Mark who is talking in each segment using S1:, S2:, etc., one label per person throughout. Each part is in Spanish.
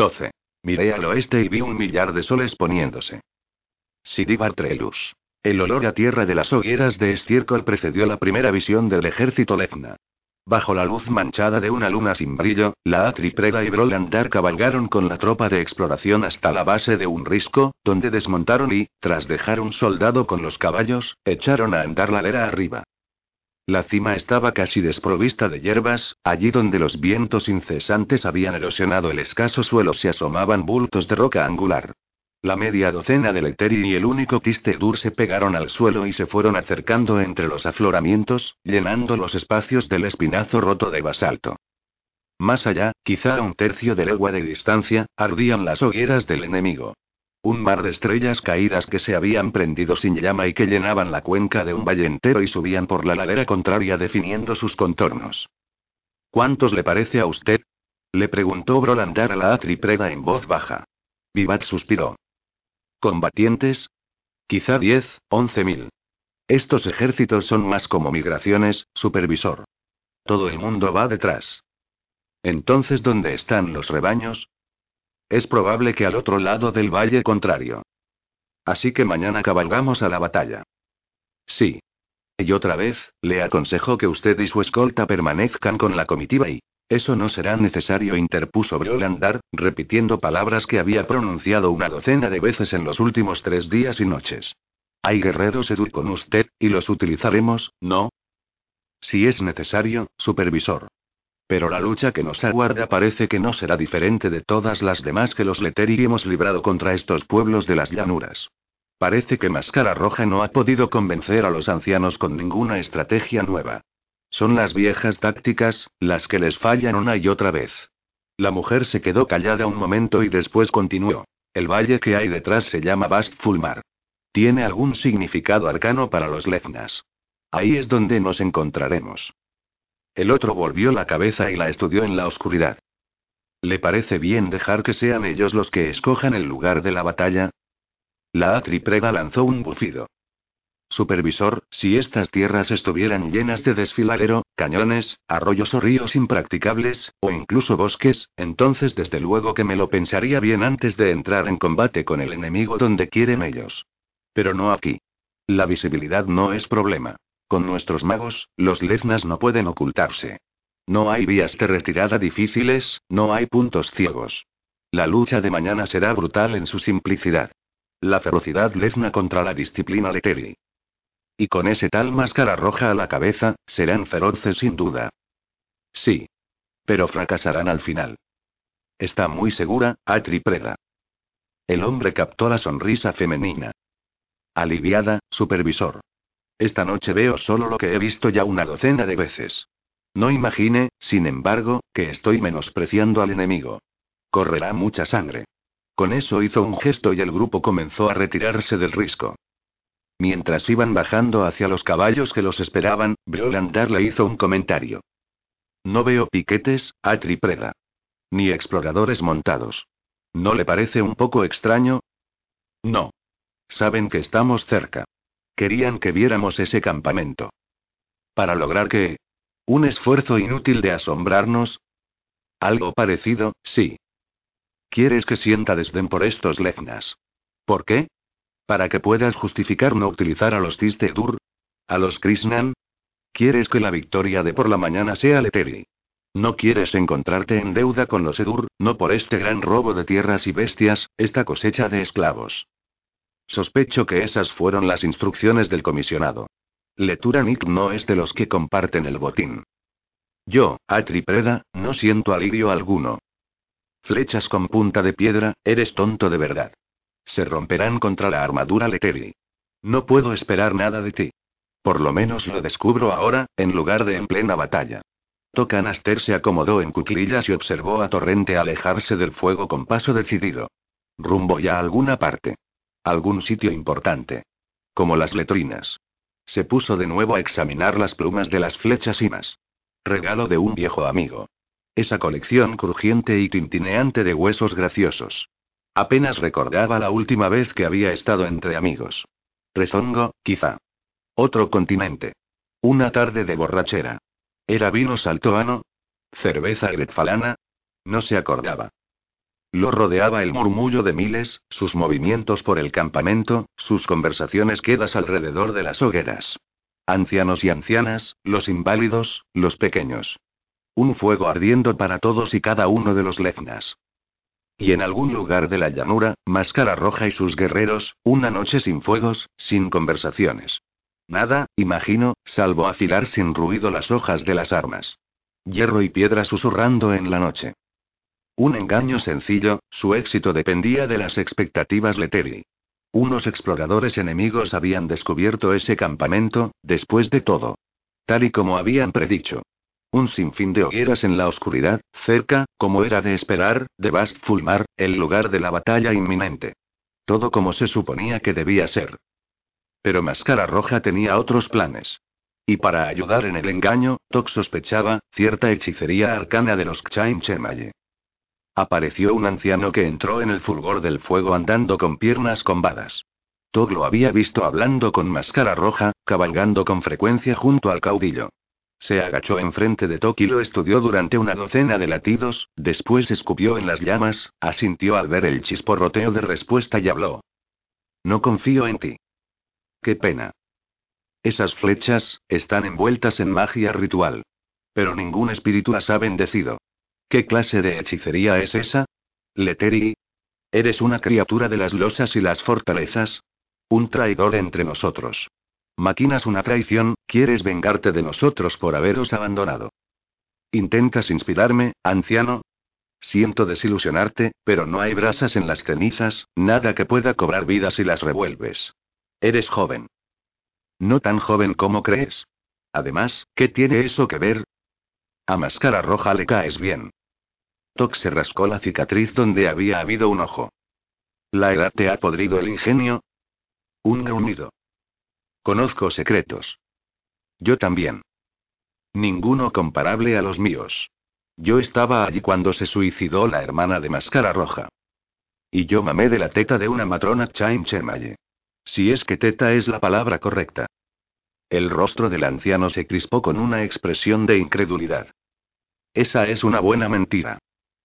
S1: 12. Miré al oeste y vi un millar de soles poniéndose. Siribar Trelus. El olor a tierra de las hogueras de estiércol precedió la primera visión del ejército Lefna. Bajo la luz manchada de una luna sin brillo, la Atripreda y Brolandar cabalgaron con la tropa de exploración hasta la base de un risco, donde desmontaron y, tras dejar un soldado con los caballos, echaron a andar la lera arriba. La cima estaba casi desprovista de hierbas, allí donde los vientos incesantes habían erosionado el escaso suelo se asomaban bultos de roca angular. La media docena del Eteri y el único Dur se pegaron al suelo y se fueron acercando entre los afloramientos, llenando los espacios del espinazo roto de basalto. Más allá, quizá a un tercio de legua de distancia, ardían las hogueras del enemigo. Un mar de estrellas caídas que se habían prendido sin llama y que llenaban la cuenca de un valle entero y subían por la ladera contraria definiendo sus contornos. ¿Cuántos le parece a usted? Le preguntó Brolandar a la Atripreda en voz baja. Vivat suspiró. ¿Combatientes? Quizá 10, 11 mil. Estos ejércitos son más como migraciones, supervisor. Todo el mundo va detrás. Entonces, ¿dónde están los rebaños? Es probable que al otro lado del valle contrario. Así que mañana cabalgamos a la batalla. Sí. Y otra vez, le aconsejo que usted y su escolta permanezcan con la comitiva y, eso no será necesario, interpuso Briolandar, repitiendo palabras que había pronunciado una docena de veces en los últimos tres días y noches. Hay guerreros Edur con usted, y los utilizaremos, ¿no? Si es necesario, supervisor. Pero la lucha que nos aguarda parece que no será diferente de todas las demás que los Leteri hemos librado contra estos pueblos de las llanuras. Parece que Máscara Roja no ha podido convencer a los ancianos con ninguna estrategia nueva. Son las viejas tácticas, las que les fallan una y otra vez. La mujer se quedó callada un momento y después continuó. El valle que hay detrás se llama Bast Fulmar. Tiene algún significado arcano para los lefnas. Ahí es donde nos encontraremos. El otro volvió la cabeza y la estudió en la oscuridad. ¿Le parece bien dejar que sean ellos los que escojan el lugar de la batalla? La atripreda lanzó un bufido. Supervisor, si estas tierras estuvieran llenas de desfiladero, cañones, arroyos o ríos impracticables, o incluso bosques, entonces desde luego que me lo pensaría bien antes de entrar en combate con el enemigo donde quieren ellos. Pero no aquí. La visibilidad no es problema. Con nuestros magos, los leznas no pueden ocultarse. No hay vías de retirada difíciles, no hay puntos ciegos. La lucha de mañana será brutal en su simplicidad. La ferocidad lezna contra la disciplina leteri. Y con ese tal máscara roja a la cabeza, serán feroces sin duda. Sí. Pero fracasarán al final. Está muy segura, Atripreda. El hombre captó la sonrisa femenina. Aliviada, supervisor. Esta noche veo solo lo que he visto ya una docena de veces. No imagine, sin embargo, que estoy menospreciando al enemigo. Correrá mucha sangre. Con eso hizo un gesto y el grupo comenzó a retirarse del risco. Mientras iban bajando hacia los caballos que los esperaban, Briolandar le hizo un comentario. No veo piquetes, Atripreda. Ni exploradores montados. ¿No le parece un poco extraño? No. Saben que estamos cerca. Querían que viéramos ese campamento. ¿Para lograr qué? ¿Un esfuerzo inútil de asombrarnos? Algo parecido, sí. ¿Quieres que sienta desdén por estos lefnas? ¿Por qué? Para que puedas justificar no utilizar a los Dur? ¿A los Krishnan? ¿Quieres que la victoria de por la mañana sea Leteri? No quieres encontrarte en deuda con los Edur, no por este gran robo de tierras y bestias, esta cosecha de esclavos. Sospecho que esas fueron las instrucciones del comisionado. Leturanik no es de los que comparten el botín. Yo, Atripreda, no siento alivio alguno. Flechas con punta de piedra, eres tonto de verdad. Se romperán contra la armadura Leteri. No puedo esperar nada de ti. Por lo menos lo descubro ahora, en lugar de en plena batalla. Tocanaster se acomodó en cuclillas y observó a Torrente alejarse del fuego con paso decidido. Rumbo ya a alguna parte. Algún sitio importante. Como las letrinas. Se puso de nuevo a examinar las plumas de las flechas y más. Regalo de un viejo amigo. Esa colección crujiente y tintineante de huesos graciosos. Apenas recordaba la última vez que había estado entre amigos. Rezongo, quizá. Otro continente. Una tarde de borrachera. ¿Era vino saltoano? ¿Cerveza gretfalana? No se acordaba. Lo rodeaba el murmullo de miles, sus movimientos por el campamento, sus conversaciones quedas alrededor de las hogueras. Ancianos y ancianas, los inválidos, los pequeños. Un fuego ardiendo para todos y cada uno de los leznas. Y en algún lugar de la llanura, Máscara Roja y sus guerreros, una noche sin fuegos, sin conversaciones. Nada, imagino, salvo afilar sin ruido las hojas de las armas. Hierro y piedra susurrando en la noche. Un engaño sencillo, su éxito dependía de las expectativas Leteri. Unos exploradores enemigos habían descubierto ese campamento, después de todo. Tal y como habían predicho. Un sinfín de hogueras en la oscuridad, cerca, como era de esperar, de Bast Fulmar, el lugar de la batalla inminente. Todo como se suponía que debía ser. Pero Máscara Roja tenía otros planes. Y para ayudar en el engaño, Tok sospechaba, cierta hechicería arcana de los Kchaim Chemaye. Apareció un anciano que entró en el fulgor del fuego andando con piernas combadas. Tog lo había visto hablando con máscara roja, cabalgando con frecuencia junto al caudillo. Se agachó enfrente de Tok y lo estudió durante una docena de latidos, después escupió en las llamas, asintió al ver el chisporroteo de respuesta y habló. No confío en ti. Qué pena. Esas flechas, están envueltas en magia ritual. Pero ningún espíritu las ha bendecido. ¿Qué clase de hechicería es esa? Leteri. ¿Eres una criatura de las losas y las fortalezas? Un traidor entre nosotros. Maquinas una traición, quieres vengarte de nosotros por haberos abandonado. ¿Intentas inspirarme, anciano? Siento desilusionarte, pero no hay brasas en las cenizas, nada que pueda cobrar vida si las revuelves. Eres joven. No tan joven como crees. Además, ¿qué tiene eso que ver? A máscara roja le caes bien. Tok se rascó la cicatriz donde había habido un ojo. ¿La edad te ha podrido el ingenio? Un gruñido. Conozco secretos. Yo también. Ninguno comparable a los míos. Yo estaba allí cuando se suicidó la hermana de Máscara Roja. Y yo mamé de la teta de una matrona Chaim Chemaye. Si es que teta es la palabra correcta. El rostro del anciano se crispó con una expresión de incredulidad. Esa es una buena mentira.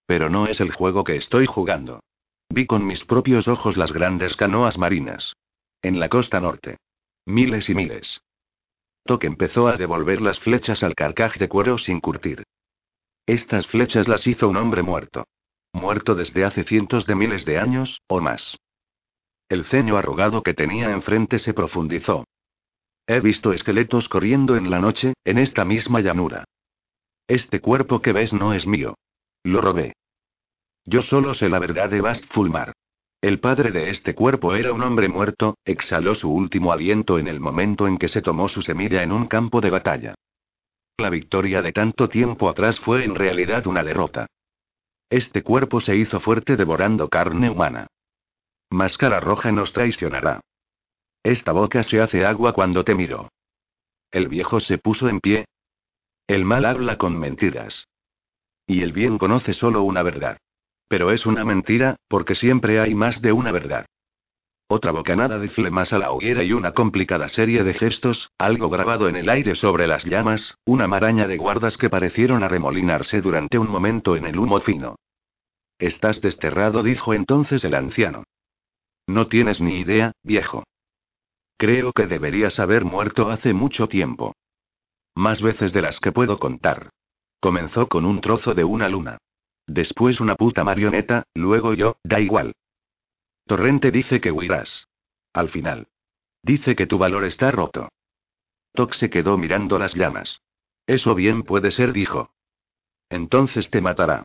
S1: Pero no es el juego que estoy jugando. Vi con mis propios ojos las grandes canoas marinas. En la costa norte. Miles y miles. Toque empezó a devolver las flechas al carcaj de cuero sin curtir. Estas flechas las hizo un hombre muerto. Muerto desde hace cientos de miles de años, o más. El ceño arrugado que tenía enfrente se profundizó. He visto esqueletos corriendo en la noche, en esta misma llanura. Este cuerpo que ves no es mío. Lo robé. Yo solo sé la verdad de Bast Fulmar. El padre de este cuerpo era un hombre muerto, exhaló su último aliento en el momento en que se tomó su semilla en un campo de batalla. La victoria de tanto tiempo atrás fue en realidad una derrota. Este cuerpo se hizo fuerte devorando carne humana. Máscara roja nos traicionará. Esta boca se hace agua cuando te miro. El viejo se puso en pie. El mal habla con mentiras. Y el bien conoce solo una verdad. Pero es una mentira, porque siempre hay más de una verdad. Otra bocanada de flemas a la hoguera y una complicada serie de gestos, algo grabado en el aire sobre las llamas, una maraña de guardas que parecieron arremolinarse durante un momento en el humo fino. Estás desterrado, dijo entonces el anciano. No tienes ni idea, viejo. Creo que deberías haber muerto hace mucho tiempo. Más veces de las que puedo contar. Comenzó con un trozo de una luna. Después una puta marioneta, luego yo, da igual. Torrente dice que huirás. Al final. Dice que tu valor está roto. Tox se quedó mirando las llamas. Eso bien puede ser, dijo. Entonces te matará.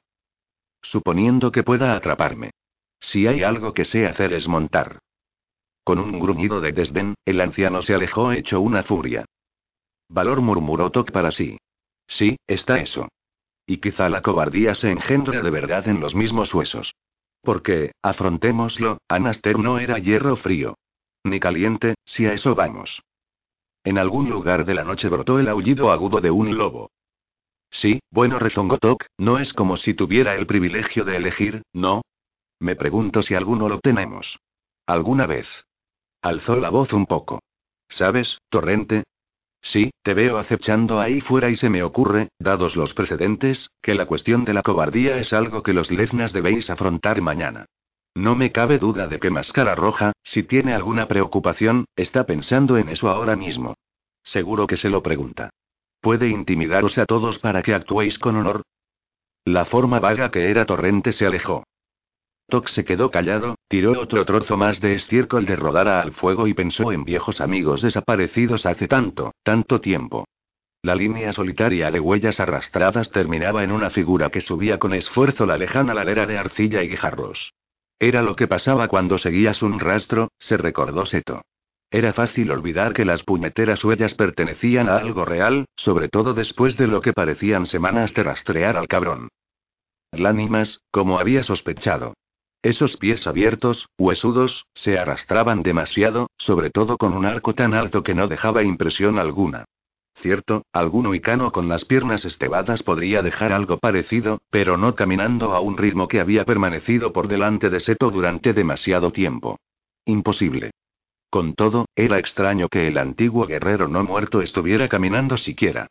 S1: Suponiendo que pueda atraparme. Si hay algo que sé hacer es montar. Con un gruñido de desdén, el anciano se alejó hecho una furia. Valor murmuró Tok para sí. Sí, está eso. Y quizá la cobardía se engendra de verdad en los mismos huesos. Porque, afrontémoslo, Anaster no era hierro frío. Ni caliente, si a eso vamos. En algún lugar de la noche brotó el aullido agudo de un lobo. Sí, bueno, rezongó Tok, no es como si tuviera el privilegio de elegir, ¿no? Me pregunto si alguno lo tenemos. ¿Alguna vez? Alzó la voz un poco. ¿Sabes, Torrente? Sí, te veo acechando ahí fuera y se me ocurre, dados los precedentes, que la cuestión de la cobardía es algo que los leznas debéis afrontar mañana. No me cabe duda de que Máscara Roja, si tiene alguna preocupación, está pensando en eso ahora mismo. Seguro que se lo pregunta. ¿Puede intimidaros a todos para que actuéis con honor? La forma vaga que era Torrente se alejó. Toc se quedó callado, tiró otro trozo más de estiércol de rodara al fuego y pensó en viejos amigos desaparecidos hace tanto, tanto tiempo. La línea solitaria de huellas arrastradas terminaba en una figura que subía con esfuerzo la lejana ladera de arcilla y guijarros. Era lo que pasaba cuando seguías un rastro, se recordó Seto. Era fácil olvidar que las puñeteras huellas pertenecían a algo real, sobre todo después de lo que parecían semanas de rastrear al cabrón. Lánimas, como había sospechado. Esos pies abiertos, huesudos, se arrastraban demasiado, sobre todo con un arco tan alto que no dejaba impresión alguna. Cierto, algún huicano con las piernas estebadas podría dejar algo parecido, pero no caminando a un ritmo que había permanecido por delante de Seto durante demasiado tiempo. Imposible. Con todo, era extraño que el antiguo guerrero no muerto estuviera caminando siquiera.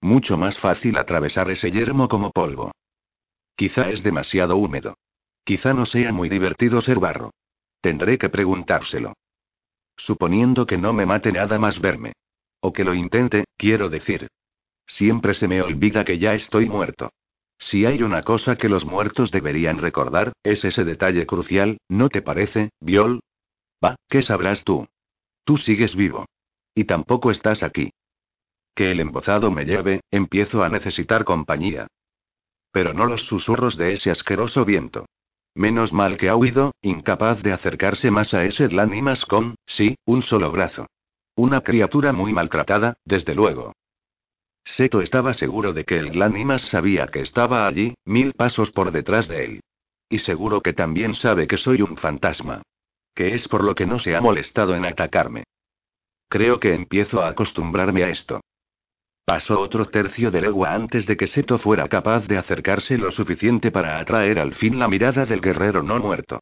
S1: Mucho más fácil atravesar ese yermo como polvo. Quizá es demasiado húmedo. Quizá no sea muy divertido ser barro. Tendré que preguntárselo. Suponiendo que no me mate nada más verme. O que lo intente, quiero decir. Siempre se me olvida que ya estoy muerto. Si hay una cosa que los muertos deberían recordar, es ese detalle crucial, ¿no te parece, Viol? Va, ¿qué sabrás tú? Tú sigues vivo. Y tampoco estás aquí. Que el embozado me lleve, empiezo a necesitar compañía. Pero no los susurros de ese asqueroso viento. Menos mal que ha huido, incapaz de acercarse más a ese lánimas con, sí, un solo brazo. Una criatura muy maltratada, desde luego. Seto estaba seguro de que el Glanimas sabía que estaba allí, mil pasos por detrás de él. Y seguro que también sabe que soy un fantasma. Que es por lo que no se ha molestado en atacarme. Creo que empiezo a acostumbrarme a esto. Pasó otro tercio de legua antes de que Seto fuera capaz de acercarse lo suficiente para atraer al fin la mirada del guerrero no muerto.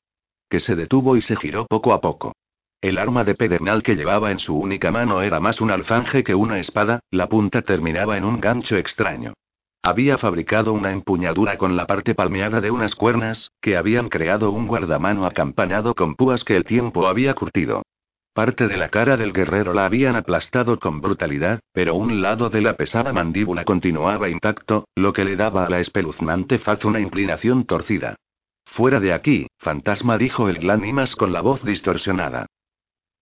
S1: Que se detuvo y se giró poco a poco. El arma de pedernal que llevaba en su única mano era más un alfanje que una espada, la punta terminaba en un gancho extraño. Había fabricado una empuñadura con la parte palmeada de unas cuernas, que habían creado un guardamano acampañado con púas que el tiempo había curtido. Parte de la cara del guerrero la habían aplastado con brutalidad, pero un lado de la pesada mandíbula continuaba intacto, lo que le daba a la espeluznante faz una inclinación torcida. Fuera de aquí, fantasma dijo el Glanimas con la voz distorsionada.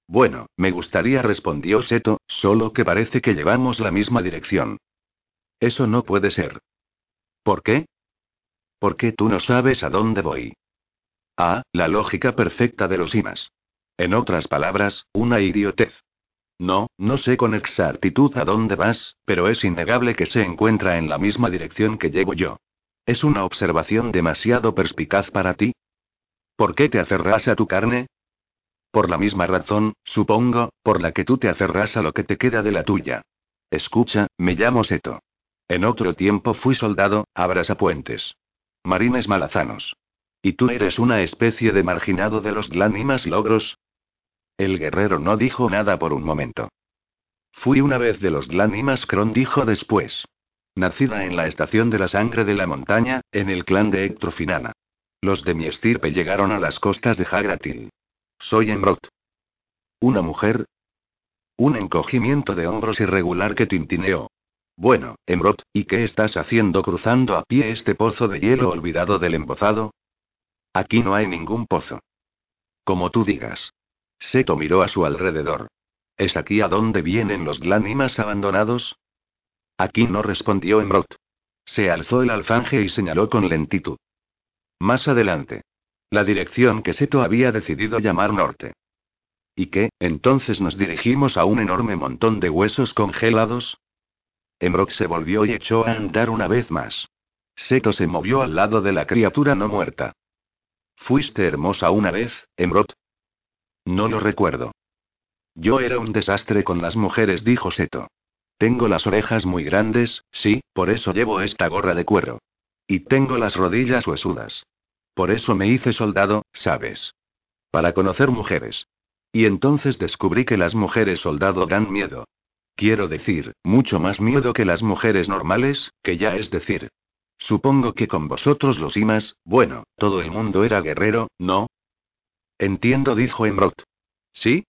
S1: Bueno, me gustaría, respondió Seto, solo que parece que llevamos la misma dirección. Eso no puede ser. ¿Por qué? Porque tú no sabes a dónde voy. Ah, la lógica perfecta de los imas. En otras palabras, una idiotez. No, no sé con exactitud a dónde vas, pero es innegable que se encuentra en la misma dirección que llego yo. ¿Es una observación demasiado perspicaz para ti? ¿Por qué te aferras a tu carne? Por la misma razón, supongo, por la que tú te aferras a lo que te queda de la tuya. Escucha, me llamo Seto. En otro tiempo fui soldado, puentes. Marines malazanos. ¿Y tú eres una especie de marginado de los glánimas logros? El guerrero no dijo nada por un momento. Fui una vez de los glánimas Kron dijo después. Nacida en la estación de la sangre de la montaña, en el clan de Ectrofinana. Los de mi estirpe llegaron a las costas de Hagratil. Soy Emrot. ¿Una mujer? Un encogimiento de hombros irregular que tintineó. Bueno, Emrot, ¿y qué estás haciendo cruzando a pie este pozo de hielo olvidado del embozado? Aquí no hay ningún pozo. Como tú digas. Seto miró a su alrededor. ¿Es aquí a donde vienen los glánimas abandonados? Aquí no respondió Emrot. Se alzó el alfanje y señaló con lentitud. Más adelante. La dirección que Seto había decidido llamar norte. ¿Y qué, entonces nos dirigimos a un enorme montón de huesos congelados? Emrot se volvió y echó a andar una vez más. Seto se movió al lado de la criatura no muerta. ¿Fuiste hermosa una vez, Emrot? No lo recuerdo. Yo era un desastre con las mujeres, dijo Seto. Tengo las orejas muy grandes, sí, por eso llevo esta gorra de cuero. Y tengo las rodillas huesudas. Por eso me hice soldado, ¿sabes? Para conocer mujeres. Y entonces descubrí que las mujeres soldado dan miedo. Quiero decir, mucho más miedo que las mujeres normales, que ya es decir. Supongo que con vosotros los Imas, bueno, todo el mundo era guerrero, ¿no? Entiendo, dijo Emrod. ¿Sí?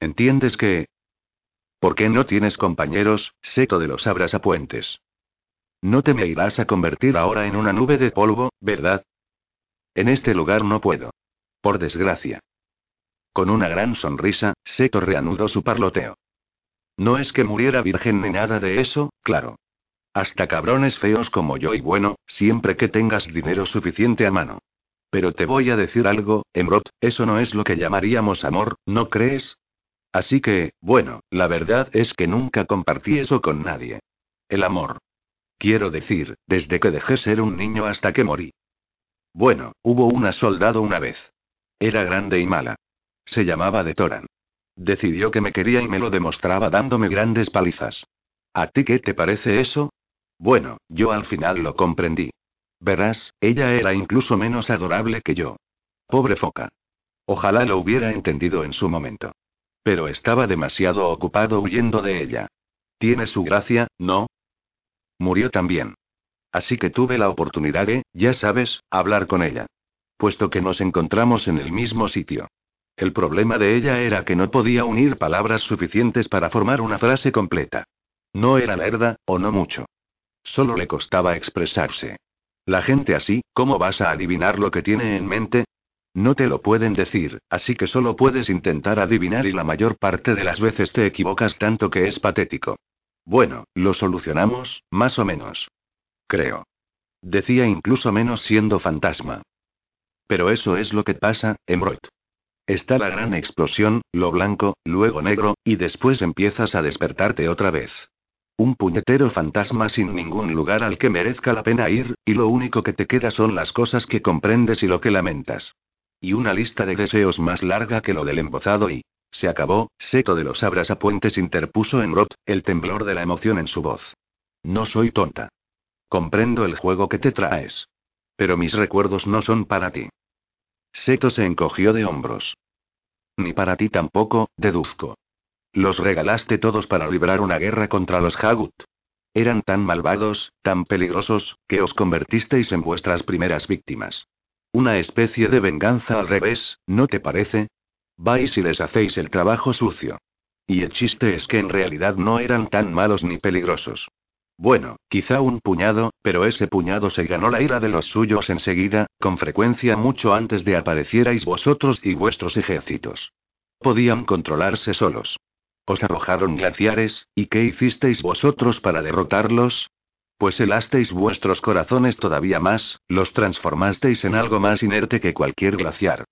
S1: ¿Entiendes que... ¿Por qué no tienes compañeros, seto de los abrasapuentes? No te me irás a convertir ahora en una nube de polvo, ¿verdad? En este lugar no puedo. Por desgracia. Con una gran sonrisa, Seto reanudó su parloteo. No es que muriera virgen ni nada de eso, claro. Hasta cabrones feos como yo y bueno, siempre que tengas dinero suficiente a mano. Pero te voy a decir algo, Emrod, eso no es lo que llamaríamos amor, ¿no crees? Así que, bueno, la verdad es que nunca compartí eso con nadie. El amor. Quiero decir, desde que dejé ser un niño hasta que morí. Bueno, hubo una soldado una vez. Era grande y mala. Se llamaba de Toran. Decidió que me quería y me lo demostraba dándome grandes palizas. ¿A ti qué te parece eso? Bueno, yo al final lo comprendí. Verás, ella era incluso menos adorable que yo. Pobre foca. Ojalá lo hubiera entendido en su momento. Pero estaba demasiado ocupado huyendo de ella. Tiene su gracia, ¿no? Murió también. Así que tuve la oportunidad de, ya sabes, hablar con ella. Puesto que nos encontramos en el mismo sitio. El problema de ella era que no podía unir palabras suficientes para formar una frase completa. No era lerda, o no mucho. Solo le costaba expresarse. La gente así, ¿cómo vas a adivinar lo que tiene en mente? No te lo pueden decir, así que solo puedes intentar adivinar y la mayor parte de las veces te equivocas tanto que es patético. Bueno, lo solucionamos, más o menos. Creo. Decía incluso menos siendo fantasma. Pero eso es lo que pasa, Embroid. Está la gran explosión, lo blanco, luego negro, y después empiezas a despertarte otra vez. Un puñetero fantasma sin ningún lugar al que merezca la pena ir, y lo único que te queda son las cosas que comprendes y lo que lamentas. Y una lista de deseos más larga que lo del embozado y... Se acabó, seto de los abrasapuentes interpuso en Roth, el temblor de la emoción en su voz. No soy tonta. Comprendo el juego que te traes. Pero mis recuerdos no son para ti. Seto se encogió de hombros. Ni para ti tampoco, deduzco. Los regalaste todos para librar una guerra contra los Hagut. Eran tan malvados, tan peligrosos, que os convertisteis en vuestras primeras víctimas. Una especie de venganza al revés, ¿no te parece? Vais y les hacéis el trabajo sucio. Y el chiste es que en realidad no eran tan malos ni peligrosos. Bueno, quizá un puñado, pero ese puñado se ganó la ira de los suyos enseguida, con frecuencia mucho antes de aparecierais vosotros y vuestros ejércitos. Podían controlarse solos. Os arrojaron glaciares, ¿y qué hicisteis vosotros para derrotarlos? Pues helasteis vuestros corazones todavía más, los transformasteis en algo más inerte que cualquier glaciar.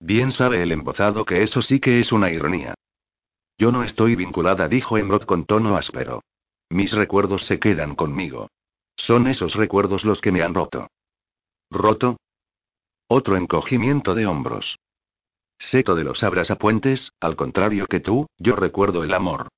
S1: Bien sabe el embozado que eso sí que es una ironía. Yo no estoy vinculada, dijo Emrod con tono áspero. Mis recuerdos se quedan conmigo. Son esos recuerdos los que me han roto. ¿Roto? Otro encogimiento de hombros. Seto de los abrasapuentes, al contrario que tú, yo recuerdo el amor.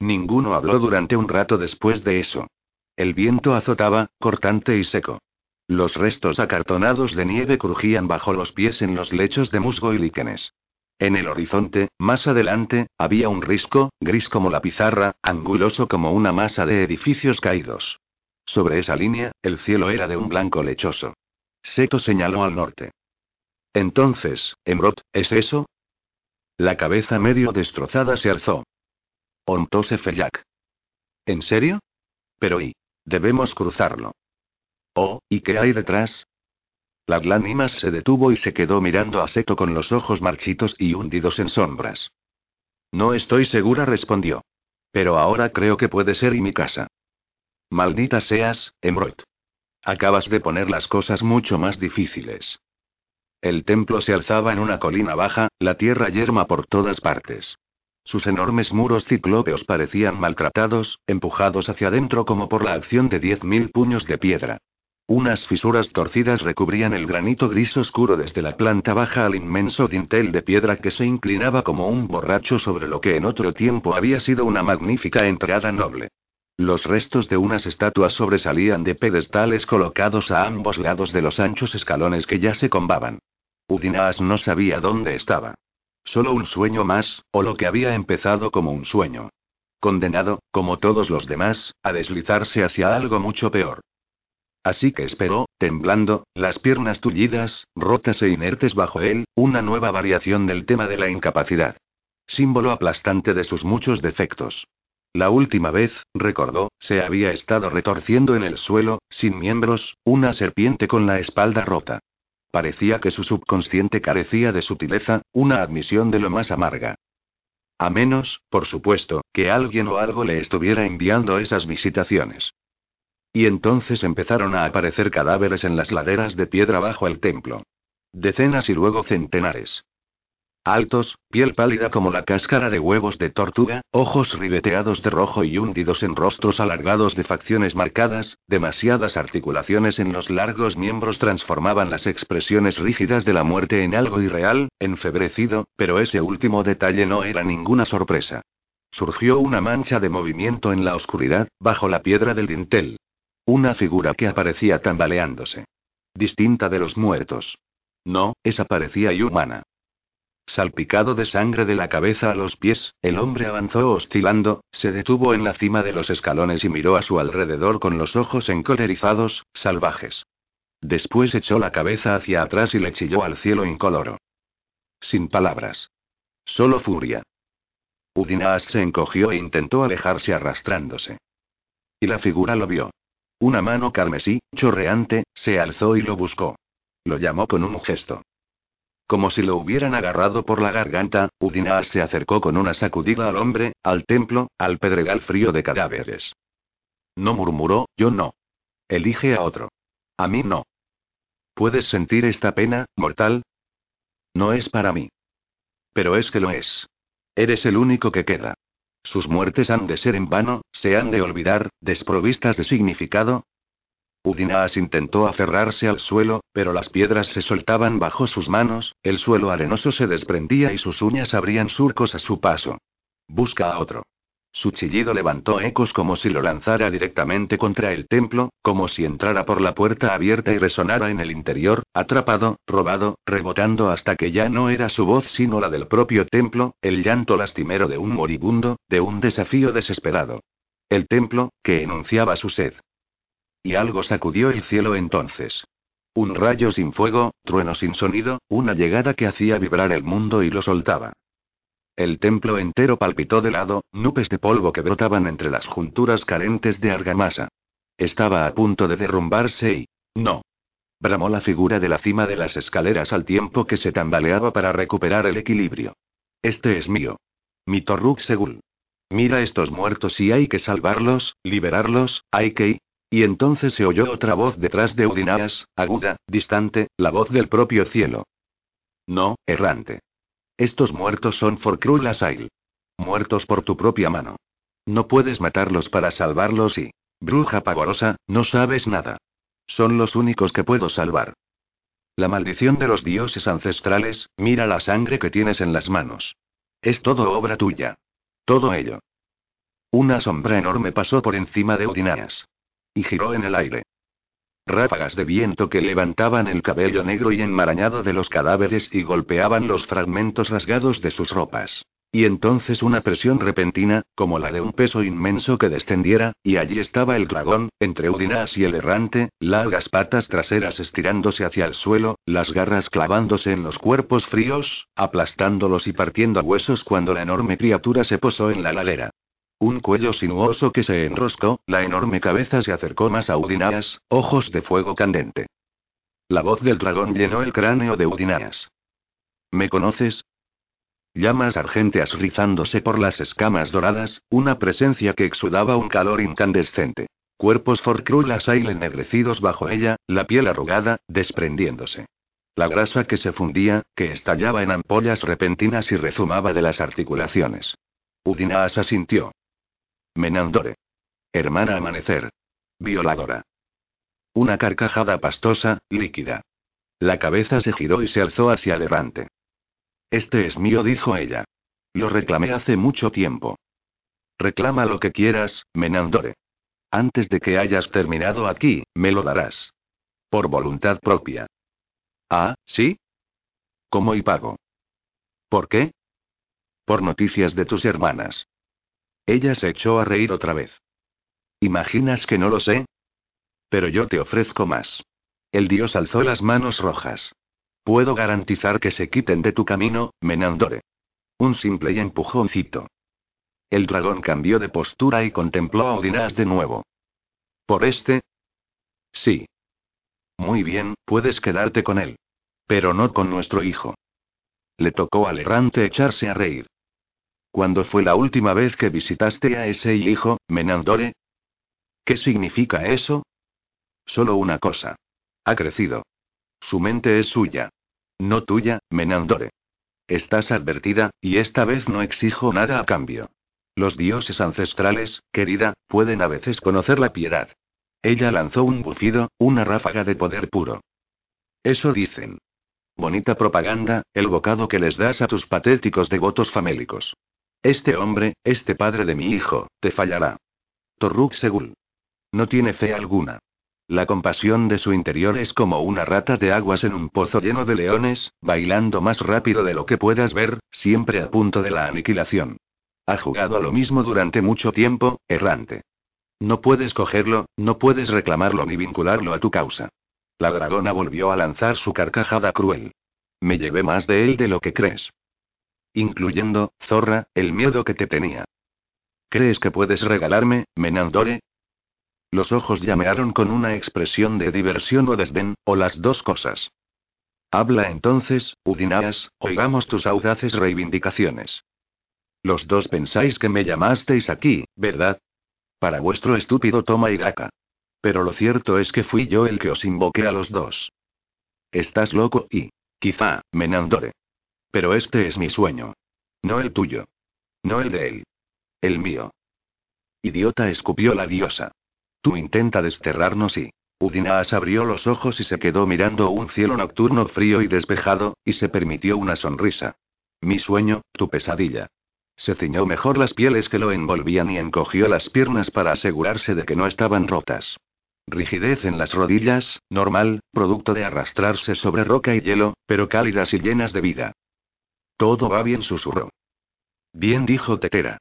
S1: Ninguno habló durante un rato después de eso. El viento azotaba, cortante y seco. Los restos acartonados de nieve crujían bajo los pies en los lechos de musgo y líquenes. En el horizonte, más adelante, había un risco, gris como la pizarra, anguloso como una masa de edificios caídos. Sobre esa línea, el cielo era de un blanco lechoso. Seto señaló al norte. Entonces, Emrot, ¿es eso? La cabeza medio destrozada se alzó. Ontóse Fellac. ¿En serio? Pero y. Debemos cruzarlo. Oh, ¿y qué hay detrás? La lágrimas se detuvo y se quedó mirando a Seto con los ojos marchitos y hundidos en sombras. No estoy segura, respondió. Pero ahora creo que puede ser y mi casa. Maldita seas, Embroid. Acabas de poner las cosas mucho más difíciles. El templo se alzaba en una colina baja, la tierra yerma por todas partes. Sus enormes muros ciclópeos parecían maltratados, empujados hacia adentro como por la acción de diez mil puños de piedra. Unas fisuras torcidas recubrían el granito gris oscuro desde la planta baja al inmenso dintel de piedra que se inclinaba como un borracho sobre lo que en otro tiempo había sido una magnífica entrada noble. Los restos de unas estatuas sobresalían de pedestales colocados a ambos lados de los anchos escalones que ya se combaban. Udinaas no sabía dónde estaba. Solo un sueño más, o lo que había empezado como un sueño. condenado, como todos los demás, a deslizarse hacia algo mucho peor. Así que esperó, temblando, las piernas tullidas, rotas e inertes bajo él, una nueva variación del tema de la incapacidad. Símbolo aplastante de sus muchos defectos. La última vez, recordó, se había estado retorciendo en el suelo, sin miembros, una serpiente con la espalda rota. Parecía que su subconsciente carecía de sutileza, una admisión de lo más amarga. A menos, por supuesto, que alguien o algo le estuviera enviando esas visitaciones. Y entonces empezaron a aparecer cadáveres en las laderas de piedra bajo el templo. Decenas y luego centenares. Altos, piel pálida como la cáscara de huevos de tortuga, ojos ribeteados de rojo y hundidos en rostros alargados de facciones marcadas, demasiadas articulaciones en los largos miembros transformaban las expresiones rígidas de la muerte en algo irreal, enfebrecido, pero ese último detalle no era ninguna sorpresa. Surgió una mancha de movimiento en la oscuridad, bajo la piedra del dintel. Una figura que aparecía tambaleándose. Distinta de los muertos. No, esa parecía humana. Salpicado de sangre de la cabeza a los pies, el hombre avanzó oscilando, se detuvo en la cima de los escalones y miró a su alrededor con los ojos encolerizados, salvajes. Después echó la cabeza hacia atrás y le chilló al cielo incoloro. Sin palabras. Solo furia. Udinaas se encogió e intentó alejarse arrastrándose. Y la figura lo vio. Una mano carmesí, chorreante, se alzó y lo buscó. Lo llamó con un gesto. Como si lo hubieran agarrado por la garganta, Udinaas se acercó con una sacudida al hombre, al templo, al pedregal frío de cadáveres. No murmuró, yo no. Elige a otro. A mí no. ¿Puedes sentir esta pena, mortal? No es para mí. Pero es que lo es. Eres el único que queda. Sus muertes han de ser en vano, se han de olvidar, desprovistas de significado, Udinaas intentó aferrarse al suelo, pero las piedras se soltaban bajo sus manos, el suelo arenoso se desprendía y sus uñas abrían surcos a su paso. Busca a otro. Su chillido levantó ecos como si lo lanzara directamente contra el templo, como si entrara por la puerta abierta y resonara en el interior, atrapado, robado, rebotando hasta que ya no era su voz sino la del propio templo, el llanto lastimero de un moribundo, de un desafío desesperado. El templo, que enunciaba su sed. Y algo sacudió el cielo entonces. Un rayo sin fuego, trueno sin sonido, una llegada que hacía vibrar el mundo y lo soltaba. El templo entero palpitó de lado, nubes de polvo que brotaban entre las junturas carentes de argamasa. Estaba a punto de derrumbarse y... No. Bramó la figura de la cima de las escaleras al tiempo que se tambaleaba para recuperar el equilibrio. Este es mío. Mi Torruk Segul. Mira estos muertos y hay que salvarlos, liberarlos, hay que... Y entonces se oyó otra voz detrás de Udinaas, aguda, distante, la voz del propio cielo. No, errante. Estos muertos son for Asail. Muertos por tu propia mano. No puedes matarlos para salvarlos y... Bruja pavorosa, no sabes nada. Son los únicos que puedo salvar. La maldición de los dioses ancestrales, mira la sangre que tienes en las manos. Es todo obra tuya. Todo ello. Una sombra enorme pasó por encima de Udinaas. Y giró en el aire. Ráfagas de viento que levantaban el cabello negro y enmarañado de los cadáveres y golpeaban los fragmentos rasgados de sus ropas. Y entonces una presión repentina, como la de un peso inmenso que descendiera, y allí estaba el dragón, entre Udinas y el errante, largas patas traseras estirándose hacia el suelo, las garras clavándose en los cuerpos fríos, aplastándolos y partiendo a huesos cuando la enorme criatura se posó en la ladera. Un cuello sinuoso que se enroscó, la enorme cabeza se acercó más a Udinaas, ojos de fuego candente. La voz del dragón llenó el cráneo de Udinaas. ¿Me conoces? Llamas argénteas rizándose por las escamas doradas, una presencia que exudaba un calor incandescente. Cuerpos forcrulas y ennegrecidos bajo ella, la piel arrugada, desprendiéndose. La grasa que se fundía, que estallaba en ampollas repentinas y rezumaba de las articulaciones. Udinaas asintió. Menandore. Hermana Amanecer. Violadora. Una carcajada pastosa, líquida. La cabeza se giró y se alzó hacia adelante. Este es mío, dijo ella. Lo reclamé hace mucho tiempo. Reclama lo que quieras, Menandore. Antes de que hayas terminado aquí, me lo darás. Por voluntad propia. Ah, ¿sí? ¿Cómo y pago? ¿Por qué? Por noticias de tus hermanas. Ella se echó a reír otra vez. ¿Imaginas que no lo sé? Pero yo te ofrezco más. El dios alzó las manos rojas. Puedo garantizar que se quiten de tu camino, Menandore. Un simple y empujoncito. El dragón cambió de postura y contempló a Odinas de nuevo. ¿Por este? Sí. Muy bien, puedes quedarte con él. Pero no con nuestro hijo. Le tocó al errante echarse a reír. ¿Cuándo fue la última vez que visitaste a ese hijo, Menandore? ¿Qué significa eso? Solo una cosa. Ha crecido. Su mente es suya. No tuya, Menandore. Estás advertida, y esta vez no exijo nada a cambio. Los dioses ancestrales, querida, pueden a veces conocer la piedad. Ella lanzó un bufido, una ráfaga de poder puro. Eso dicen. Bonita propaganda, el bocado que les das a tus patéticos devotos famélicos. Este hombre, este padre de mi hijo, te fallará. Torruk Segul. No tiene fe alguna. La compasión de su interior es como una rata de aguas en un pozo lleno de leones, bailando más rápido de lo que puedas ver, siempre a punto de la aniquilación. Ha jugado a lo mismo durante mucho tiempo, errante. No puedes cogerlo, no puedes reclamarlo ni vincularlo a tu causa. La dragona volvió a lanzar su carcajada cruel. Me llevé más de él de lo que crees. Incluyendo, zorra, el miedo que te tenía. ¿Crees que puedes regalarme, Menandore? Los ojos llamearon con una expresión de diversión o desdén, o las dos cosas. Habla entonces, Udinaas, oigamos tus audaces reivindicaciones. Los dos pensáis que me llamasteis aquí, ¿verdad? Para vuestro estúpido toma y. Pero lo cierto es que fui yo el que os invoqué a los dos. Estás loco y, quizá, Menandore. Pero este es mi sueño. No el tuyo. No el de él. El mío. Idiota escupió la diosa. Tú intenta desterrarnos y... Udinaas abrió los ojos y se quedó mirando un cielo nocturno frío y despejado, y se permitió una sonrisa. Mi sueño, tu pesadilla. Se ciñó mejor las pieles que lo envolvían y encogió las piernas para asegurarse de que no estaban rotas. Rigidez en las rodillas, normal, producto de arrastrarse sobre roca y hielo, pero cálidas y llenas de vida. Todo va bien, susurró. Bien, dijo Tetera.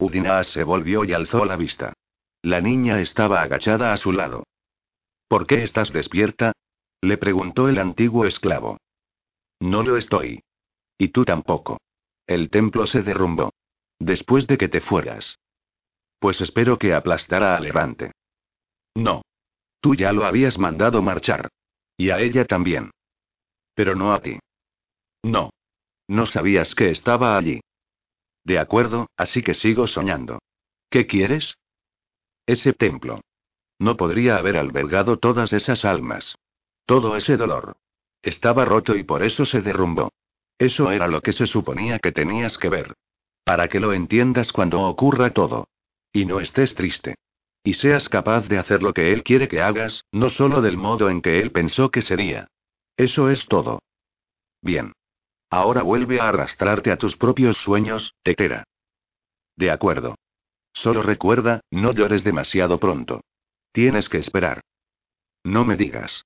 S1: Udinaas se volvió y alzó la vista. La niña estaba agachada a su lado. ¿Por qué estás despierta? le preguntó el antiguo esclavo. No lo estoy. Y tú tampoco. El templo se derrumbó. Después de que te fueras. Pues espero que aplastara al errante. No. Tú ya lo habías mandado marchar. Y a ella también. Pero no a ti. No. No sabías que estaba allí. De acuerdo, así que sigo soñando. ¿Qué quieres? Ese templo. No podría haber albergado todas esas almas. Todo ese dolor. Estaba roto y por eso se derrumbó. Eso era lo que se suponía que tenías que ver. Para que lo entiendas cuando ocurra todo. Y no estés triste. Y seas capaz de hacer lo que Él quiere que hagas, no solo del modo en que Él pensó que sería. Eso es todo. Bien. Ahora vuelve a arrastrarte a tus propios sueños, Tetera. De acuerdo. Solo recuerda, no llores demasiado pronto. Tienes que esperar. No me digas.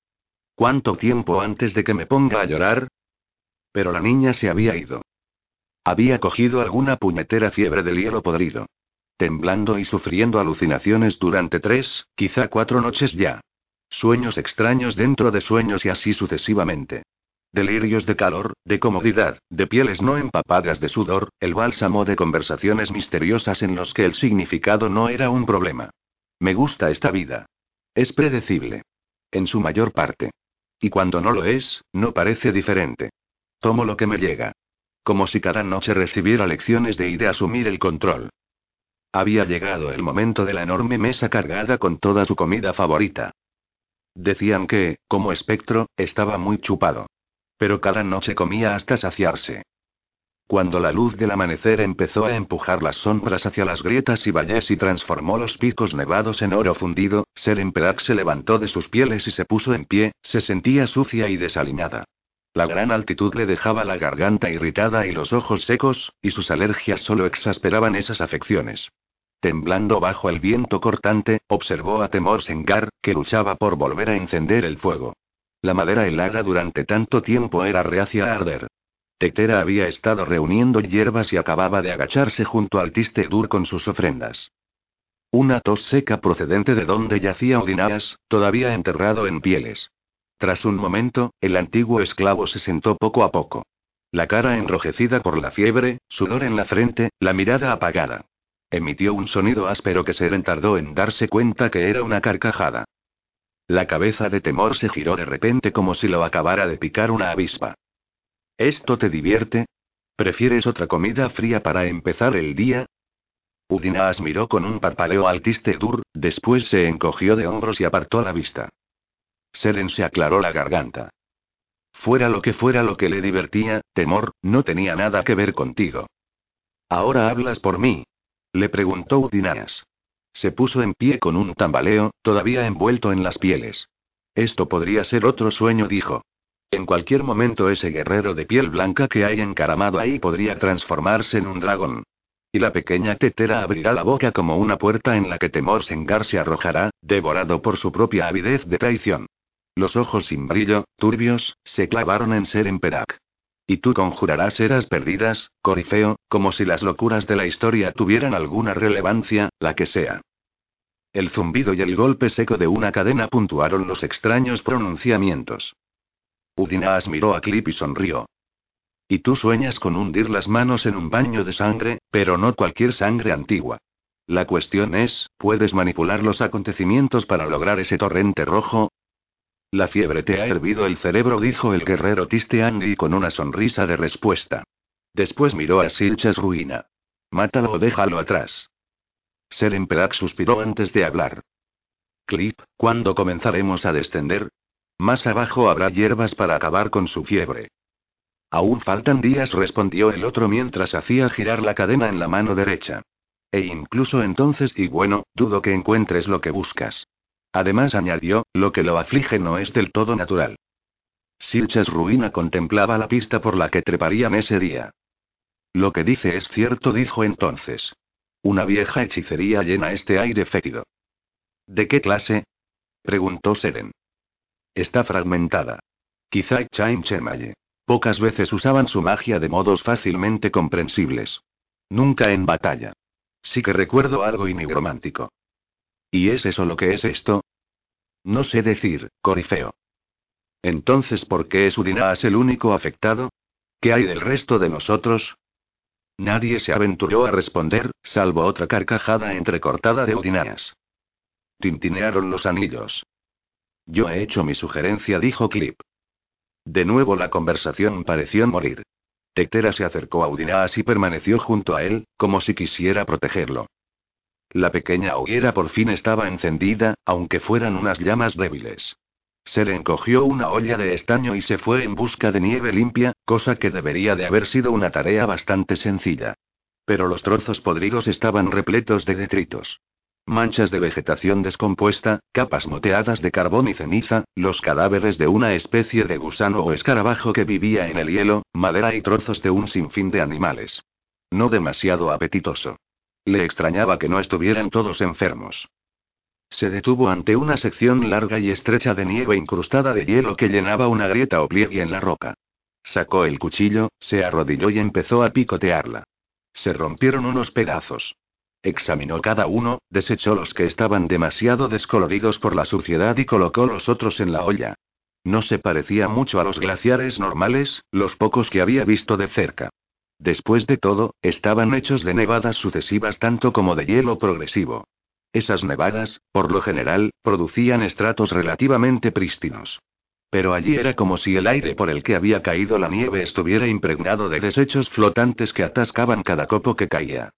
S1: ¿Cuánto tiempo antes de que me ponga a llorar? Pero la niña se había ido. Había cogido alguna puñetera fiebre del hielo podrido. Temblando y sufriendo alucinaciones durante tres, quizá cuatro noches ya. Sueños extraños dentro de sueños y así sucesivamente. Delirios de calor, de comodidad, de pieles no empapadas de sudor, el bálsamo de conversaciones misteriosas en los que el significado no era un problema. Me gusta esta vida. Es predecible. En su mayor parte. Y cuando no lo es, no parece diferente. Tomo lo que me llega. Como si cada noche recibiera lecciones de ir asumir el control. Había llegado el momento de la enorme mesa cargada con toda su comida favorita. Decían que, como espectro, estaba muy chupado. Pero cada noche comía hasta saciarse. Cuando la luz del amanecer empezó a empujar las sombras hacia las grietas y valles y transformó los picos nevados en oro fundido, Seremperak se levantó de sus pieles y se puso en pie, se sentía sucia y desaliñada. La gran altitud le dejaba la garganta irritada y los ojos secos, y sus alergias solo exasperaban esas afecciones. Temblando bajo el viento cortante, observó a Temor Sengar, que luchaba por volver a encender el fuego. La madera helada durante tanto tiempo era reacia a arder. Tetera había estado reuniendo hierbas y acababa de agacharse junto al Tistedur con sus ofrendas. Una tos seca procedente de donde yacía Udinaas, todavía enterrado en pieles. Tras un momento, el antiguo esclavo se sentó poco a poco. La cara enrojecida por la fiebre, sudor en la frente, la mirada apagada. Emitió un sonido áspero que Seren tardó en darse cuenta que era una carcajada. La cabeza de temor se giró de repente como si lo acabara de picar una avispa. ¿Esto te divierte? ¿Prefieres otra comida fría para empezar el día? Udinaas miró con un parpaleo al Tistedur, después se encogió de hombros y apartó la vista. Seren se aclaró la garganta. Fuera lo que fuera lo que le divertía, temor, no tenía nada que ver contigo. ¿Ahora hablas por mí? Le preguntó Udinaas. Se puso en pie con un tambaleo, todavía envuelto en las pieles. Esto podría ser otro sueño, dijo. En cualquier momento ese guerrero de piel blanca que hay encaramado ahí podría transformarse en un dragón. Y la pequeña tetera abrirá la boca como una puerta en la que temor Sengar se arrojará, devorado por su propia avidez de traición. Los ojos sin brillo, turbios, se clavaron en Ser Perak. Y tú conjurarás eras perdidas, Corifeo, como si las locuras de la historia tuvieran alguna relevancia, la que sea. El zumbido y el golpe seco de una cadena puntuaron los extraños pronunciamientos. Udinaas miró a Clip y sonrió. Y tú sueñas con hundir las manos en un baño de sangre, pero no cualquier sangre antigua. La cuestión es, ¿puedes manipular los acontecimientos para lograr ese torrente rojo? La fiebre te ha hervido el cerebro, dijo el guerrero Tisteandi con una sonrisa de respuesta. Después miró a Silchas Ruina. Mátalo o déjalo atrás. Serenpedak suspiró antes de hablar. Clip, ¿cuándo comenzaremos a descender? Más abajo habrá hierbas para acabar con su fiebre. Aún faltan días, respondió el otro mientras hacía girar la cadena en la mano derecha. E incluso entonces, y bueno, dudo que encuentres lo que buscas. Además, añadió, lo que lo aflige no es del todo natural. Silchas Ruina contemplaba la pista por la que treparían ese día. Lo que dice es cierto, dijo entonces. Una vieja hechicería llena este aire fétido. ¿De qué clase? preguntó Seren. Está fragmentada. Quizá Chaim Chemaye. Pocas veces usaban su magia de modos fácilmente comprensibles. Nunca en batalla. Sí que recuerdo algo inigromántico. ¿Y es eso lo que es esto? No sé decir, Corifeo. Entonces, ¿por qué es Urinaas el único afectado? ¿Qué hay del resto de nosotros? Nadie se aventuró a responder, salvo otra carcajada entrecortada de Udinaas. Tintinearon los anillos. Yo he hecho mi sugerencia, dijo Clip. De nuevo la conversación pareció morir. Tectera se acercó a Udinaas y permaneció junto a él, como si quisiera protegerlo. La pequeña hoguera por fin estaba encendida, aunque fueran unas llamas débiles. Se le encogió una olla de estaño y se fue en busca de nieve limpia, cosa que debería de haber sido una tarea bastante sencilla. Pero los trozos podridos estaban repletos de detritos. Manchas de vegetación descompuesta, capas moteadas de carbón y ceniza, los cadáveres de una especie de gusano o escarabajo que vivía en el hielo, madera y trozos de un sinfín de animales. No demasiado apetitoso. Le extrañaba que no estuvieran todos enfermos. Se detuvo ante una sección larga y estrecha de nieve incrustada de hielo que llenaba una grieta o pliegue en la roca. Sacó el cuchillo, se arrodilló y empezó a picotearla. Se rompieron unos pedazos. Examinó cada uno, desechó los que estaban demasiado descoloridos por la suciedad y colocó los otros en la olla. No se parecía mucho a los glaciares normales, los pocos que había visto de cerca. Después de todo, estaban hechos de nevadas sucesivas tanto como de hielo progresivo. Esas nevadas, por lo general, producían estratos relativamente prístinos. Pero allí era como si el aire por el que había caído la nieve estuviera impregnado de desechos flotantes que atascaban cada copo que caía.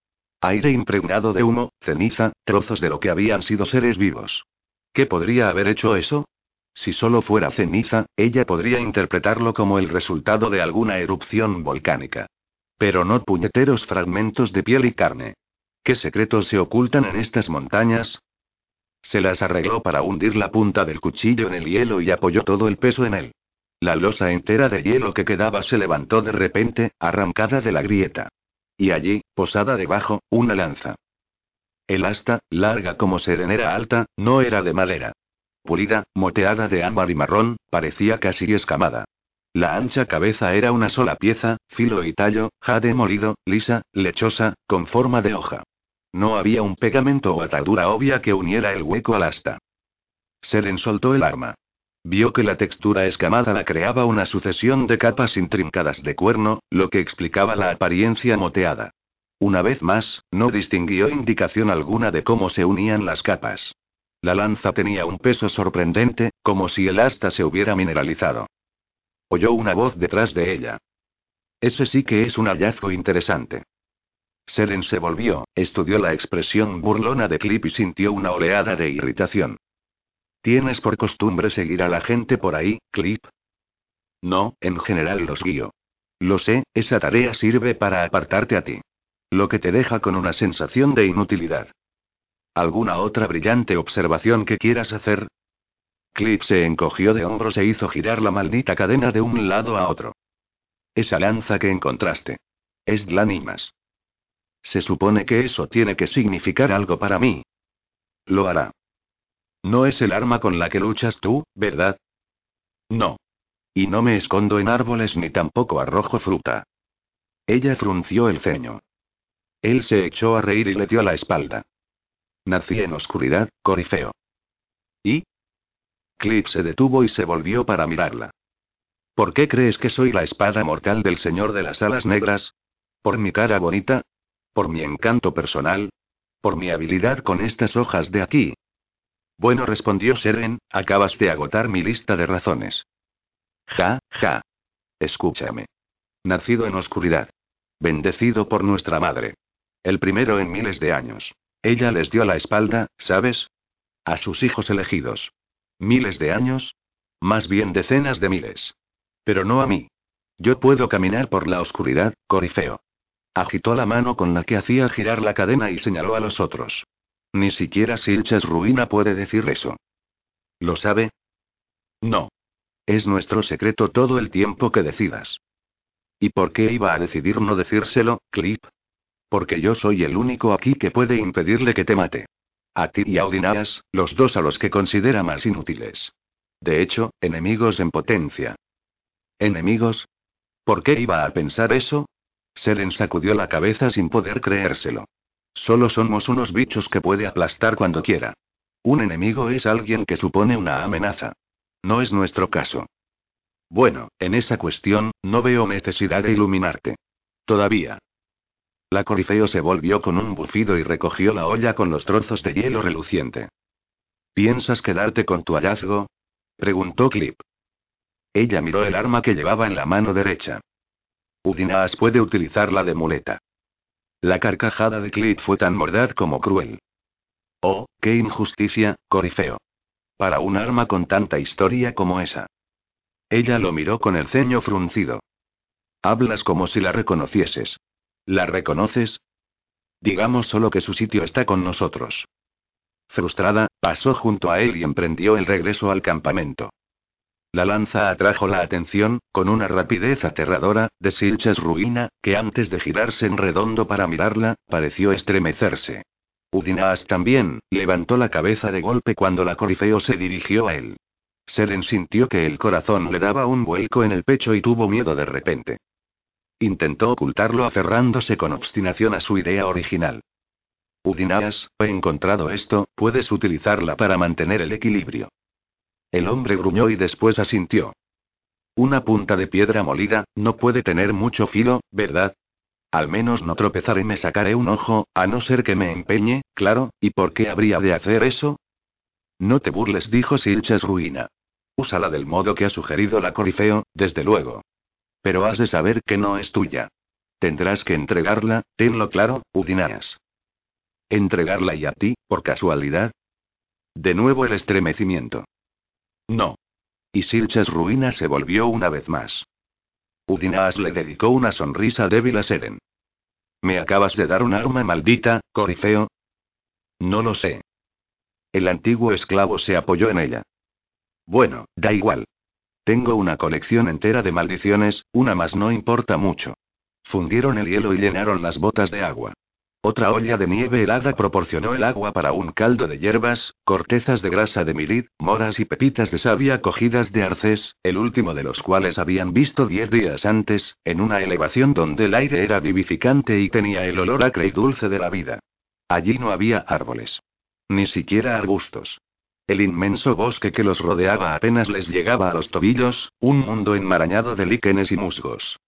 S1: Aire impregnado de humo, ceniza, trozos de lo que habían sido seres vivos. ¿Qué podría haber hecho eso? Si solo fuera ceniza, ella podría interpretarlo como el resultado de alguna erupción volcánica. Pero no puñeteros fragmentos de piel y carne. ¿Qué secretos se ocultan en estas montañas? Se las arregló para hundir la punta del cuchillo en el hielo y apoyó todo el peso en él. La losa entera de hielo que quedaba se levantó de repente, arrancada de la grieta. Y allí, posada debajo, una lanza. El asta, larga como serenera alta, no era de madera. Pulida, moteada de ámbar y marrón, parecía casi escamada. La ancha cabeza era una sola pieza, filo y tallo, jade molido, lisa, lechosa, con forma de hoja. No había un pegamento o atadura obvia que uniera el hueco al asta. Seren soltó el arma. Vio que la textura escamada la creaba una sucesión de capas intrincadas de cuerno, lo que explicaba la apariencia moteada. Una vez más, no distinguió indicación alguna de cómo se unían las capas. La lanza tenía un peso sorprendente, como si el asta se hubiera mineralizado. Oyó una voz detrás de ella. Ese sí que es un hallazgo interesante. Seren se volvió, estudió la expresión burlona de Clip y sintió una oleada de irritación. ¿Tienes por costumbre seguir a la gente por ahí, Clip? No, en general los guío. Lo sé, esa tarea sirve para apartarte a ti. Lo que te deja con una sensación de inutilidad. ¿Alguna otra brillante observación que quieras hacer? Clip se encogió de hombros e hizo girar la maldita cadena de un lado a otro. Esa lanza que encontraste. Es Glanimas. Se supone que eso tiene que significar algo para mí. Lo hará. No es el arma con la que luchas tú, ¿verdad? No. Y no me escondo en árboles ni tampoco arrojo fruta. Ella frunció el ceño. Él se echó a reír y le dio la espalda. Nací en oscuridad, Corifeo. Clip se detuvo y se volvió para mirarla. ¿Por qué crees que soy la espada mortal del señor de las alas negras? ¿Por mi cara bonita? ¿Por mi encanto personal? ¿Por mi habilidad con estas hojas de aquí? Bueno, respondió Seren, acabas de agotar mi lista de razones. Ja, ja. Escúchame. Nacido en oscuridad. Bendecido por nuestra madre. El primero en miles de años. Ella les dio la espalda, ¿sabes? A sus hijos elegidos. ¿Miles de años? Más bien decenas de miles. Pero no a mí. Yo puedo caminar por la oscuridad, Corifeo. Agitó la mano con la que hacía girar la cadena y señaló a los otros. Ni siquiera Silchas Ruina puede decir eso. ¿Lo sabe? No. Es nuestro secreto todo el tiempo que decidas. ¿Y por qué iba a decidir no decírselo, Clip? Porque yo soy el único aquí que puede impedirle que te mate. A ti y a Odinas, los dos a los que considera más inútiles. De hecho, enemigos en potencia. ¿Enemigos? ¿Por qué iba a pensar eso? Seren sacudió la cabeza sin poder creérselo. Solo somos unos bichos que puede aplastar cuando quiera. Un enemigo es alguien que supone una amenaza. No es nuestro caso. Bueno, en esa cuestión, no veo necesidad de iluminarte. Todavía. La corifeo se volvió con un bufido y recogió la olla con los trozos de hielo reluciente. ¿Piensas quedarte con tu hallazgo? preguntó Clip. Ella miró el arma que llevaba en la mano derecha. Udinaas puede utilizarla de muleta. La carcajada de Clip fue tan mordaz como cruel. Oh, qué injusticia, Corifeo. Para un arma con tanta historia como esa. Ella lo miró con el ceño fruncido. Hablas como si la reconocieses. ¿La reconoces? Digamos solo que su sitio está con nosotros. Frustrada, pasó junto a él y emprendió el regreso al campamento. La lanza atrajo la atención, con una rapidez aterradora, de Silchas Ruina, que antes de girarse en redondo para mirarla, pareció estremecerse. Udinaas también, levantó la cabeza de golpe cuando la corifeo se dirigió a él. Seren sintió que el corazón le daba un vuelco en el pecho y tuvo miedo de repente. Intentó ocultarlo aferrándose con obstinación a su idea original. Udinaas, he encontrado esto, puedes utilizarla para mantener el equilibrio. El hombre gruñó y después asintió. Una punta de piedra molida, no puede tener mucho filo, ¿verdad? Al menos no tropezaré y me sacaré un ojo, a no ser que me empeñe, claro, ¿y por qué habría de hacer eso? No te burles, dijo Silchas Ruina. Úsala del modo que ha sugerido la Corifeo, desde luego. Pero has de saber que no es tuya. Tendrás que entregarla, tenlo claro, Udinaas. ¿Entregarla y a ti, por casualidad? De nuevo el estremecimiento. No. Y Silchas Ruina se volvió una vez más. Udinaas le dedicó una sonrisa débil a Seren. ¿Me acabas de dar un arma maldita, Corifeo? No lo sé. El antiguo esclavo se apoyó en ella. Bueno, da igual. Tengo una colección entera de maldiciones, una más no importa mucho. Fundieron el hielo y llenaron las botas de agua. Otra olla de nieve helada proporcionó el agua para un caldo de hierbas, cortezas de grasa de milid, moras y pepitas de savia cogidas de arcés, el último de los cuales habían visto diez días antes, en una elevación donde el aire era vivificante y tenía el olor acre y dulce de la vida. Allí no había árboles. Ni siquiera arbustos. El inmenso bosque que los rodeaba apenas les llegaba a los tobillos, un mundo enmarañado de líquenes y musgos.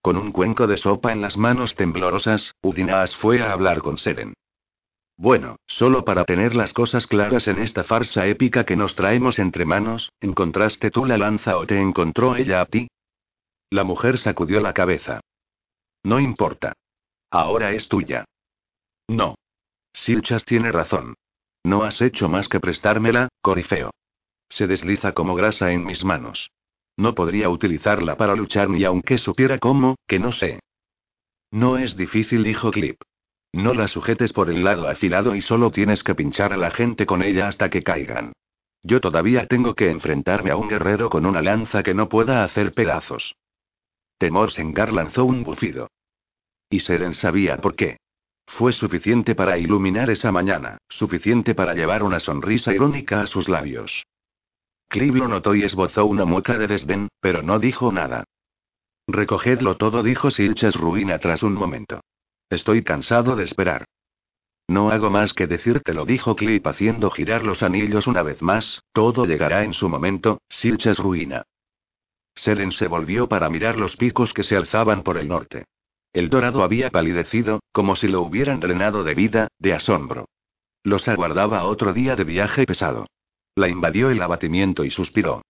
S1: Con un cuenco de sopa en las manos temblorosas, Udinaas fue a hablar con Seren. Bueno, solo para tener las cosas claras en esta farsa épica que nos traemos entre manos, ¿encontraste tú la lanza o te encontró ella a ti? La mujer sacudió la cabeza. No importa. Ahora es tuya. No. Silchas tiene razón. No has hecho más que prestármela, Corifeo. Se desliza como grasa en mis manos. No podría utilizarla para luchar ni aunque supiera cómo, que no sé. No es difícil, dijo Clip. No la sujetes por el lado afilado y solo tienes que pinchar a la gente con ella hasta que caigan. Yo todavía tengo que enfrentarme a un guerrero con una lanza que no pueda hacer pedazos. Temor Sengar lanzó un bufido. Y Seren sabía por qué. Fue suficiente para iluminar esa mañana, suficiente para llevar una sonrisa irónica a sus labios. Clive lo notó y esbozó una mueca de desdén, pero no dijo nada. Recogedlo todo, dijo Silchas Ruina tras un momento. Estoy cansado de esperar. No hago más que decírtelo, dijo Clip haciendo girar los anillos una vez más, todo llegará en su momento, Silchas Ruina. Seren se volvió para mirar los picos que se alzaban por el norte. El dorado había palidecido, como si lo hubieran drenado de vida, de asombro. Los aguardaba otro día de viaje pesado. La invadió el abatimiento y suspiró.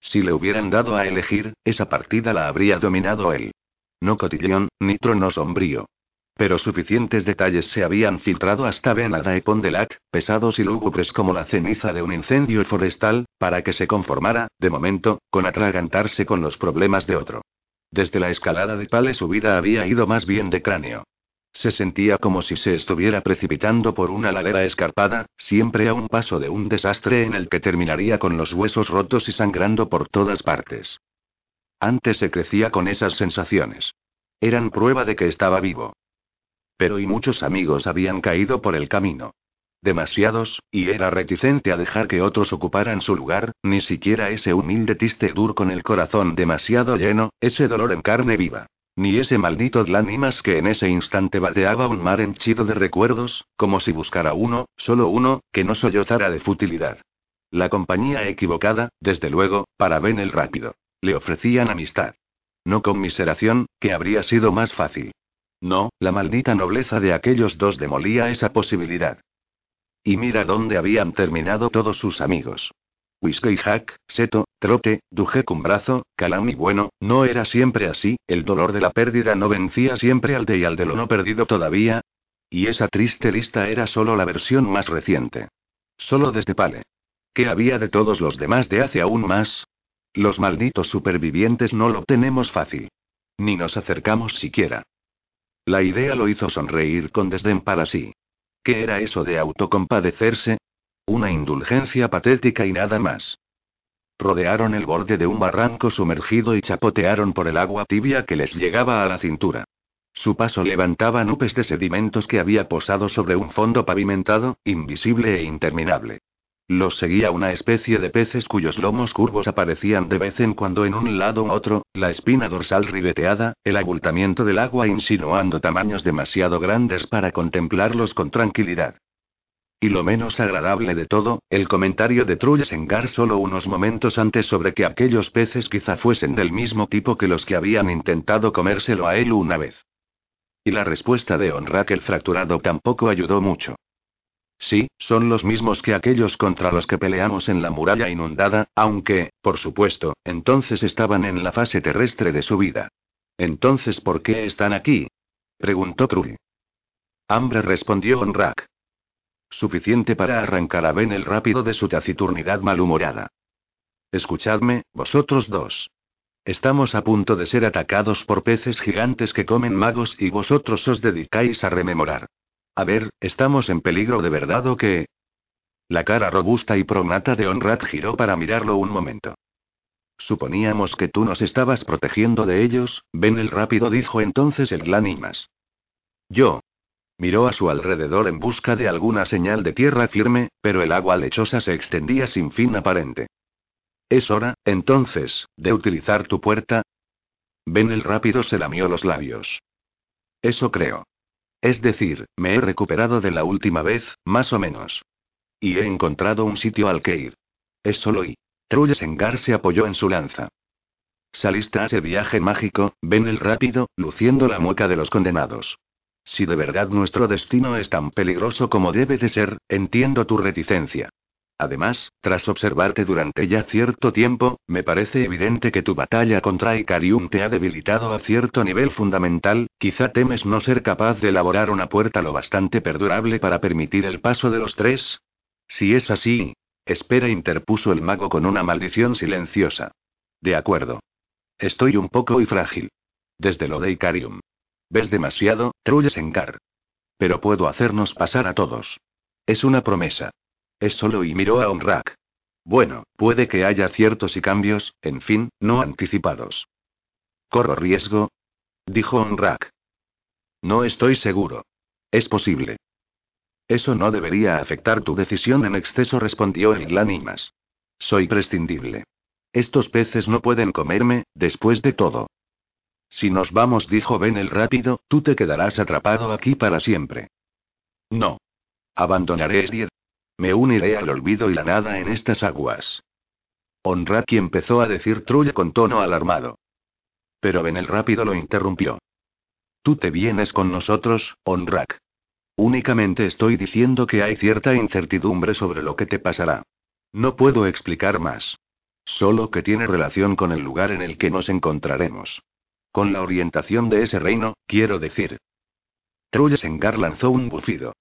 S1: Si le hubieran dado a elegir, esa partida la habría dominado él. No cotillón, ni trono sombrío. Pero suficientes detalles se habían filtrado hasta Benada y Pondelac, pesados y lúgubres como la ceniza de un incendio forestal, para que se conformara, de momento, con atragantarse con los problemas de otro. Desde la escalada de Pale su vida había ido más bien de cráneo. Se sentía como si se estuviera precipitando por una ladera escarpada, siempre a un paso de un desastre en el que terminaría con los huesos rotos y sangrando por todas partes. Antes se crecía con esas sensaciones. Eran prueba de que estaba vivo. Pero y muchos amigos habían caído por el camino. Demasiados, y era reticente a dejar que otros ocuparan su lugar, ni siquiera ese humilde Tistedur con el corazón demasiado lleno, ese dolor en carne viva. Ni ese maldito Dlanimas que en ese instante bateaba un mar henchido de recuerdos, como si buscara uno, solo uno, que no sollozara de futilidad. La compañía equivocada, desde luego, para Ben el rápido. Le ofrecían amistad. No conmiseración, que habría sido más fácil. No, la maldita nobleza de aquellos dos demolía esa posibilidad. Y mira dónde habían terminado todos sus amigos. Whiskey Hack, Seto, Trote, Duje Cumbrazo, Calami bueno, no era siempre así, el dolor de la pérdida no vencía siempre al de y al de lo no perdido todavía. Y esa triste lista era solo la versión más reciente. Solo desde Pale. ¿Qué había de todos los demás de hace aún más? Los malditos supervivientes no lo tenemos fácil. Ni nos acercamos siquiera. La idea lo hizo sonreír con desdén para sí. ¿Qué era eso de autocompadecerse? Una indulgencia patética y nada más. Rodearon el borde de un barranco sumergido y chapotearon por el agua tibia que les llegaba a la cintura. Su paso levantaba nubes de sedimentos que había posado sobre un fondo pavimentado, invisible e interminable. Los seguía una especie de peces cuyos lomos curvos aparecían de vez en cuando en un lado u otro, la espina dorsal ribeteada, el abultamiento del agua insinuando tamaños demasiado grandes para contemplarlos con tranquilidad. Y lo menos agradable de todo, el comentario de Trullesengar solo unos momentos antes sobre que aquellos peces quizá fuesen del mismo tipo que los que habían intentado comérselo a él una vez. Y la respuesta de Onrak el fracturado tampoco ayudó mucho. Sí, son los mismos que aquellos contra los que peleamos en la muralla inundada, aunque, por supuesto, entonces estaban en la fase terrestre de su vida. Entonces, ¿por qué están aquí? preguntó Trull. Hambre respondió Onrak. Suficiente para arrancar a Ben el rápido de su taciturnidad malhumorada. Escuchadme, vosotros dos. Estamos a punto de ser atacados por peces gigantes que comen magos y vosotros os dedicáis a rememorar. A ver, ¿estamos en peligro de verdad o qué? La cara robusta y promata de Onrat giró para mirarlo un momento. Suponíamos que tú nos estabas protegiendo de ellos, Ben el rápido dijo entonces el Glanimas. Yo. Miró a su alrededor en busca de alguna señal de tierra firme, pero el agua lechosa se extendía sin fin aparente. Es hora, entonces, de utilizar tu puerta. Ben el rápido se lamió los labios. Eso creo. Es decir, me he recuperado de la última vez, más o menos. Y he encontrado un sitio al que ir. Es solo y. Trullesengar se apoyó en su lanza. Saliste a ese viaje mágico, ven el rápido, luciendo la mueca de los condenados. Si de verdad nuestro destino es tan peligroso como debe de ser, entiendo tu reticencia. Además, tras observarte durante ya cierto tiempo, me parece evidente que tu batalla contra Icarium te ha debilitado a cierto nivel fundamental, quizá temes no ser capaz de elaborar una puerta lo bastante perdurable para permitir el paso de los tres. Si es así. Espera, interpuso el mago con una maldición silenciosa. De acuerdo. Estoy un poco y frágil. Desde lo de Icarium. Ves demasiado, Trullesencar. Pero puedo hacernos pasar a todos. Es una promesa. Es solo y miró a Onrak. Bueno, puede que haya ciertos y cambios, en fin, no anticipados. ¿Corro riesgo? Dijo Onrak. No estoy seguro. Es posible. Eso no debería afectar tu decisión en exceso, respondió el Glanimas. Soy prescindible. Estos peces no pueden comerme, después de todo. Si nos vamos, dijo Ben el rápido, tú te quedarás atrapado aquí para siempre. No. Abandonaré. Me uniré al olvido y la nada en estas aguas. Onraki empezó a decir Trulla con tono alarmado. Pero Ben el rápido lo interrumpió. Tú te vienes con nosotros, Onrak. Únicamente estoy diciendo que hay cierta incertidumbre sobre lo que te pasará. No puedo explicar más. Solo que tiene relación con el lugar en el que nos encontraremos. Con la orientación de ese reino, quiero decir. Trullesengar lanzó un bufido.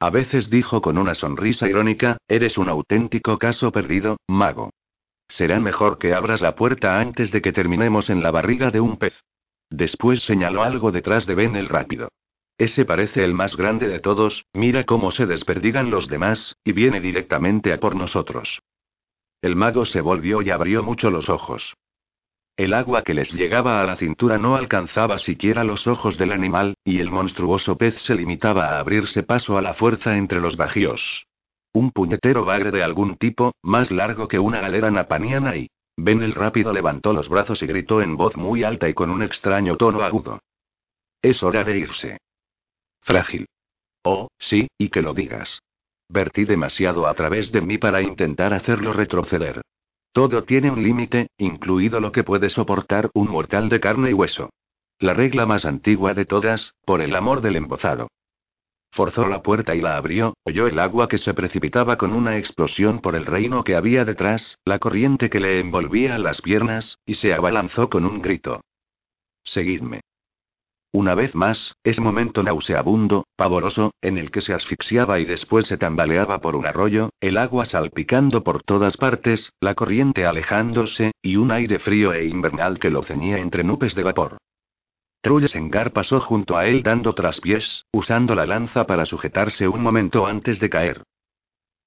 S1: A veces dijo con una sonrisa irónica, eres un auténtico caso perdido, mago. Será mejor que abras la puerta antes de que terminemos en la barriga de un pez. Después señaló algo detrás de Ben el rápido. Ese parece el más grande de todos, mira cómo se desperdigan los demás, y viene directamente a por nosotros. El mago se volvió y abrió mucho los ojos. El agua que les llegaba a la cintura no alcanzaba siquiera los ojos del animal, y el monstruoso pez se limitaba a abrirse paso a la fuerza entre los bajíos. Un puñetero bagre de algún tipo, más largo que una galera napaniana y... Ben el rápido levantó los brazos y gritó en voz muy alta y con un extraño tono agudo. Es hora de irse. Frágil. Oh, sí, y que lo digas. Vertí demasiado a través de mí para intentar hacerlo retroceder. Todo tiene un límite, incluido lo que puede soportar un mortal de carne y hueso. La regla más antigua de todas, por el amor del embozado. Forzó la puerta y la abrió, oyó el agua que se precipitaba con una explosión por el reino que había detrás, la corriente que le envolvía las piernas, y se abalanzó con un grito. Seguidme. Una vez más, ese momento nauseabundo, pavoroso, en el que se asfixiaba y después se tambaleaba por un arroyo, el agua salpicando por todas partes, la corriente alejándose, y un aire frío e invernal que lo ceñía entre nubes de vapor. Trullesengar pasó junto a él dando traspiés, usando la lanza para sujetarse un momento antes de caer.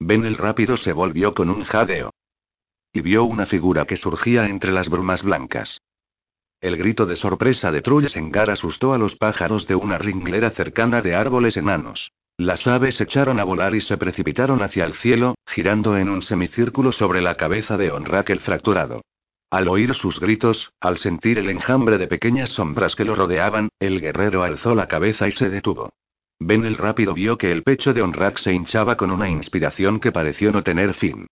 S1: Ben el rápido se volvió con un jadeo. Y vio una figura que surgía entre las brumas blancas. El grito de sorpresa de Trullesengar asustó a los pájaros de una ringlera cercana de árboles enanos. Las aves echaron a volar y se precipitaron hacia el cielo, girando en un semicírculo sobre la cabeza de Onrak el fracturado. Al oír sus gritos, al sentir el enjambre de pequeñas sombras que lo rodeaban, el guerrero alzó la cabeza y se detuvo. Ben el rápido vio que el pecho de Onrak se hinchaba con una inspiración que pareció no tener fin.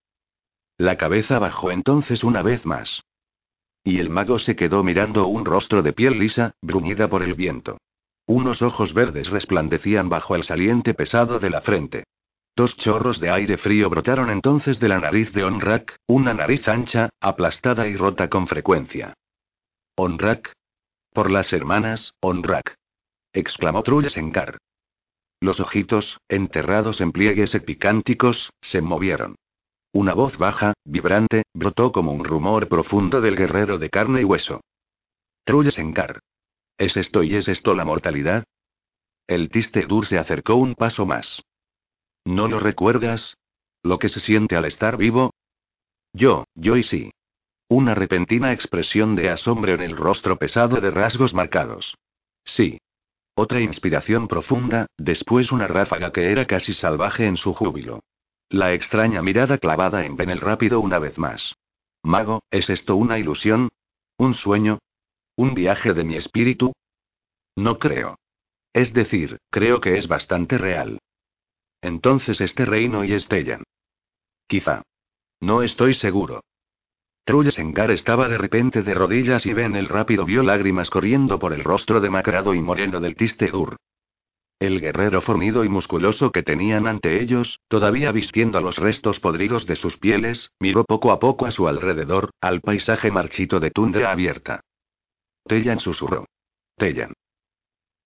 S1: La cabeza bajó entonces una vez más. Y el mago se quedó mirando un rostro de piel lisa, bruñida por el viento. Unos ojos verdes resplandecían bajo el saliente pesado de la frente. Dos chorros de aire frío brotaron entonces de la nariz de Onrak, una nariz ancha, aplastada y rota con frecuencia. Onrak. Por las hermanas, Onrak. exclamó Trullesenkar. Los ojitos, enterrados en pliegues epicánticos, se movieron. Una voz baja, vibrante, brotó como un rumor profundo del guerrero de carne y hueso. Trullesenkar. ¿Es esto y es esto la mortalidad? El Tistedur se acercó un paso más. ¿No lo recuerdas? ¿Lo que se siente al estar vivo? Yo, yo y sí. Una repentina expresión de asombro en el rostro pesado de rasgos marcados. Sí. Otra inspiración profunda, después una ráfaga que era casi salvaje en su júbilo. La extraña mirada clavada en Ben el rápido una vez más. Mago, ¿es esto una ilusión? ¿Un sueño? ¿Un viaje de mi espíritu? No creo. Es decir, creo que es bastante real. Entonces este reino y Estellan. Quizá. No estoy seguro. Trullesengar estaba de repente de rodillas y Ben el rápido vio lágrimas corriendo por el rostro demacrado y moreno del Tistedur. El guerrero fornido y musculoso que tenían ante ellos, todavía vistiendo los restos podridos de sus pieles, miró poco a poco a su alrededor, al paisaje marchito de tundra abierta. Tellan susurró. Tellan.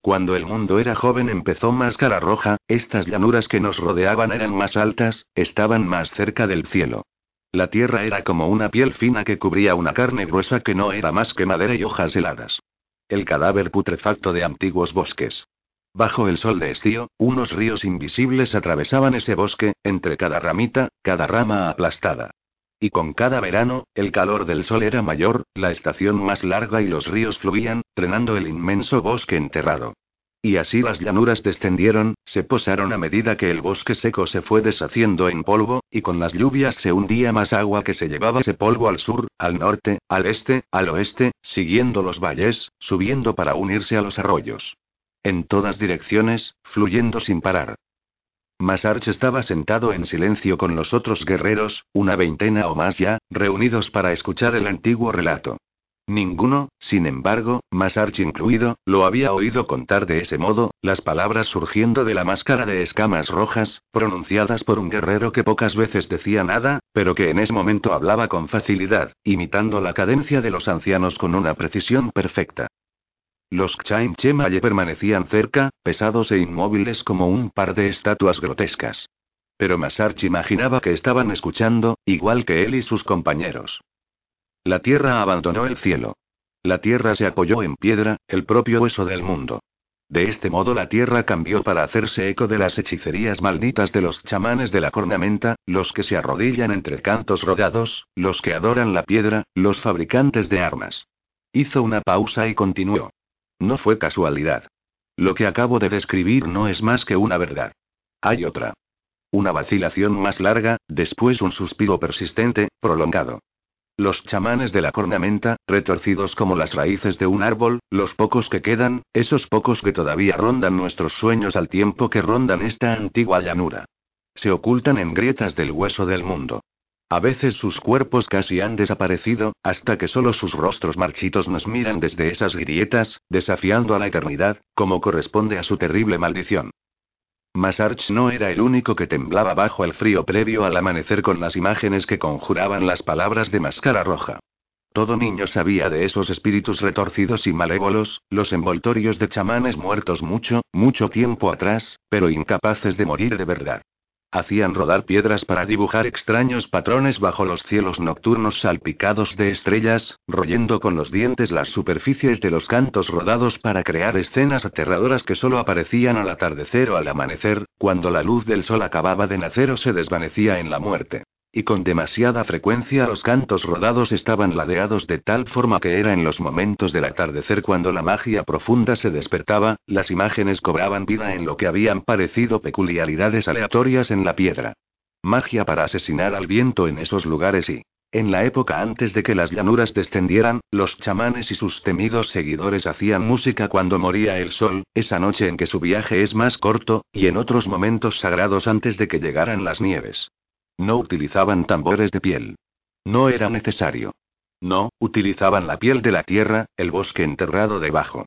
S1: Cuando el mundo era joven empezó Máscara Roja, estas llanuras que nos rodeaban eran más altas, estaban más cerca del cielo. La tierra era como una piel fina que cubría una carne gruesa que no era más que madera y hojas heladas. El cadáver putrefacto de antiguos bosques. Bajo el sol de estío, unos ríos invisibles atravesaban ese bosque, entre cada ramita, cada rama aplastada. Y con cada verano, el calor del sol era mayor, la estación más larga y los ríos fluían, trenando el inmenso bosque enterrado. Y así las llanuras descendieron, se posaron a medida que el bosque seco se fue deshaciendo en polvo, y con las lluvias se hundía más agua que se llevaba ese polvo al sur, al norte, al este, al oeste, siguiendo los valles, subiendo para unirse a los arroyos. En todas direcciones, fluyendo sin parar. Masarch estaba sentado en silencio con los otros guerreros, una veintena o más ya, reunidos para escuchar el antiguo relato. Ninguno, sin embargo, Masarch incluido, lo había oído contar de ese modo, las palabras surgiendo de la máscara de escamas rojas, pronunciadas por un guerrero que pocas veces decía nada, pero que en ese momento hablaba con facilidad, imitando la cadencia de los ancianos con una precisión perfecta. Los Chaim Chemaye permanecían cerca, pesados e inmóviles como un par de estatuas grotescas. Pero Masarch imaginaba que estaban escuchando, igual que él y sus compañeros. La tierra abandonó el cielo. La tierra se apoyó en piedra, el propio hueso del mundo. De este modo la tierra cambió para hacerse eco de las hechicerías malditas de los chamanes de la cornamenta, los que se arrodillan entre cantos rodados, los que adoran la piedra, los fabricantes de armas. Hizo una pausa y continuó. No fue casualidad. Lo que acabo de describir no es más que una verdad. Hay otra. Una vacilación más larga, después un suspiro persistente, prolongado. Los chamanes de la cornamenta, retorcidos como las raíces de un árbol, los pocos que quedan, esos pocos que todavía rondan nuestros sueños al tiempo que rondan esta antigua llanura. Se ocultan en grietas del hueso del mundo. A veces sus cuerpos casi han desaparecido, hasta que solo sus rostros marchitos nos miran desde esas grietas, desafiando a la eternidad, como corresponde a su terrible maldición. Masarch no era el único que temblaba bajo el frío previo al amanecer con las imágenes que conjuraban las palabras de máscara roja. Todo niño sabía de esos espíritus retorcidos y malévolos, los envoltorios de chamanes muertos mucho, mucho tiempo atrás, pero incapaces de morir de verdad. Hacían rodar piedras para dibujar extraños patrones bajo los cielos nocturnos salpicados de estrellas, royendo con los dientes las superficies de los cantos rodados para crear escenas aterradoras que solo aparecían al atardecer o al amanecer, cuando la luz del sol acababa de nacer o se desvanecía en la muerte. Y con demasiada frecuencia los cantos rodados estaban ladeados de tal forma que era en los momentos del atardecer cuando la magia profunda se despertaba, las imágenes cobraban vida en lo que habían parecido peculiaridades aleatorias en la piedra. Magia para asesinar al viento en esos lugares y, en la época antes de que las llanuras descendieran, los chamanes y sus temidos seguidores hacían música cuando moría el sol, esa noche en que su viaje es más corto, y en otros momentos sagrados antes de que llegaran las nieves. No utilizaban tambores de piel. No era necesario. No, utilizaban la piel de la tierra, el bosque enterrado debajo.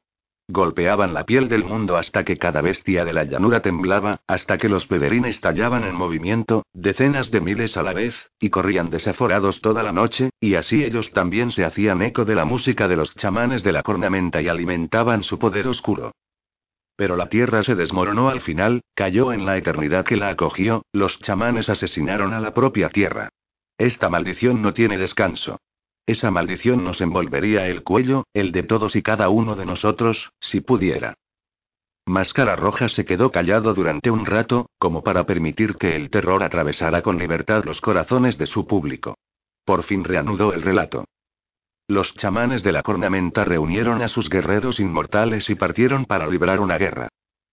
S1: Golpeaban la piel del mundo hasta que cada bestia de la llanura temblaba, hasta que los peberines estallaban en movimiento, decenas de miles a la vez, y corrían desaforados toda la noche, y así ellos también se hacían eco de la música de los chamanes de la cornamenta y alimentaban su poder oscuro. Pero la tierra se desmoronó al final, cayó en la eternidad que la acogió, los chamanes asesinaron a la propia tierra. Esta maldición no tiene descanso. Esa maldición nos envolvería el cuello, el de todos y cada uno de nosotros, si pudiera. Máscara Roja se quedó callado durante un rato, como para permitir que el terror atravesara con libertad los corazones de su público. Por fin reanudó el relato. Los chamanes de la cornamenta reunieron a sus guerreros inmortales y partieron para librar una guerra.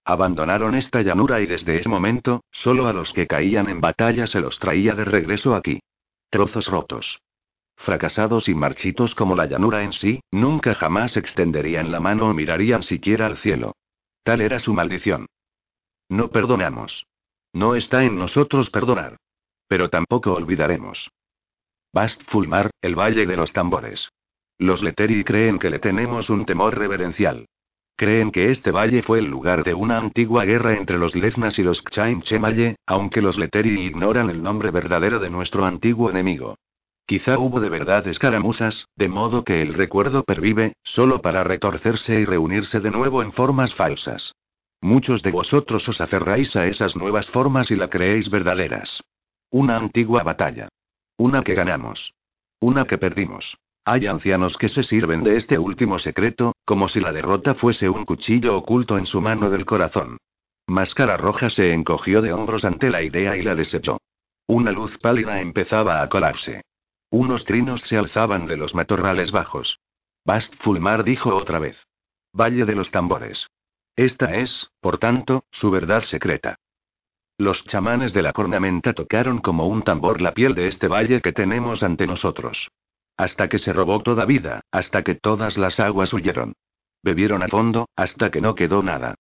S1: Abandonaron esta llanura y desde ese momento, solo a los que caían en batalla se los traía de regreso aquí. Trozos rotos. Fracasados y marchitos como la llanura en sí, nunca jamás extenderían la mano o mirarían siquiera al cielo. Tal era su maldición. No perdonamos. No está en nosotros perdonar. Pero tampoco olvidaremos. Bast Fulmar, el Valle de los Tambores. Los Leteri creen que le tenemos un temor reverencial. Creen que este valle fue el lugar de una antigua guerra entre los Leznas y los Kchain Chemalle, aunque los Leteri ignoran el nombre verdadero de nuestro antiguo enemigo. Quizá hubo de verdad escaramuzas, de modo que el recuerdo pervive, solo para retorcerse y reunirse de nuevo en formas falsas. Muchos de vosotros os aferráis a esas nuevas formas y la creéis verdaderas. Una antigua batalla. Una que ganamos. Una que perdimos. Hay ancianos que se sirven de este último secreto, como si la derrota fuese un cuchillo oculto en su mano del corazón. Máscara Roja se encogió de hombros ante la idea y la desechó. Una luz pálida empezaba a colarse. Unos trinos se alzaban de los matorrales bajos. Bast Fulmar dijo otra vez. Valle de los tambores. Esta es, por tanto, su verdad secreta. Los chamanes de la cornamenta tocaron como un tambor la piel de este valle que tenemos ante nosotros. Hasta que se robó toda vida, hasta que todas las aguas huyeron. Bebieron a fondo, hasta que no quedó nada.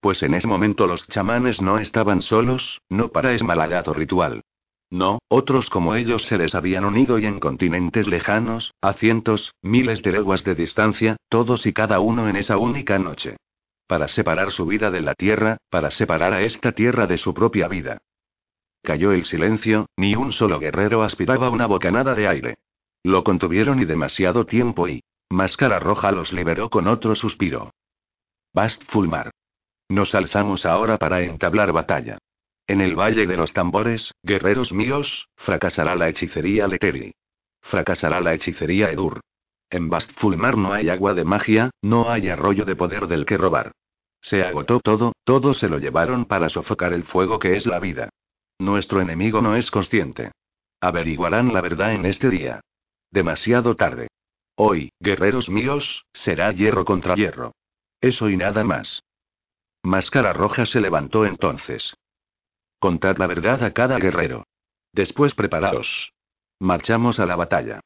S1: Pues en ese momento los chamanes no estaban solos, no para esmalagado ritual. No, otros como ellos se les habían unido y en continentes lejanos, a cientos, miles de leguas de distancia, todos y cada uno en esa única noche. Para separar su vida de la tierra, para separar a esta tierra de su propia vida. Cayó el silencio, ni un solo guerrero aspiraba una bocanada de aire. Lo contuvieron y demasiado tiempo y. Máscara Roja los liberó con otro suspiro. Bast Fulmar. Nos alzamos ahora para entablar batalla. En el Valle de los Tambores, guerreros míos, fracasará la hechicería Leteri. Fracasará la hechicería Edur. En Bast Fulmar no hay agua de magia, no hay arroyo de poder del que robar. Se agotó todo, todo se lo llevaron para sofocar el fuego que es la vida. Nuestro enemigo no es consciente. Averiguarán la verdad en este día. Demasiado tarde. Hoy, guerreros míos, será hierro contra hierro. Eso y nada más. Máscara Roja se levantó entonces. Contad la verdad a cada guerrero. Después preparaos. Marchamos a la batalla.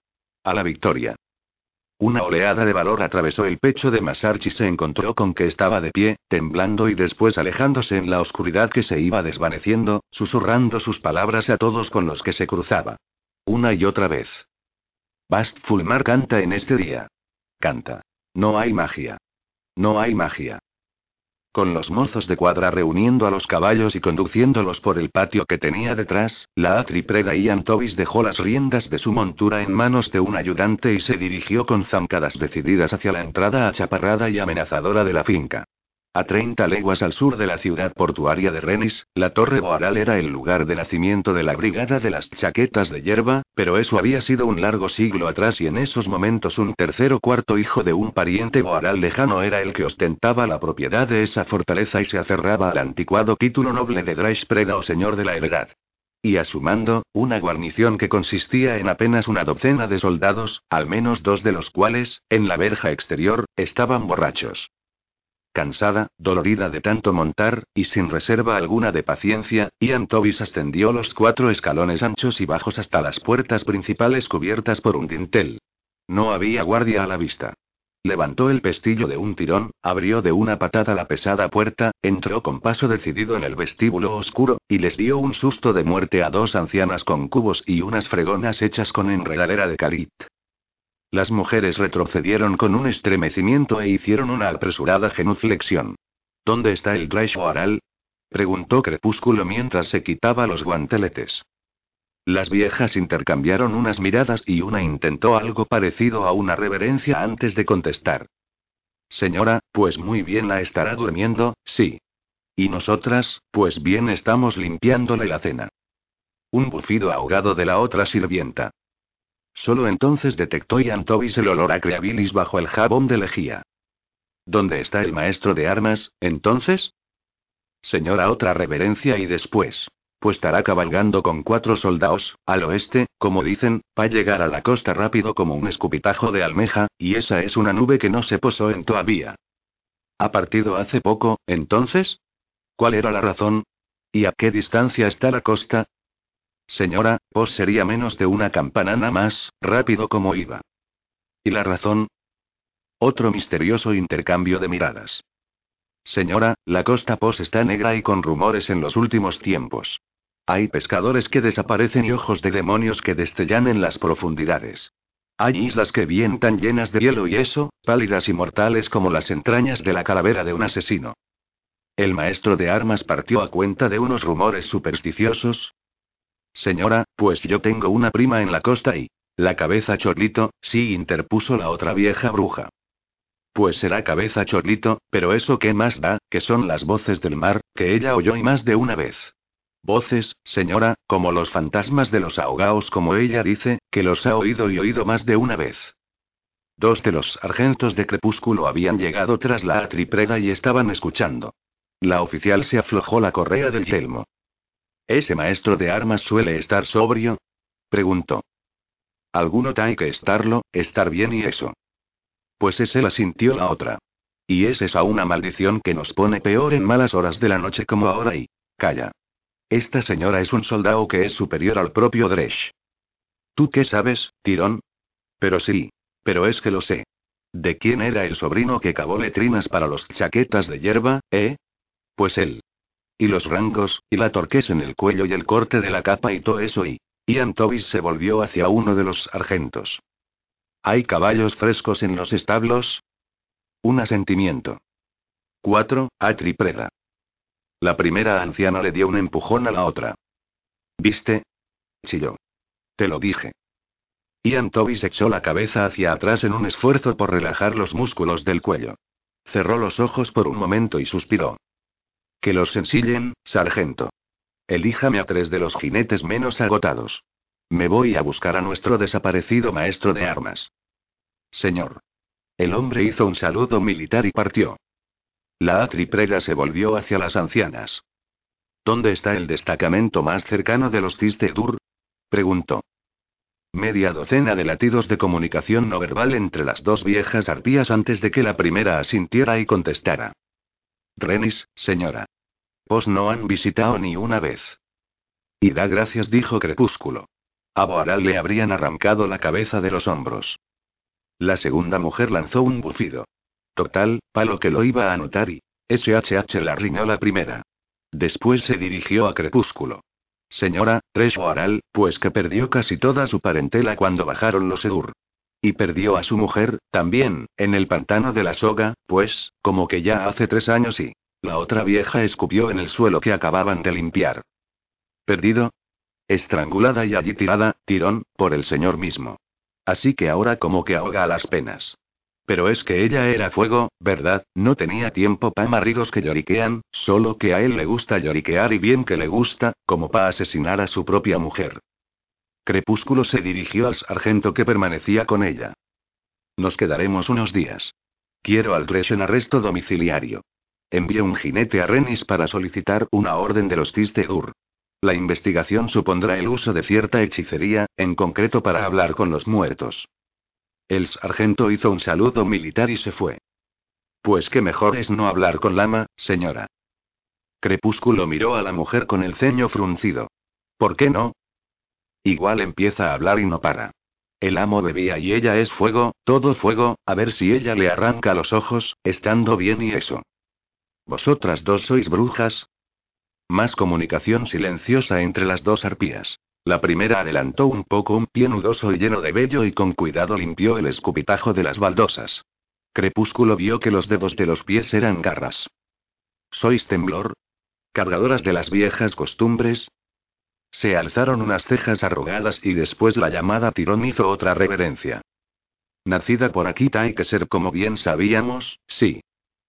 S1: A la victoria. Una oleada de valor atravesó el pecho de Masarchi y se encontró con que estaba de pie, temblando y después alejándose en la oscuridad que se iba desvaneciendo, susurrando sus palabras a todos con los que se cruzaba. Una y otra vez. Bast Fulmar canta en este día. Canta. No hay magia. No hay magia. Con los mozos de cuadra reuniendo a los caballos y conduciéndolos por el patio que tenía detrás, la atripreda Ian Tobis dejó las riendas de su montura en manos de un ayudante y se dirigió con zancadas decididas hacia la entrada achaparrada y amenazadora de la finca. A 30 leguas al sur de la ciudad portuaria de Renis, la Torre Boaral era el lugar de nacimiento de la Brigada de las Chaquetas de Hierba, pero eso había sido un largo siglo atrás y en esos momentos un tercer o cuarto hijo de un pariente Boaral lejano era el que ostentaba la propiedad de esa fortaleza y se aferraba al anticuado título noble de Preda o Señor de la Heredad. Y a su mando, una guarnición que consistía en apenas una docena de soldados, al menos dos de los cuales, en la verja exterior, estaban borrachos. Cansada, dolorida de tanto montar, y sin reserva alguna de paciencia, Ian Tobis ascendió los cuatro escalones anchos y bajos hasta las puertas principales cubiertas por un dintel. No había guardia a la vista. Levantó el pestillo de un tirón, abrió de una patada la pesada puerta, entró con paso decidido en el vestíbulo oscuro, y les dio un susto de muerte a dos ancianas con cubos y unas fregonas hechas con enredadera de carit. Las mujeres retrocedieron con un estremecimiento e hicieron una apresurada genuflexión. ¿Dónde está el Draish preguntó Crepúsculo mientras se quitaba los guanteletes. Las viejas intercambiaron unas miradas y una intentó algo parecido a una reverencia antes de contestar. Señora, pues muy bien la estará durmiendo, sí. Y nosotras, pues bien estamos limpiándole la cena. Un bufido ahogado de la otra sirvienta. Solo entonces detectó Ian Tobis el olor a creabilis bajo el jabón de lejía. ¿Dónde está el maestro de armas, entonces? Señora, otra reverencia y después. pues estará cabalgando con cuatro soldados, al oeste, como dicen, para llegar a la costa rápido como un escupitajo de almeja, y esa es una nube que no se posó en todavía. ¿Ha partido hace poco, entonces? ¿Cuál era la razón? ¿Y a qué distancia está la costa? Señora, pues sería menos de una campanana más, rápido como iba. ¿Y la razón? Otro misterioso intercambio de miradas. Señora, la costa pos está negra y con rumores en los últimos tiempos. Hay pescadores que desaparecen y ojos de demonios que destellan en las profundidades. Hay islas que vienen tan llenas de hielo y eso, pálidas y mortales como las entrañas de la calavera de un asesino. El maestro de armas partió a cuenta de unos rumores supersticiosos. Señora, pues yo tengo una prima en la costa y... La cabeza chorlito, sí interpuso la otra vieja bruja. Pues será cabeza chorlito, pero eso qué más da, que son las voces del mar, que ella oyó y más de una vez. Voces, señora, como los fantasmas de los ahogaos, como ella dice, que los ha oído y oído más de una vez. Dos de los sargentos de crepúsculo habían llegado tras la atripreda y estaban escuchando. La oficial se aflojó la correa del yelmo. ¿Ese maestro de armas suele estar sobrio? preguntó. Alguno hay que estarlo, estar bien y eso. Pues ese la sintió la otra. Y es esa una maldición que nos pone peor en malas horas de la noche como ahora y... Calla. Esta señora es un soldado que es superior al propio Dresh. ¿Tú qué sabes, Tirón? Pero sí. Pero es que lo sé. ¿De quién era el sobrino que cavó letrinas para los chaquetas de hierba, eh? Pues él. Y los rangos, y la torqués en el cuello y el corte de la capa y todo eso y... Ian Tobis se volvió hacia uno de los sargentos. ¿Hay caballos frescos en los establos? Un asentimiento. 4. Atripreda. La primera anciana le dio un empujón a la otra. ¿Viste? chilló. Te lo dije. Ian Tobis echó la cabeza hacia atrás en un esfuerzo por relajar los músculos del cuello. Cerró los ojos por un momento y suspiró. Que los ensillen, sargento. Elíjame a tres de los jinetes menos agotados. Me voy a buscar a nuestro desaparecido maestro de armas. Señor. El hombre hizo un saludo militar y partió. La atriprega se volvió hacia las ancianas. ¿Dónde está el destacamento más cercano de los Cistedur? preguntó. Media docena de latidos de comunicación no verbal entre las dos viejas arpías antes de que la primera asintiera y contestara. Renis, señora. No han visitado ni una vez. Y da gracias, dijo Crepúsculo. A Boaral le habrían arrancado la cabeza de los hombros. La segunda mujer lanzó un bufido. Total, palo que lo iba a notar y. SHH la riñó la primera. Después se dirigió a Crepúsculo. Señora, Tresh Oaral, pues que perdió casi toda su parentela cuando bajaron los Edur. Y perdió a su mujer, también, en el pantano de la soga, pues, como que ya hace tres años y. La otra vieja escupió en el suelo que acababan de limpiar. ¿Perdido? Estrangulada y allí tirada, tirón, por el señor mismo. Así que ahora como que ahoga las penas. Pero es que ella era fuego, ¿verdad? No tenía tiempo pa' maridos que lloriquean, solo que a él le gusta lloriquear y bien que le gusta, como pa' asesinar a su propia mujer. Crepúsculo se dirigió al sargento que permanecía con ella. Nos quedaremos unos días. Quiero al Dresh en arresto domiciliario. Envío un jinete a Renis para solicitar una orden de los Ur. La investigación supondrá el uso de cierta hechicería, en concreto para hablar con los muertos. El sargento hizo un saludo militar y se fue. Pues qué mejor es no hablar con Lama, señora. Crepúsculo miró a la mujer con el ceño fruncido. ¿Por qué no? Igual empieza a hablar y no para. El amo bebía y ella es fuego, todo fuego, a ver si ella le arranca los ojos, estando bien y eso. ¿Vosotras dos sois brujas? Más comunicación silenciosa entre las dos arpías. La primera adelantó un poco un pie nudoso y lleno de vello y con cuidado limpió el escupitajo de las baldosas. Crepúsculo vio que los dedos de los pies eran garras. ¿Sois temblor? ¿Cargadoras de las viejas costumbres? Se alzaron unas cejas arrugadas y después la llamada tirón hizo otra reverencia. Nacida por aquí hay que ser como bien sabíamos, sí.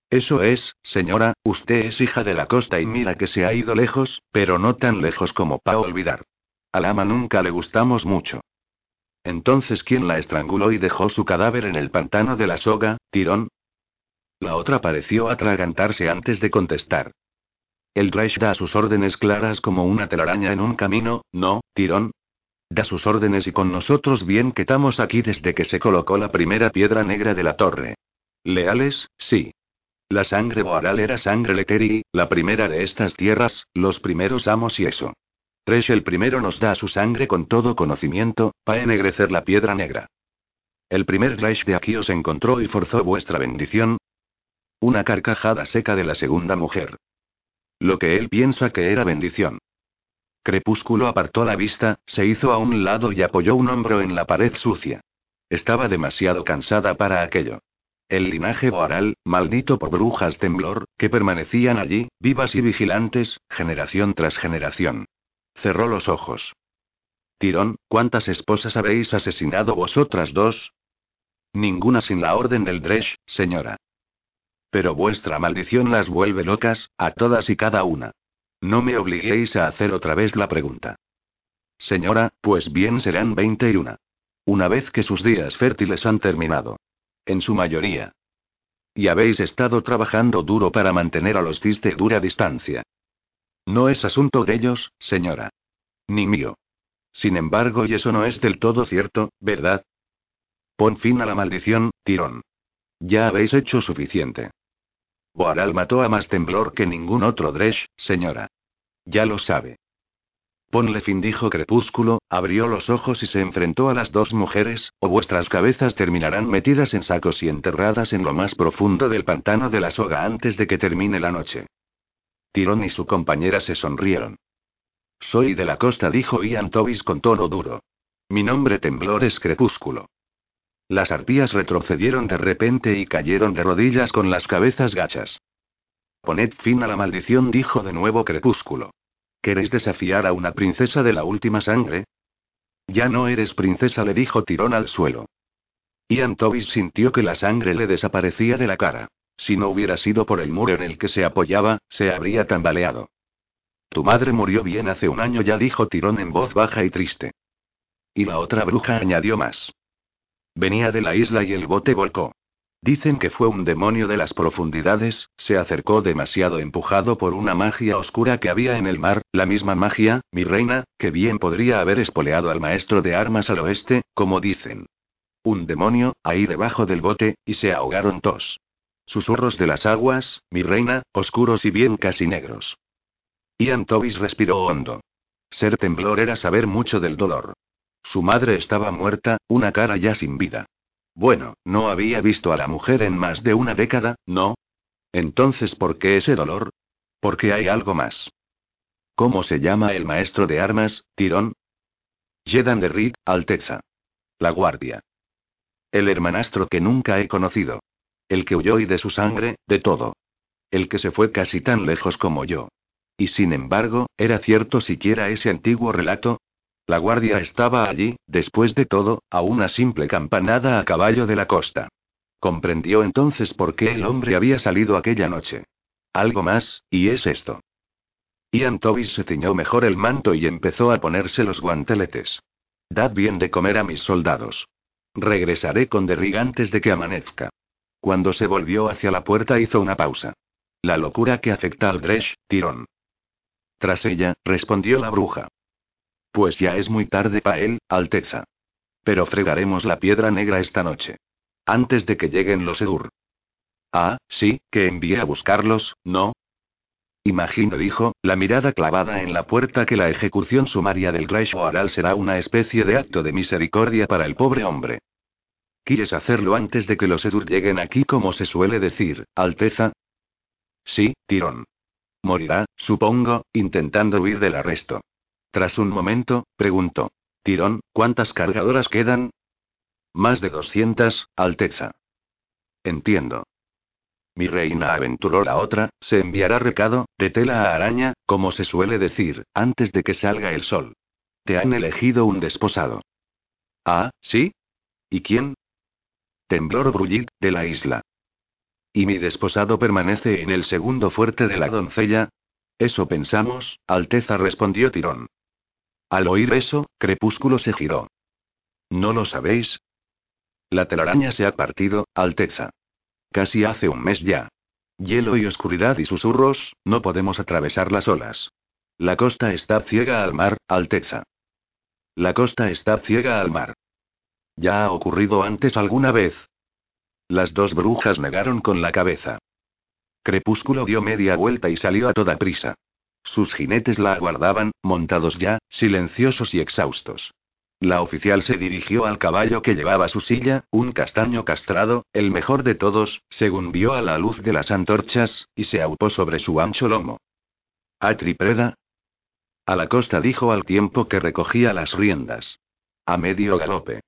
S1: Eso es, señora, usted es hija de la costa y mira que se ha ido lejos, pero no tan lejos como para olvidar. Al ama nunca le gustamos mucho. Entonces, ¿quién la estranguló y dejó su cadáver en el pantano de la soga, tirón? La otra pareció atragantarse antes de contestar. El Dresh da sus órdenes claras como una telaraña en un camino, ¿no, Tirón? Da sus órdenes y con nosotros bien que estamos aquí desde que se colocó la primera piedra negra de la torre. Leales, sí. La sangre Boaral era sangre Leteri, la primera de estas tierras, los primeros amos y eso. Tresh el primero nos da su sangre con todo conocimiento, para ennegrecer la piedra negra. El primer Dresh de aquí os encontró y forzó vuestra bendición. Una carcajada seca de la segunda mujer. Lo que él piensa que era bendición. Crepúsculo apartó la vista, se hizo a un lado y apoyó un hombro en la pared sucia. Estaba demasiado cansada para aquello. El linaje boaral, maldito por brujas temblor, que permanecían allí, vivas y vigilantes, generación tras generación. Cerró los ojos. Tirón, ¿cuántas esposas habéis asesinado vosotras dos? Ninguna sin la orden del Dresh, señora. Pero vuestra maldición las vuelve locas, a todas y cada una. No me obliguéis a hacer otra vez la pregunta. Señora, pues bien serán veinte y una. Una vez que sus días fértiles han terminado. En su mayoría. Y habéis estado trabajando duro para mantener a los Ciste dura distancia. No es asunto de ellos, señora. Ni mío. Sin embargo, y eso no es del todo cierto, ¿verdad? Pon fin a la maldición, tirón. Ya habéis hecho suficiente. Boaral mató a más temblor que ningún otro Dresh, señora. Ya lo sabe. Ponle fin, dijo Crepúsculo, abrió los ojos y se enfrentó a las dos mujeres, o vuestras cabezas terminarán metidas en sacos y enterradas en lo más profundo del pantano de la soga antes de que termine la noche. Tirón y su compañera se sonrieron. Soy de la costa, dijo Ian Tobis con tono duro. Mi nombre temblor es Crepúsculo. Las arpías retrocedieron de repente y cayeron de rodillas con las cabezas gachas. Poned fin a la maldición, dijo de nuevo Crepúsculo. ¿Queréis desafiar a una princesa de la última sangre? Ya no eres princesa, le dijo Tirón al suelo. Ian Tobis sintió que la sangre le desaparecía de la cara. Si no hubiera sido por el muro en el que se apoyaba, se habría tambaleado. Tu madre murió bien hace un año, ya dijo Tirón en voz baja y triste. Y la otra bruja añadió más. Venía de la isla y el bote volcó. Dicen que fue un demonio de las profundidades, se acercó demasiado empujado por una magia oscura que había en el mar, la misma magia, mi reina, que bien podría haber espoleado al maestro de armas al oeste, como dicen. Un demonio, ahí debajo del bote, y se ahogaron todos. Susurros de las aguas, mi reina, oscuros y bien casi negros. Ian Tobis respiró hondo. Ser temblor era saber mucho del dolor. Su madre estaba muerta, una cara ya sin vida. Bueno, no había visto a la mujer en más de una década, ¿no? Entonces, ¿por qué ese dolor? Porque hay algo más. ¿Cómo se llama el maestro de armas, Tirón? Jedan de Reed, Alteza. La guardia. El hermanastro que nunca he conocido. El que huyó y de su sangre, de todo. El que se fue casi tan lejos como yo. Y sin embargo, ¿era cierto siquiera ese antiguo relato? La guardia estaba allí, después de todo, a una simple campanada a caballo de la costa. Comprendió entonces por qué el hombre había salido aquella noche. Algo más, y es esto. Ian Tobis se ciñó mejor el manto y empezó a ponerse los guanteletes. Dad bien de comer a mis soldados. Regresaré con Derrig antes de que amanezca. Cuando se volvió hacia la puerta hizo una pausa. La locura que afecta al Dresh, Tirón. Tras ella, respondió la bruja. Pues ya es muy tarde para él, Alteza. Pero fregaremos la piedra negra esta noche. Antes de que lleguen los Edur. Ah, sí, que envié a buscarlos, ¿no? Imagino, dijo, la mirada clavada en la puerta que la ejecución sumaria del Oral será una especie de acto de misericordia para el pobre hombre. ¿Quieres hacerlo antes de que los Edur lleguen aquí, como se suele decir, Alteza? Sí, Tirón. Morirá, supongo, intentando huir del arresto. Tras un momento, preguntó. Tirón, ¿cuántas cargadoras quedan? Más de doscientas, Alteza. Entiendo. Mi reina aventuró la otra, se enviará recado, de tela a araña, como se suele decir, antes de que salga el sol. Te han elegido un desposado. Ah, ¿sí? ¿Y quién? Temblor Brullit, de la isla. ¿Y mi desposado permanece en el segundo fuerte de la doncella? Eso pensamos, Alteza respondió Tirón. Al oír eso, Crepúsculo se giró. ¿No lo sabéis? La telaraña se ha partido, Alteza. Casi hace un mes ya. Hielo y oscuridad y susurros, no podemos atravesar las olas. La costa está ciega al mar, Alteza. La costa está ciega al mar. ¿Ya ha ocurrido antes alguna vez? Las dos brujas negaron con la cabeza. Crepúsculo dio media vuelta y salió a toda prisa. Sus jinetes la aguardaban, montados ya, silenciosos y exhaustos. La oficial se dirigió al caballo que llevaba su silla, un castaño castrado, el mejor de todos, según vio a la luz de las antorchas, y se aupó sobre su ancho lomo. ¿A Tripreda? A la costa dijo al tiempo que recogía las riendas. A medio galope.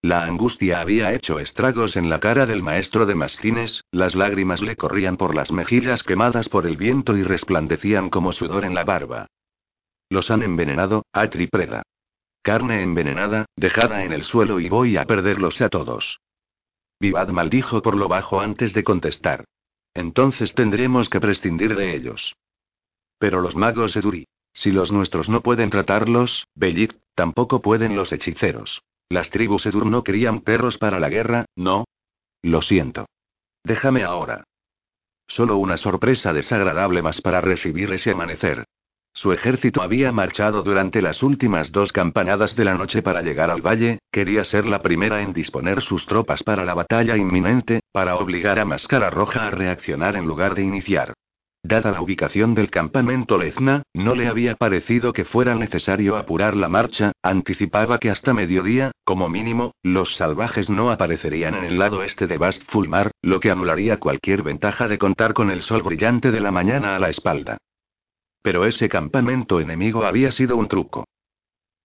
S1: La angustia había hecho estragos en la cara del maestro de mastines, las lágrimas le corrían por las mejillas quemadas por el viento y resplandecían como sudor en la barba. Los han envenenado, a Tripreda. Carne envenenada, dejada en el suelo y voy a perderlos a todos. Vivad maldijo por lo bajo antes de contestar. Entonces tendremos que prescindir de ellos. Pero los magos Eduri. Si los nuestros no pueden tratarlos, Bellit, tampoco pueden los hechiceros. Las tribus Edur no querían perros para la guerra, ¿no? Lo siento. Déjame ahora. Solo una sorpresa desagradable más para recibir ese amanecer. Su ejército había marchado durante las últimas dos campanadas de la noche para llegar al valle, quería ser la primera en disponer sus tropas para la batalla inminente, para obligar a Máscara Roja a reaccionar en lugar de iniciar. Dada la ubicación del campamento Lezna, no le había parecido que fuera necesario apurar la marcha, anticipaba que hasta mediodía, como mínimo, los salvajes no aparecerían en el lado este de Bast Fulmar, lo que anularía cualquier ventaja de contar con el sol brillante de la mañana a la espalda. Pero ese campamento enemigo había sido un truco.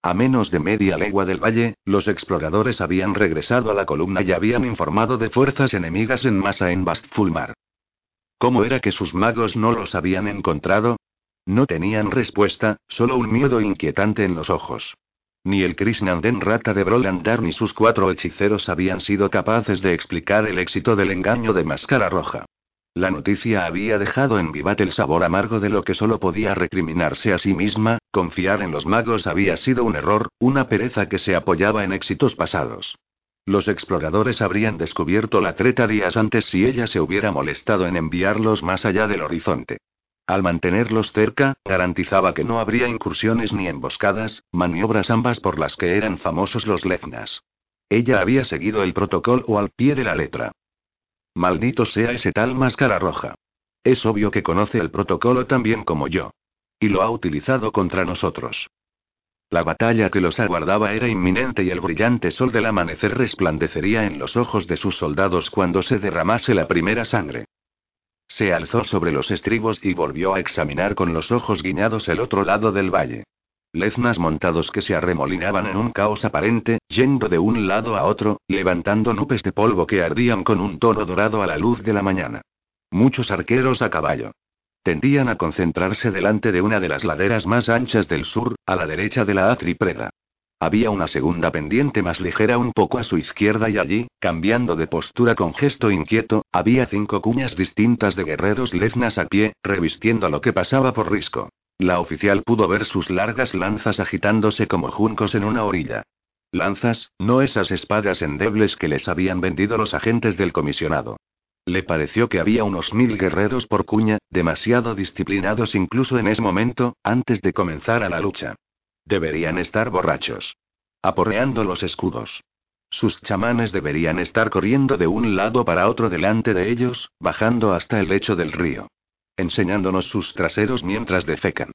S1: A menos de media legua del valle, los exploradores habían regresado a la columna y habían informado de fuerzas enemigas en masa en Bastfulmar. ¿Cómo era que sus magos no los habían encontrado? No tenían respuesta, solo un miedo inquietante en los ojos. Ni el Krishnanden Rata de Brolandar ni sus cuatro hechiceros habían sido capaces de explicar el éxito del engaño de Máscara Roja. La noticia había dejado en Vivat el sabor amargo de lo que solo podía recriminarse a sí misma, confiar en los magos había sido un error, una pereza que se apoyaba en éxitos pasados. Los exploradores habrían descubierto la treta días antes si ella se hubiera molestado en enviarlos más allá del horizonte. Al mantenerlos cerca, garantizaba que no habría incursiones ni emboscadas, maniobras ambas por las que eran famosos los leznas. Ella había seguido el protocolo al pie de la letra. Maldito sea ese tal máscara roja. Es obvio que conoce el protocolo tan bien como yo. Y lo ha utilizado contra nosotros. La batalla que los aguardaba era inminente y el brillante sol del amanecer resplandecería en los ojos de sus soldados cuando se derramase la primera sangre. Se alzó sobre los estribos y volvió a examinar con los ojos guiñados el otro lado del valle. Leznas montados que se arremolinaban en un caos aparente, yendo de un lado a otro, levantando nubes de polvo que ardían con un tono dorado a la luz de la mañana. Muchos arqueros a caballo. Tendían a concentrarse delante de una de las laderas más anchas del sur, a la derecha de la Atripreda. Había una segunda pendiente más ligera un poco a su izquierda y allí, cambiando de postura con gesto inquieto, había cinco cuñas distintas de guerreros leznas a pie, revistiendo lo que pasaba por risco. La oficial pudo ver sus largas lanzas agitándose como juncos en una orilla. Lanzas, no esas espadas endebles que les habían vendido los agentes del comisionado. Le pareció que había unos mil guerreros por cuña, demasiado disciplinados incluso en ese momento, antes de comenzar a la lucha. Deberían estar borrachos. Aporreando los escudos. Sus chamanes deberían estar corriendo de un lado para otro delante de ellos, bajando hasta el lecho del río enseñándonos sus traseros mientras defecan.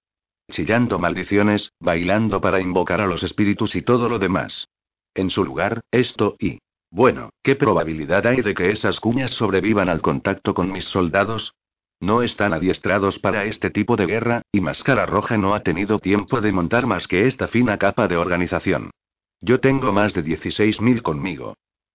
S1: Chillando maldiciones, bailando para invocar a los espíritus y todo lo demás. En su lugar, esto y... Bueno, ¿qué probabilidad hay de que esas cuñas sobrevivan al contacto con mis soldados? No están adiestrados para este tipo de guerra, y Máscara Roja no ha tenido tiempo de montar más que esta fina capa de organización. Yo tengo más de 16.000 conmigo.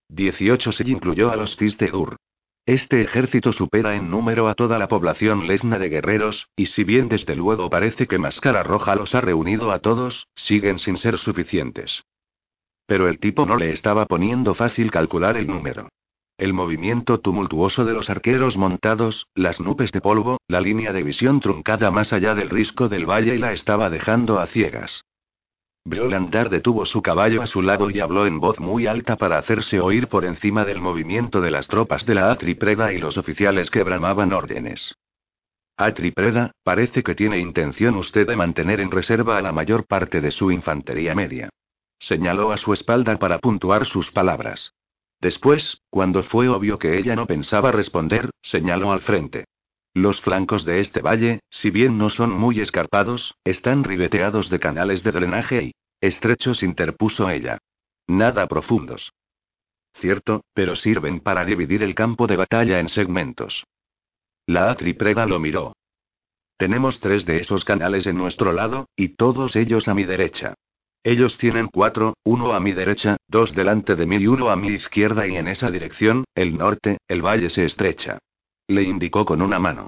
S1: 18 se incluyó a los Cis de Ur. Este ejército supera en número a toda la población lesna de guerreros, y si bien desde luego parece que Máscara Roja los ha reunido a todos, siguen sin ser suficientes. Pero el tipo no le estaba poniendo fácil calcular el número. El movimiento tumultuoso de los arqueros montados, las nubes de polvo, la línea de visión truncada más allá del risco del valle y la estaba dejando a ciegas. Briolandar detuvo su caballo a su lado y habló en voz muy alta para hacerse oír por encima del movimiento de las tropas de la Atripreda y los oficiales que bramaban órdenes. Atripreda, parece que tiene intención usted de mantener en reserva a la mayor parte de su infantería media. Señaló a su espalda para puntuar sus palabras. Después, cuando fue obvio que ella no pensaba responder, señaló al frente. Los flancos de este valle, si bien no son muy escarpados, están ribeteados de canales de drenaje y estrechos, interpuso ella. Nada profundos. Cierto, pero sirven para dividir el campo de batalla en segmentos. La atripreda lo miró. Tenemos tres de esos canales en nuestro lado, y todos ellos a mi derecha. Ellos tienen cuatro, uno a mi derecha, dos delante de mí y uno a mi izquierda y en esa dirección, el norte, el valle se estrecha. Le indicó con una mano.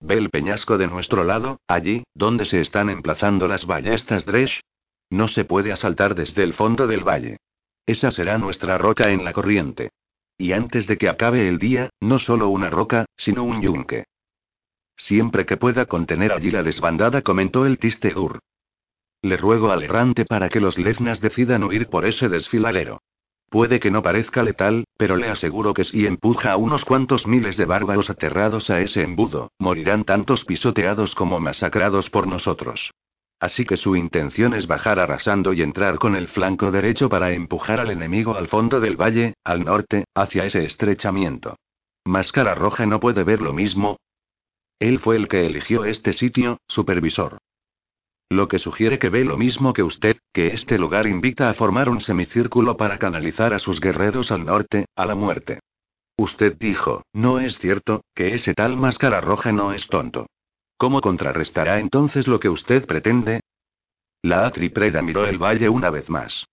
S1: ¿Ve el peñasco de nuestro lado, allí, donde se están emplazando las ballestas Dresh? No se puede asaltar desde el fondo del valle. Esa será nuestra roca en la corriente. Y antes de que acabe el día, no solo una roca, sino un yunque. Siempre que pueda contener allí la desbandada, comentó el Ur. Le ruego al errante para que los leznas decidan huir por ese desfiladero. Puede que no parezca letal, pero le aseguro que si empuja a unos cuantos miles de bárbaros aterrados a ese embudo, morirán tantos pisoteados como masacrados por nosotros. Así que su intención es bajar arrasando y entrar con el flanco derecho para empujar al enemigo al fondo del valle, al norte, hacia ese estrechamiento. Máscara Roja no puede ver lo mismo. Él fue el que eligió este sitio, supervisor. Lo que sugiere que ve lo mismo que usted, que este lugar invita a formar un semicírculo para canalizar a sus guerreros al norte, a la muerte. Usted dijo, ¿no es cierto, que ese tal máscara roja no es tonto? ¿Cómo contrarrestará entonces lo que usted pretende? La atripreda miró el valle una vez más.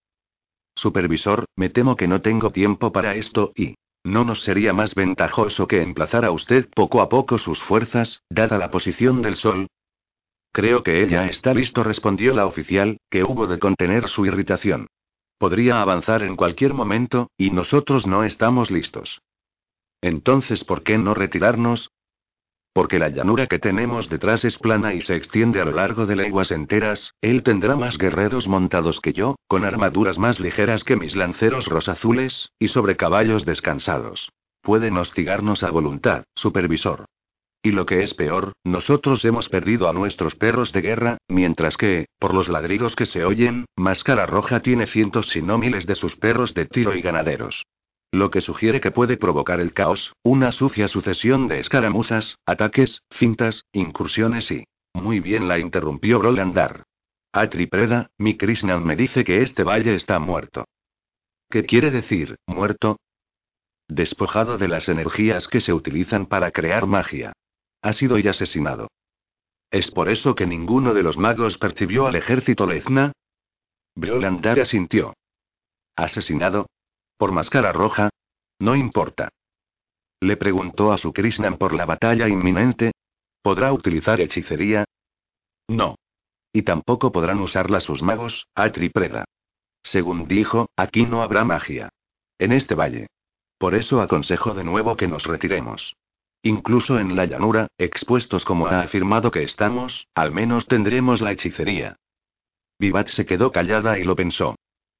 S1: Supervisor, me temo que no tengo tiempo para esto y... ¿No nos sería más ventajoso que emplazara usted poco a poco sus fuerzas, dada la posición del sol, Creo que ella está listo, respondió la oficial, que hubo de contener su irritación. Podría avanzar en cualquier momento, y nosotros no estamos listos. Entonces, ¿por qué no retirarnos? Porque la llanura que tenemos detrás es plana y se extiende a lo largo de leguas enteras, él tendrá más guerreros montados que yo, con armaduras más ligeras que mis lanceros rosazules, y sobre caballos descansados. Pueden hostigarnos a voluntad, supervisor. Y lo que es peor, nosotros hemos perdido a nuestros perros de guerra, mientras que, por los ladridos que se oyen, Máscara Roja tiene cientos si no miles de sus perros de tiro y ganaderos. Lo que sugiere que puede provocar el caos, una sucia sucesión de escaramuzas, ataques, fintas, incursiones y... Muy bien la interrumpió Brolandar. Atripreda, mi Krishnan me dice que este valle está muerto. ¿Qué quiere decir, muerto? Despojado de las energías que se utilizan para crear magia. Ha sido y asesinado. ¿Es por eso que ninguno de los magos percibió al ejército Lezna? Briolandar asintió. ¿Asesinado? ¿Por máscara roja? No importa. Le preguntó a su Krishnan por la batalla inminente. ¿Podrá utilizar hechicería? No. Y tampoco podrán usarla sus magos, Atripreda. Según dijo, aquí no habrá magia. En este valle. Por eso aconsejo de nuevo que nos retiremos. Incluso en la llanura, expuestos como ha afirmado que estamos, al menos tendremos la hechicería. Vivat se quedó callada y lo pensó.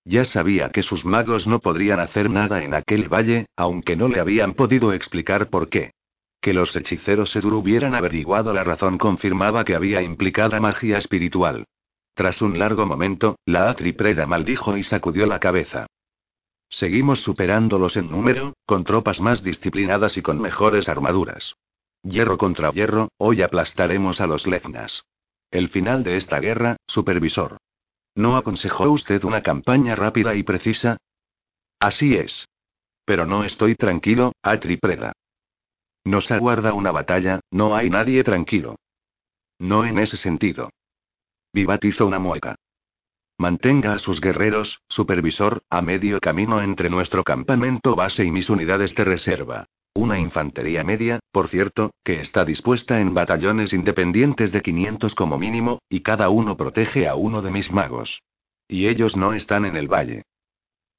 S1: Ya sabía que sus magos no podrían hacer nada en aquel valle, aunque no le habían podido explicar por qué. Que los hechiceros Edur hubieran averiguado la razón confirmaba que había implicada magia espiritual. Tras un largo momento, la atripreda maldijo y sacudió la cabeza. Seguimos superándolos en número, con tropas más disciplinadas y con mejores armaduras. Hierro contra hierro, hoy aplastaremos a los Leznas. El final de esta guerra, supervisor. ¿No aconsejó usted una campaña rápida y precisa? Así es. Pero no estoy tranquilo, Atripreda. Nos aguarda una batalla, no hay nadie tranquilo. No en ese sentido. Vivat hizo una mueca. Mantenga a sus guerreros, supervisor, a medio camino entre nuestro campamento base y mis unidades de reserva. Una infantería media, por cierto, que está dispuesta en batallones independientes de 500 como mínimo, y cada uno protege a uno de mis magos. Y ellos no están en el valle.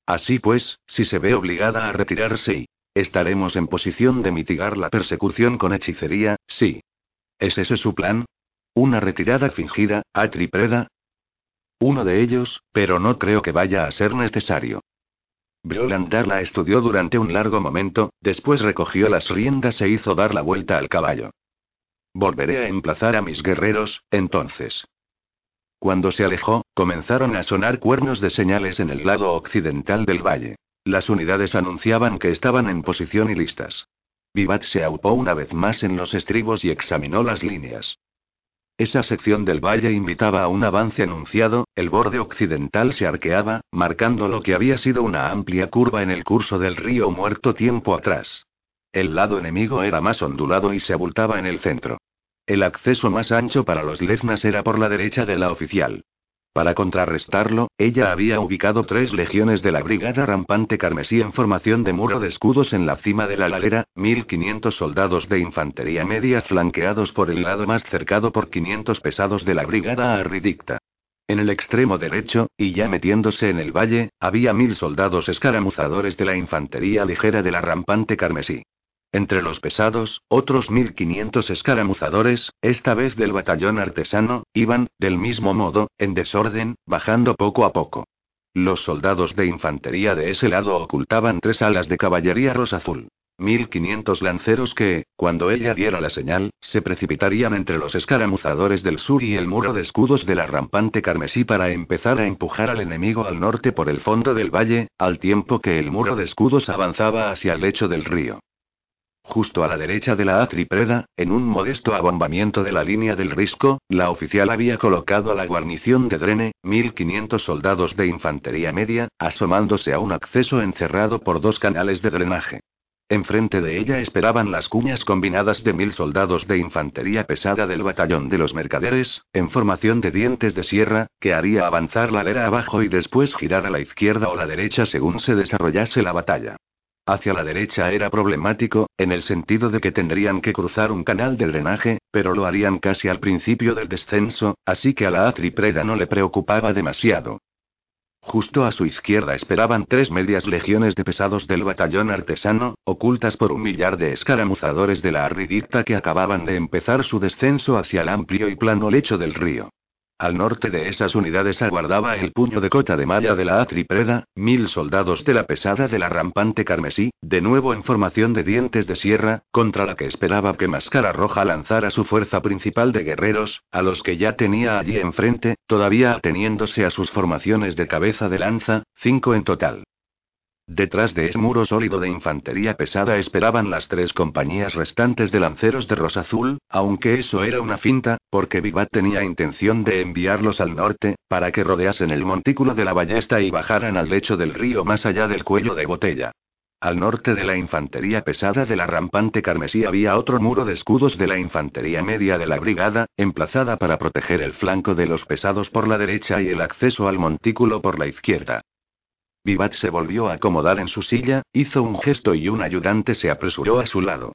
S1: Así pues, si se ve obligada a retirarse y estaremos en posición de mitigar la persecución con hechicería, sí. ¿Es ese su plan? ¿Una retirada fingida, Atripreda? Uno de ellos, pero no creo que vaya a ser necesario. Briolandar la estudió durante un largo momento, después recogió las riendas e hizo dar la vuelta al caballo. Volveré a emplazar a mis guerreros, entonces. Cuando se alejó, comenzaron a sonar cuernos de señales en el lado occidental del valle. Las unidades anunciaban que estaban en posición y listas. Vivat se aupó una vez más en los estribos y examinó las líneas. Esa sección del valle invitaba a un avance anunciado, el borde occidental se arqueaba, marcando lo que había sido una amplia curva en el curso del río muerto tiempo atrás. El lado enemigo era más ondulado y se abultaba en el centro. El acceso más ancho para los leznas era por la derecha de la oficial. Para contrarrestarlo, ella había ubicado tres legiones de la Brigada Rampante Carmesí en formación de muro de escudos en la cima de la ladera, 1500 soldados de infantería media flanqueados por el lado más cercado por 500 pesados de la Brigada Arridicta. En el extremo derecho, y ya metiéndose en el valle, había mil soldados escaramuzadores de la infantería ligera de la Rampante Carmesí. Entre los pesados, otros 1500 escaramuzadores, esta vez del batallón artesano, iban, del mismo modo, en desorden, bajando poco a poco. Los soldados de infantería de ese lado ocultaban tres alas de caballería rosa azul. 1500 lanceros que, cuando ella diera la señal, se precipitarían entre los escaramuzadores del sur y el muro de escudos de la rampante carmesí para empezar a empujar al enemigo al norte por el fondo del valle, al tiempo que el muro de escudos avanzaba hacia el lecho del río. Justo a la derecha de la Atripreda, en un modesto abombamiento de la línea del Risco, la oficial había colocado a la guarnición de Drene, 1500 soldados de infantería media, asomándose a un acceso encerrado por dos canales de drenaje. Enfrente de ella esperaban las cuñas combinadas de mil soldados de infantería pesada del batallón de los mercaderes, en formación de dientes de sierra, que haría avanzar la ladera abajo y después girar a la izquierda o la derecha según se desarrollase la batalla. Hacia la derecha era problemático, en el sentido de que tendrían que cruzar un canal de drenaje, pero lo harían casi al principio del descenso, así que a la Atripreda no le preocupaba demasiado. Justo a su izquierda esperaban tres medias legiones de pesados del batallón artesano, ocultas por un millar de escaramuzadores de la Arridicta que acababan de empezar su descenso hacia el amplio y plano lecho del río. Al norte de esas unidades aguardaba el puño de cota de malla de la Atripreda, mil soldados de la pesada de la rampante carmesí, de nuevo en formación de dientes de sierra, contra la que esperaba que Máscara Roja lanzara su fuerza principal de guerreros, a los que ya tenía allí enfrente, todavía ateniéndose a sus formaciones de cabeza de lanza, cinco en total. Detrás de ese muro sólido de infantería pesada esperaban las tres compañías restantes de lanceros de Rosa Azul, aunque eso era una finta, porque Vivat tenía intención de enviarlos al norte, para que rodeasen el montículo de la ballesta y bajaran al lecho del río más allá del cuello de botella. Al norte de la infantería pesada de la rampante carmesí había otro muro de escudos de la infantería media de la brigada, emplazada para proteger el flanco de los pesados por la derecha y el acceso al montículo por la izquierda. Vivat se volvió a acomodar en su silla, hizo un gesto y un ayudante se apresuró a su lado.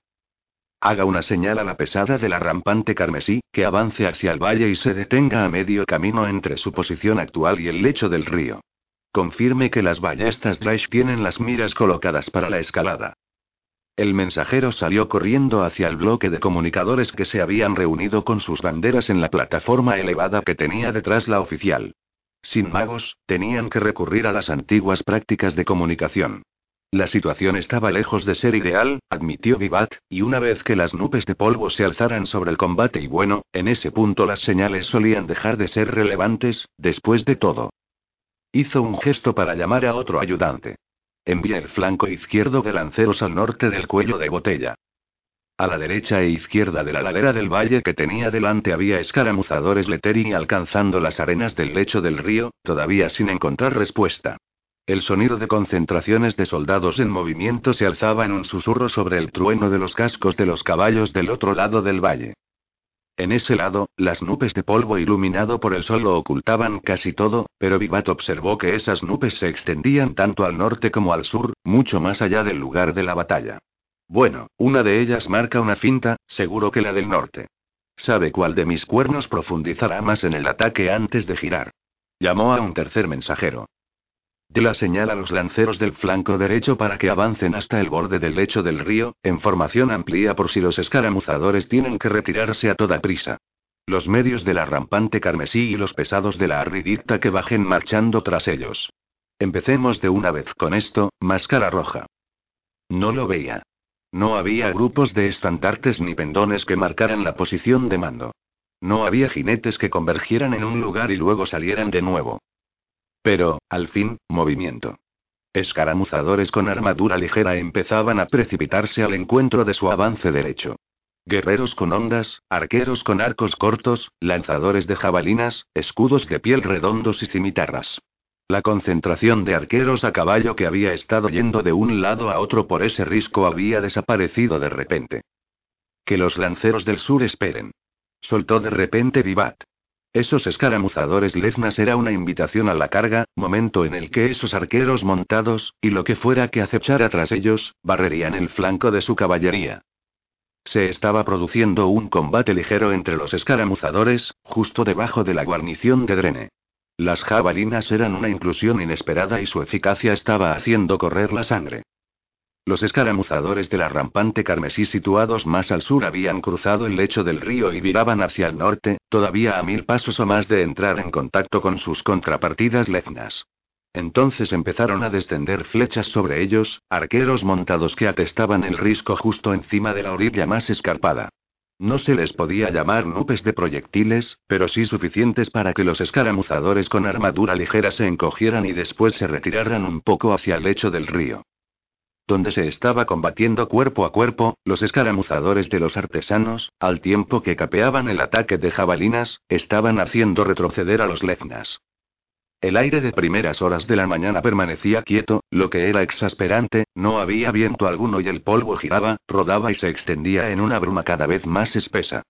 S1: Haga una señal a la pesada de la rampante carmesí, que avance hacia el valle y se detenga a medio camino entre su posición actual y el lecho del río. Confirme que las ballestas Draish tienen las miras colocadas para la escalada. El mensajero salió corriendo hacia el bloque de comunicadores que se habían reunido con sus banderas en la plataforma elevada que tenía detrás la oficial. Sin magos, tenían que recurrir a las antiguas prácticas de comunicación. La situación estaba lejos de ser ideal, admitió Vivat, y una vez que las nubes de polvo se alzaran sobre el combate y bueno, en ese punto las señales solían dejar de ser relevantes, después de todo. Hizo un gesto para llamar a otro ayudante. Envía el flanco izquierdo de lanceros al norte del cuello de botella. A la derecha e izquierda de la ladera del valle que tenía delante había escaramuzadores Leteri alcanzando las arenas del lecho del río, todavía sin encontrar respuesta. El sonido de concentraciones de soldados en movimiento se alzaba en un susurro sobre el trueno de los cascos de los caballos del otro lado del valle. En ese lado, las nubes de polvo iluminado por el sol ocultaban casi todo, pero Vivat observó que esas nubes se extendían tanto al norte como al sur, mucho más allá del lugar de la batalla. Bueno, una de ellas marca una finta, seguro que la del norte. ¿Sabe cuál de mis cuernos profundizará más en el ataque antes de girar? Llamó a un tercer mensajero. De la señal a los lanceros del flanco derecho para que avancen hasta el borde del lecho del río, en formación amplia por si los escaramuzadores tienen que retirarse a toda prisa. los medios de la rampante carmesí y los pesados de la arridicta que bajen marchando tras ellos. Empecemos de una vez con esto, máscara roja. No lo veía. No había grupos de estandartes ni pendones que marcaran la posición de mando. No había jinetes que convergieran en un lugar y luego salieran de nuevo. Pero, al fin, movimiento. Escaramuzadores con armadura ligera empezaban a precipitarse al encuentro de su avance derecho. Guerreros con ondas, arqueros con arcos cortos, lanzadores de jabalinas, escudos de piel redondos y cimitarras. La concentración de arqueros a caballo que había estado yendo de un lado a otro por ese risco había desaparecido de repente. Que los lanceros del sur esperen. Soltó de repente Vivat. Esos escaramuzadores leznas era una invitación a la carga, momento en el que esos arqueros montados, y lo que fuera que acechara tras ellos, barrerían el flanco de su caballería. Se estaba produciendo un combate ligero entre los escaramuzadores, justo debajo de la guarnición de Drene. Las jabalinas eran una inclusión inesperada y su eficacia estaba haciendo correr la sangre. Los escaramuzadores de la rampante carmesí situados más al sur habían cruzado el lecho del río y viraban hacia el norte, todavía a mil pasos o más de entrar en contacto con sus contrapartidas leznas. Entonces empezaron a descender flechas sobre ellos, arqueros montados que atestaban el risco justo encima de la orilla más escarpada. No se les podía llamar nubes de proyectiles, pero sí suficientes para que los escaramuzadores con armadura ligera se encogieran y después se retiraran un poco hacia el lecho del río. Donde se estaba combatiendo cuerpo a cuerpo, los escaramuzadores de los artesanos, al tiempo que capeaban el ataque de jabalinas, estaban haciendo retroceder a los leznas. El aire de primeras horas de la mañana permanecía quieto, lo que era exasperante, no había viento alguno y el polvo giraba, rodaba y se extendía en una bruma cada vez más espesa.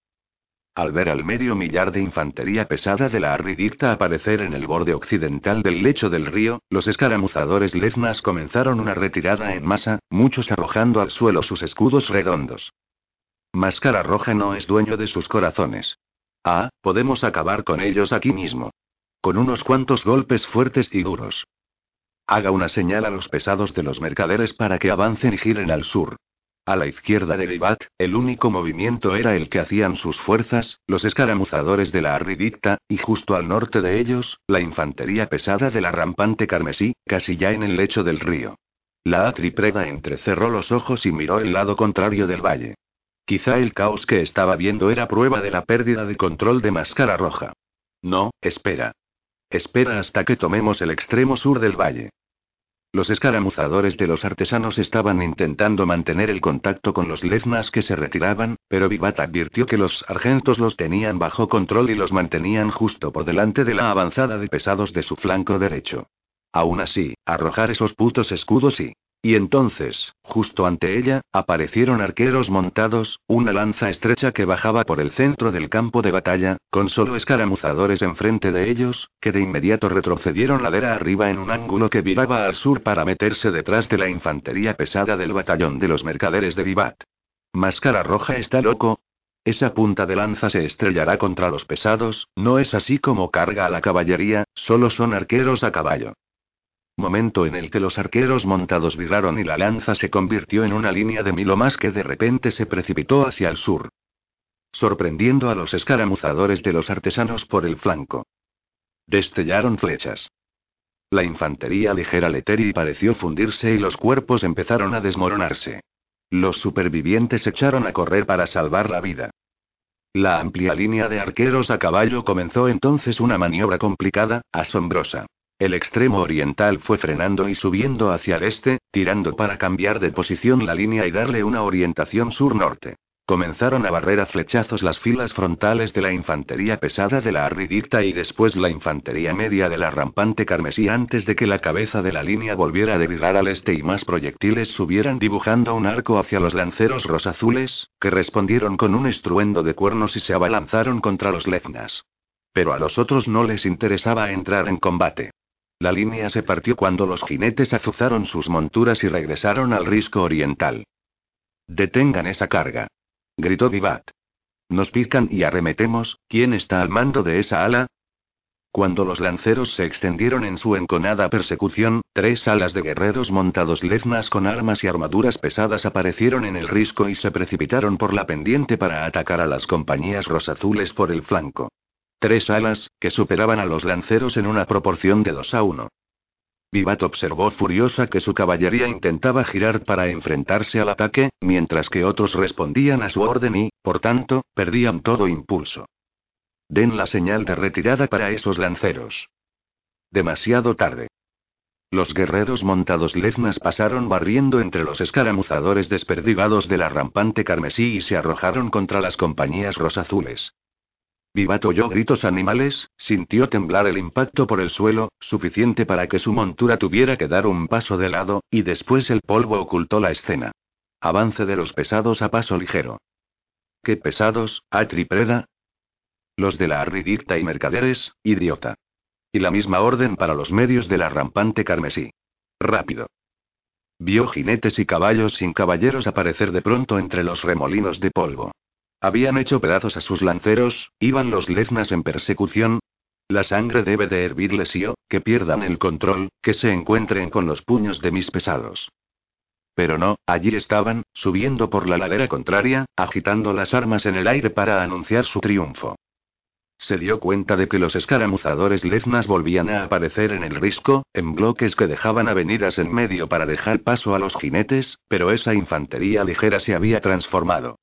S1: Al ver al medio millar de infantería pesada de la arridicta aparecer en el borde occidental del lecho del río, los escaramuzadores leznas comenzaron una retirada en masa, muchos arrojando al suelo sus escudos redondos. Máscara Roja no es dueño de sus corazones. Ah, podemos acabar con ellos aquí mismo. Con unos cuantos golpes fuertes y duros. Haga una señal a los pesados de los mercaderes para que avancen y giren al sur. A la izquierda de Vivat, el único movimiento era el que hacían sus fuerzas, los escaramuzadores de la Arridicta, y justo al norte de ellos, la infantería pesada de la rampante carmesí, casi ya en el lecho del río. La atripreda entrecerró los ojos y miró el lado contrario del valle. Quizá el caos que estaba viendo era prueba de la pérdida de control de Máscara Roja. No, espera. Espera hasta que tomemos el extremo sur del valle. Los escaramuzadores de los artesanos estaban intentando mantener el contacto con los leznas que se retiraban, pero Vivat advirtió que los argentos los tenían bajo control y los mantenían justo por delante de la avanzada de pesados de su flanco derecho. Aún así, arrojar esos putos escudos y y entonces, justo ante ella, aparecieron arqueros montados, una lanza estrecha que bajaba por el centro del campo de batalla, con solo escaramuzadores enfrente de ellos, que de inmediato retrocedieron ladera arriba en un ángulo que viraba al sur para meterse detrás de la infantería pesada del batallón de los mercaderes de Vivat. Máscara Roja está loco. Esa punta de lanza se estrellará contra los pesados, no es así como carga a la caballería, solo son arqueros a caballo momento en el que los arqueros montados viraron y la lanza se convirtió en una línea de mil más que de repente se precipitó hacia el sur. Sorprendiendo a los escaramuzadores de los artesanos por el flanco. Destellaron flechas. La infantería ligera Leteri pareció fundirse y los cuerpos empezaron a desmoronarse. Los supervivientes echaron a correr para salvar la vida. La amplia línea de arqueros a caballo comenzó entonces una maniobra complicada, asombrosa. El extremo oriental fue frenando y subiendo hacia el este, tirando para cambiar de posición la línea y darle una orientación sur-norte. Comenzaron a barrer a flechazos las filas frontales de la infantería pesada de la arridicta y después la infantería media de la rampante carmesí antes de que la cabeza de la línea volviera a derivar al este y más proyectiles subieran dibujando un arco hacia los lanceros rosazules, que respondieron con un estruendo de cuernos y se abalanzaron contra los leznas. Pero a los otros no les interesaba entrar en combate. La línea se partió cuando los jinetes azuzaron sus monturas y regresaron al risco oriental. Detengan esa carga. Gritó Vivat. Nos pican y arremetemos, ¿quién está al mando de esa ala? Cuando los lanceros se extendieron en su enconada persecución, tres alas de guerreros montados leznas con armas y armaduras pesadas aparecieron en el risco y se precipitaron por la pendiente para atacar a las compañías rosazules por el flanco. Tres alas, que superaban a los lanceros en una proporción de dos a uno. Vivat observó furiosa que su caballería intentaba girar para enfrentarse al ataque, mientras que otros respondían a su orden y, por tanto, perdían todo impulso. Den la señal de retirada para esos lanceros. Demasiado tarde. Los guerreros montados leznas pasaron barriendo entre los escaramuzadores desperdigados de la rampante carmesí y se arrojaron contra las compañías rosazules. Vivat oyó gritos animales, sintió temblar el impacto por el suelo, suficiente para que su montura tuviera que dar un paso de lado, y después el polvo ocultó la escena. Avance de los pesados a paso ligero. ¿Qué pesados, Atripreda? Los de la Arridicta y mercaderes, idiota. Y la misma orden para los medios de la rampante carmesí. Rápido. Vio jinetes y caballos sin caballeros aparecer de pronto entre los remolinos de polvo. Habían hecho pedazos a sus lanceros, iban los leznas en persecución. La sangre debe de hervirles y o, que pierdan el control, que se encuentren con los puños de mis pesados. Pero no, allí estaban, subiendo por la ladera contraria, agitando las armas en el aire para anunciar su triunfo. Se dio cuenta de que los escaramuzadores leznas volvían a aparecer en el risco, en bloques que dejaban avenidas en medio para dejar paso a los jinetes, pero esa infantería ligera se había transformado.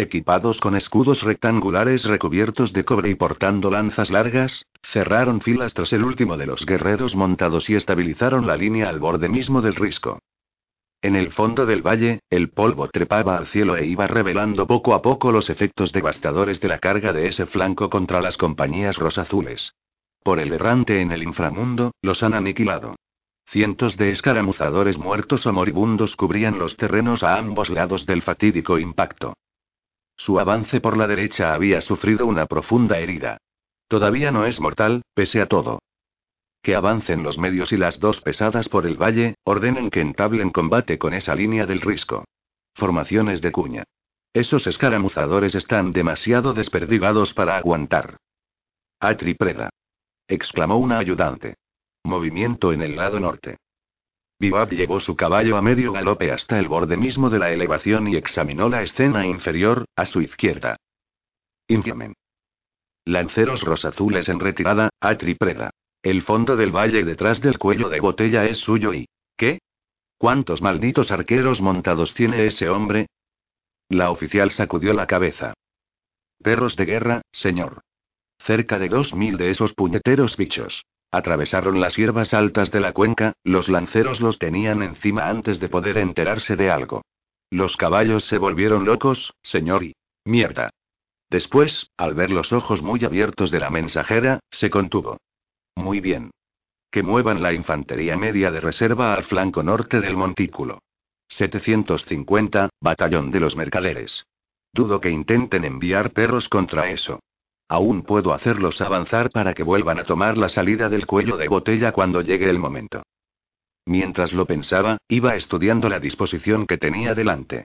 S1: Equipados con escudos rectangulares recubiertos de cobre y portando lanzas largas, cerraron filas tras el último de los guerreros montados y estabilizaron la línea al borde mismo del risco. En el fondo del valle, el polvo trepaba al cielo e iba revelando poco a poco los efectos devastadores de la carga de ese flanco contra las compañías rosazules. Por el errante en el inframundo, los han aniquilado. Cientos de escaramuzadores muertos o moribundos cubrían los terrenos a ambos lados del fatídico impacto. Su avance por la derecha había sufrido una profunda herida. Todavía no es mortal, pese a todo. Que avancen los medios y las dos pesadas por el valle, ordenen que entablen combate con esa línea del risco. Formaciones de cuña. Esos escaramuzadores están demasiado desperdigados para aguantar. Atripreda. exclamó una ayudante. Movimiento en el lado norte. Vivat llevó su caballo a medio galope hasta el borde mismo de la elevación y examinó la escena inferior, a su izquierda. Infiamen. Lanceros rosazules en retirada, a tripreda. El fondo del valle detrás del cuello de botella es suyo y... ¿Qué? ¿Cuántos malditos arqueros montados tiene ese hombre? La oficial sacudió la cabeza. Perros de guerra, señor. Cerca de dos mil de esos puñeteros bichos. Atravesaron las hierbas altas de la cuenca, los lanceros los tenían encima antes de poder enterarse de algo. Los caballos se volvieron locos, señor. Mierda. Después, al ver los ojos muy abiertos de la mensajera, se contuvo. Muy bien. Que muevan la infantería media de reserva al flanco norte del montículo. 750, batallón de los mercaderes. Dudo que intenten enviar perros contra eso. Aún puedo hacerlos avanzar para que vuelvan a tomar la salida del cuello de botella cuando llegue el momento. Mientras lo pensaba, iba estudiando la disposición que tenía delante.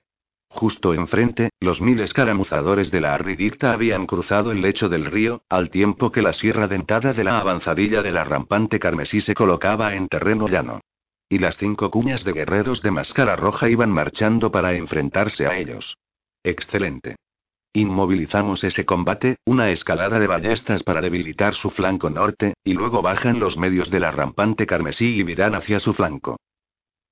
S1: Justo enfrente, los mil escaramuzadores de la arridicta habían cruzado el lecho del río, al tiempo que la sierra dentada de la avanzadilla de la rampante carmesí se colocaba en terreno llano. Y las cinco cuñas de guerreros de máscara roja iban marchando para enfrentarse a ellos. Excelente. Inmovilizamos ese combate, una escalada de ballestas para debilitar su flanco norte, y luego bajan los medios de la rampante carmesí y miran hacia su flanco.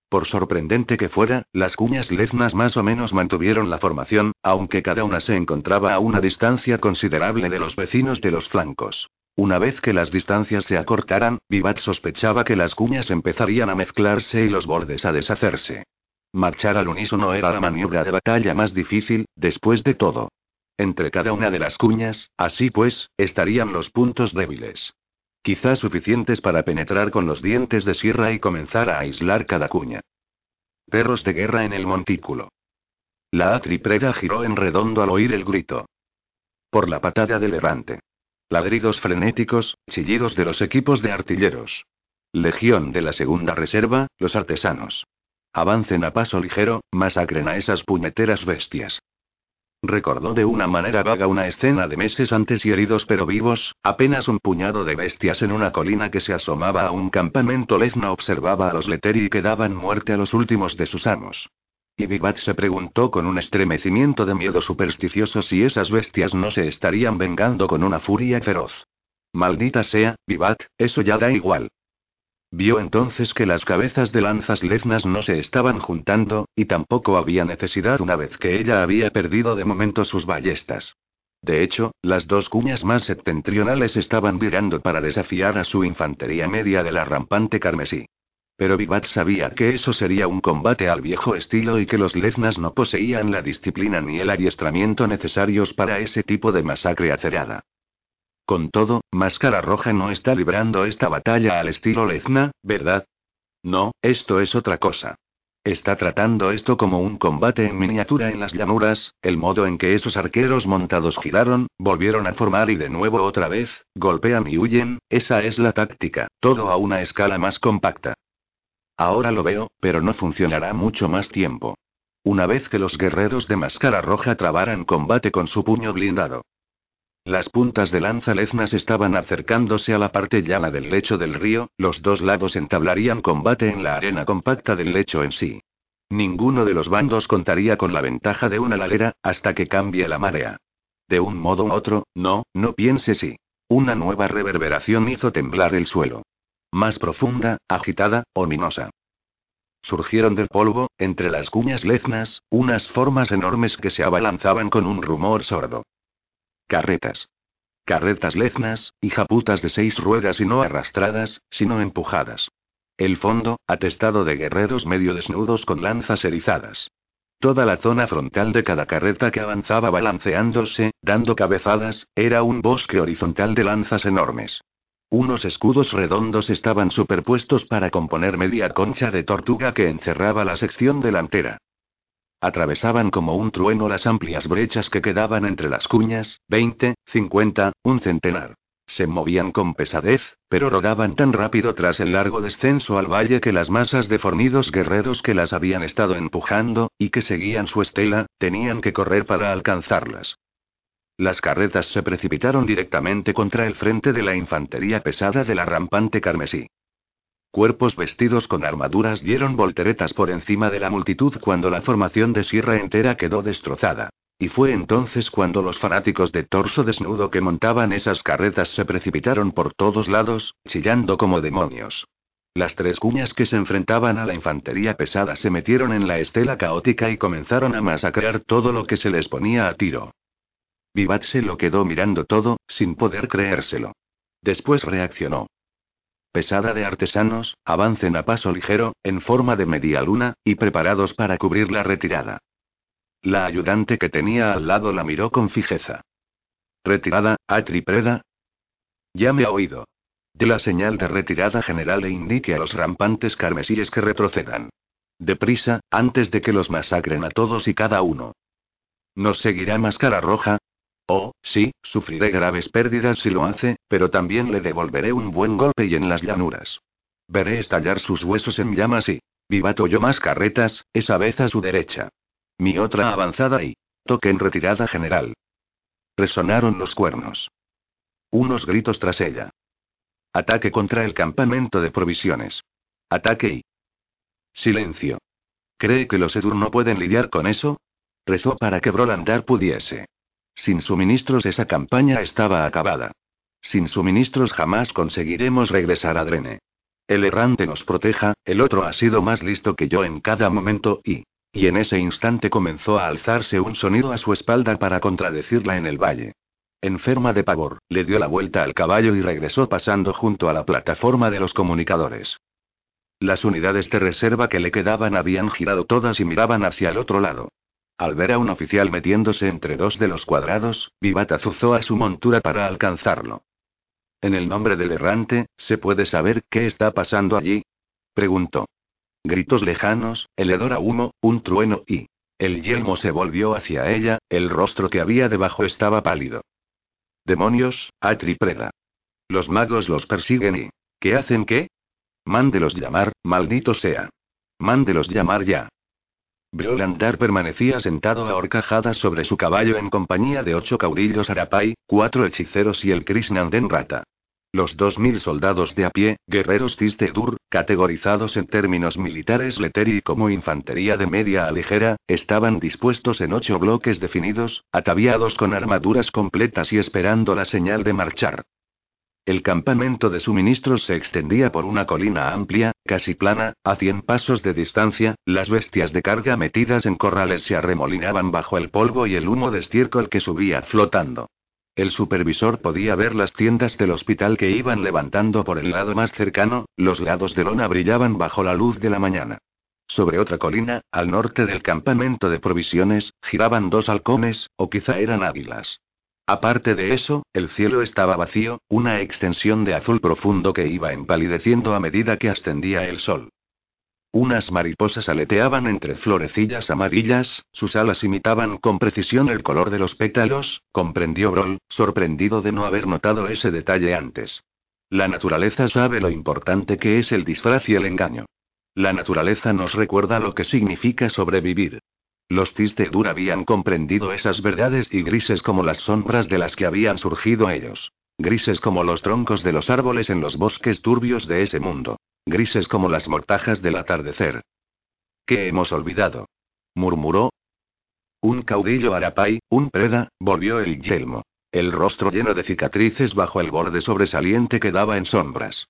S1: Por sorprendente que fuera, las cuñas leznas más o menos mantuvieron la formación, aunque cada una se encontraba a una distancia considerable de los vecinos de los flancos. Una vez que las distancias se acortaran, Vivat sospechaba que las cuñas empezarían a mezclarse y los bordes a deshacerse. Marchar al unísono era la maniobra de batalla más difícil, después de todo. Entre cada una de las cuñas, así pues, estarían los puntos débiles. Quizás suficientes para penetrar con los dientes de sierra y comenzar a aislar cada cuña. Perros de guerra en el montículo. La atripreda giró en redondo al oír el grito. Por la patada del errante. Ladridos frenéticos, chillidos de los equipos de artilleros. Legión de la segunda reserva, los artesanos. Avancen a paso ligero, masacren a esas puñeteras bestias. Recordó de una manera vaga una escena de meses antes y heridos pero vivos, apenas un puñado de bestias en una colina que se asomaba a un campamento. Lezna observaba a los Leteri que daban muerte a los últimos de sus amos. Y Vivat se preguntó con un estremecimiento de miedo supersticioso si esas bestias no se estarían vengando con una furia feroz. Maldita sea, Vivat, eso ya da igual. Vio entonces que las cabezas de lanzas leznas no se estaban juntando, y tampoco había necesidad una vez que ella había perdido de momento sus ballestas. De hecho, las dos cuñas más septentrionales estaban virando para desafiar a su infantería media de la rampante carmesí. Pero Vivat sabía que eso sería un combate al viejo estilo y que los leznas no poseían la disciplina ni el adiestramiento necesarios para ese tipo de masacre acerada. Con todo, Máscara Roja no está librando esta batalla al estilo Lezna, ¿verdad? No, esto es otra cosa. Está tratando esto como un combate en miniatura en las llanuras, el modo en que esos arqueros montados giraron, volvieron a formar y de nuevo otra vez, golpean y huyen, esa es la táctica, todo a una escala más compacta. Ahora lo veo, pero no funcionará mucho más tiempo. Una vez que los guerreros de máscara roja trabaran combate con su puño blindado. Las puntas de lanza leznas estaban acercándose a la parte llana del lecho del río, los dos lados entablarían combate en la arena compacta del lecho en sí. Ninguno de los bandos contaría con la ventaja de una ladera, hasta que cambie la marea. De un modo u otro, no, no piense si. Una nueva reverberación hizo temblar el suelo. Más profunda, agitada, ominosa. Surgieron del polvo, entre las cuñas leznas, unas formas enormes que se abalanzaban con un rumor sordo. Carretas. Carretas leznas, japutas de seis ruedas y no arrastradas, sino empujadas. El fondo, atestado de guerreros medio desnudos con lanzas erizadas. Toda la zona frontal de cada carreta que avanzaba balanceándose, dando cabezadas, era un bosque horizontal de lanzas enormes. Unos escudos redondos estaban superpuestos para componer media concha de tortuga que encerraba la sección delantera. Atravesaban como un trueno las amplias brechas que quedaban entre las cuñas, 20, 50, un centenar. Se movían con pesadez, pero rodaban tan rápido tras el largo descenso al valle que las masas de fornidos guerreros que las habían estado empujando, y que seguían su estela, tenían que correr para alcanzarlas. Las carretas se precipitaron directamente contra el frente de la infantería pesada de la rampante carmesí. Cuerpos vestidos con armaduras dieron volteretas por encima de la multitud cuando la formación de sierra entera quedó destrozada. Y fue entonces cuando los fanáticos de torso desnudo que montaban esas carretas se precipitaron por todos lados, chillando como demonios. Las tres cuñas que se enfrentaban a la infantería pesada se metieron en la estela caótica y comenzaron a masacrar todo lo que se les ponía a tiro. Vivat se lo quedó mirando todo, sin poder creérselo. Después reaccionó pesada de artesanos, avancen a paso ligero, en forma de media luna, y preparados para cubrir la retirada. La ayudante que tenía al lado la miró con fijeza. ¿Retirada, Atripreda? Ya me ha oído. De la señal de retirada general e indique a los rampantes carmesíes que retrocedan. Deprisa, antes de que los masacren a todos y cada uno. ¿Nos seguirá Máscara Roja? Oh, sí, sufriré graves pérdidas si lo hace, pero también le devolveré un buen golpe y en las llanuras. Veré estallar sus huesos en llamas y. Vivato yo más carretas, esa vez a su derecha. Mi otra avanzada y. Toque en retirada general. Resonaron los cuernos. Unos gritos tras ella. Ataque contra el campamento de provisiones. Ataque y. Silencio. ¿Cree que los Edur no pueden lidiar con eso? Rezó para que Brolandar pudiese. Sin suministros esa campaña estaba acabada. Sin suministros jamás conseguiremos regresar a Drene. El errante nos proteja, el otro ha sido más listo que yo en cada momento y... Y en ese instante comenzó a alzarse un sonido a su espalda para contradecirla en el valle. Enferma de pavor, le dio la vuelta al caballo y regresó pasando junto a la plataforma de los comunicadores. Las unidades de reserva que le quedaban habían girado todas y miraban hacia el otro lado. Al ver a un oficial metiéndose entre dos de los cuadrados, Vivat azuzó a su montura para alcanzarlo. En el nombre del errante, ¿se puede saber qué está pasando allí? preguntó. Gritos lejanos, el hedor a humo, un trueno y. El yelmo se volvió hacia ella, el rostro que había debajo estaba pálido. Demonios, Atripreda. Los magos los persiguen y. ¿Qué hacen qué? Mándelos llamar, maldito sea. Mándelos llamar ya. Briolandar permanecía sentado a horcajadas sobre su caballo en compañía de ocho caudillos Arapai, cuatro hechiceros y el Krishnanden Rata. Los dos mil soldados de a pie, guerreros Cistedur, categorizados en términos militares Leteri como infantería de media a ligera, estaban dispuestos en ocho bloques definidos, ataviados con armaduras completas y esperando la señal de marchar. El campamento de suministros se extendía por una colina amplia, casi plana, a cien pasos de distancia, las bestias de carga metidas en corrales se arremolinaban bajo el polvo y el humo de estiércol que subía flotando. El supervisor podía ver las tiendas del hospital que iban levantando por el lado más cercano, los lados de lona brillaban bajo la luz de la mañana. Sobre otra colina, al norte del campamento de provisiones, giraban dos halcones, o quizá eran águilas. Aparte de eso, el cielo estaba vacío, una extensión de azul profundo que iba empalideciendo a medida que ascendía el sol. Unas mariposas aleteaban entre florecillas amarillas, sus alas imitaban con precisión el color de los pétalos, comprendió Brol, sorprendido de no haber notado ese detalle antes. La naturaleza sabe lo importante que es el disfraz y el engaño. La naturaleza nos recuerda lo que significa sobrevivir. Los Tistedur habían comprendido esas verdades y grises como las sombras de las que habían surgido ellos. Grises como los troncos de los árboles en los bosques turbios de ese mundo. Grises como las mortajas del atardecer. ¿Qué hemos olvidado? murmuró. Un caudillo arapai, un preda, volvió el yelmo. El rostro lleno de cicatrices bajo el borde sobresaliente que daba en sombras.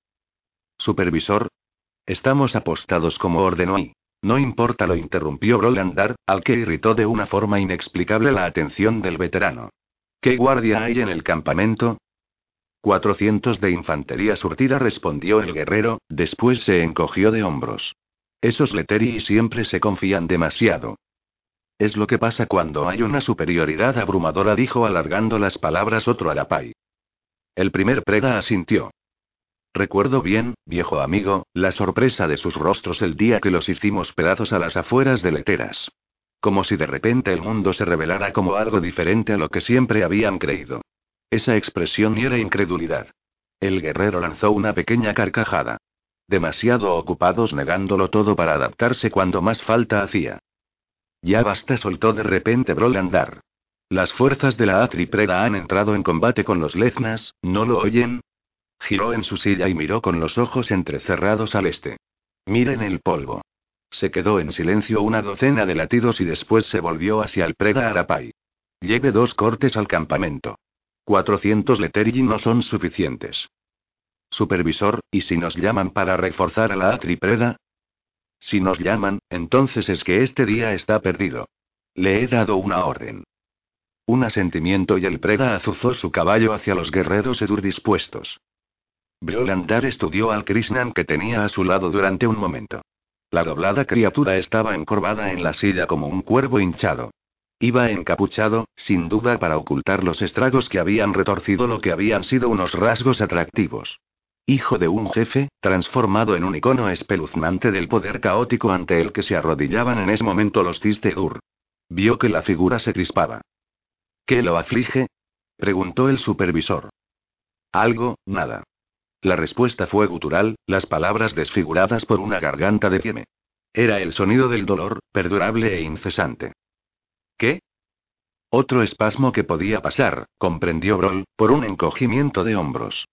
S1: Supervisor. Estamos apostados como ordenó y. No importa, lo interrumpió Brolandar, al que irritó de una forma inexplicable la atención del veterano. ¿Qué guardia hay en el campamento? Cuatrocientos de infantería surtida, respondió el guerrero, después se encogió de hombros. Esos Leteri siempre se confían demasiado. Es lo que pasa cuando hay una superioridad abrumadora, dijo alargando las palabras otro Arapai. El primer preda asintió. Recuerdo bien, viejo amigo, la sorpresa de sus rostros el día que los hicimos pedazos a las afueras de Leteras. Como si de repente el mundo se revelara como algo diferente a lo que siempre habían creído. Esa expresión era incredulidad. El guerrero lanzó una pequeña carcajada. Demasiado ocupados negándolo todo para adaptarse cuando más falta hacía. Ya basta, soltó de repente Brolandar. Las fuerzas de la Atripreda han entrado en combate con los Leznas, ¿no lo oyen? Giró en su silla y miró con los ojos entrecerrados al este. Miren el polvo. Se quedó en silencio una docena de latidos y después se volvió hacia el Preda Arapai. Lleve dos cortes al campamento. 400 Letergi no son suficientes. Supervisor, ¿y si nos llaman para reforzar a la Atripreda? Si nos llaman, entonces es que este día está perdido. Le he dado una orden. Un asentimiento y el Preda azuzó su caballo hacia los guerreros Edur dispuestos. Briolandar estudió al Krishnan que tenía a su lado durante un momento. La doblada criatura estaba encorvada en la silla como un cuervo hinchado. Iba encapuchado, sin duda para ocultar los estragos que habían retorcido lo que habían sido unos rasgos atractivos. Hijo de un jefe, transformado en un icono espeluznante del poder caótico ante el que se arrodillaban en ese momento los Tistedur. Vio que la figura se crispaba. ¿Qué lo aflige? preguntó el supervisor. Algo, nada. La respuesta fue gutural, las palabras desfiguradas por una garganta de quieme. Era el sonido del dolor, perdurable e incesante. ¿Qué? Otro espasmo que podía pasar, comprendió Brol, por un encogimiento de hombros.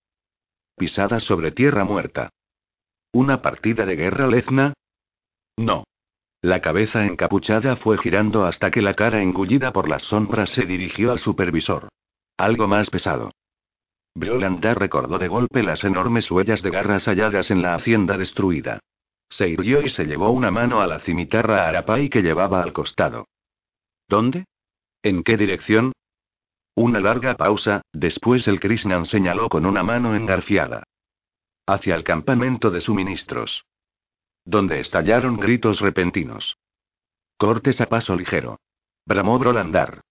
S1: Pisadas sobre tierra muerta. ¿Una partida de guerra lezna? No. La cabeza encapuchada fue girando hasta que la cara engullida por las sombras se dirigió al supervisor. Algo más pesado. Briolandar recordó de golpe las enormes huellas de garras halladas en la hacienda destruida. Se irguió y se llevó una mano a la cimitarra Arapai que llevaba al costado. ¿Dónde? ¿En qué dirección? Una larga pausa, después el Krishnan señaló con una mano engarfiada. Hacia el campamento de suministros. Donde estallaron gritos repentinos. Cortes a paso ligero. Bramó Brolandar.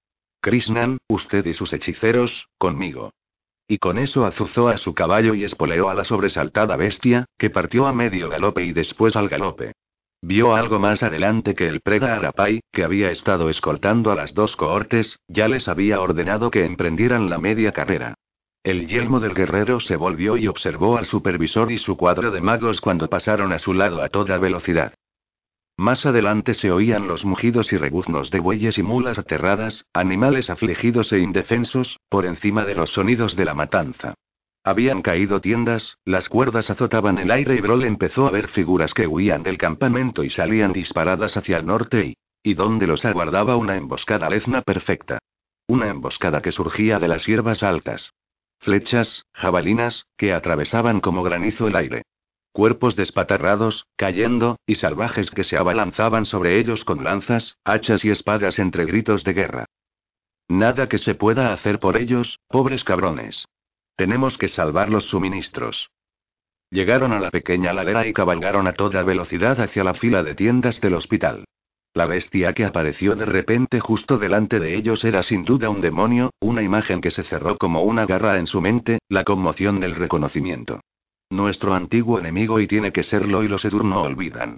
S1: Krishnan, usted y sus hechiceros, conmigo. Y con eso azuzó a su caballo y espoleó a la sobresaltada bestia, que partió a medio galope y después al galope. Vio algo más adelante que el preda Arapai, que había estado escoltando a las dos cohortes, ya les había ordenado que emprendieran la media carrera. El yelmo del guerrero se volvió y observó al supervisor y su cuadro de magos cuando pasaron a su lado a toda velocidad. Más adelante se oían los mugidos y rebuznos de bueyes y mulas aterradas, animales afligidos e indefensos, por encima de los sonidos de la matanza. Habían caído tiendas, las cuerdas azotaban el aire y Brol empezó a ver figuras que huían del campamento y salían disparadas hacia el norte y... y donde los aguardaba una emboscada lezna perfecta. Una emboscada que surgía de las hierbas altas. Flechas, jabalinas, que atravesaban como granizo el aire. Cuerpos despatarrados, cayendo, y salvajes que se abalanzaban sobre ellos con lanzas, hachas y espadas entre gritos de guerra. Nada que se pueda hacer por ellos, pobres cabrones. Tenemos que salvar los suministros. Llegaron a la pequeña ladera y cabalgaron a toda velocidad hacia la fila de tiendas del hospital. La bestia que apareció de repente justo delante de ellos era sin duda un demonio, una imagen que se cerró como una garra en su mente, la conmoción del reconocimiento. Nuestro antiguo enemigo y tiene que serlo y los Edur no olvidan.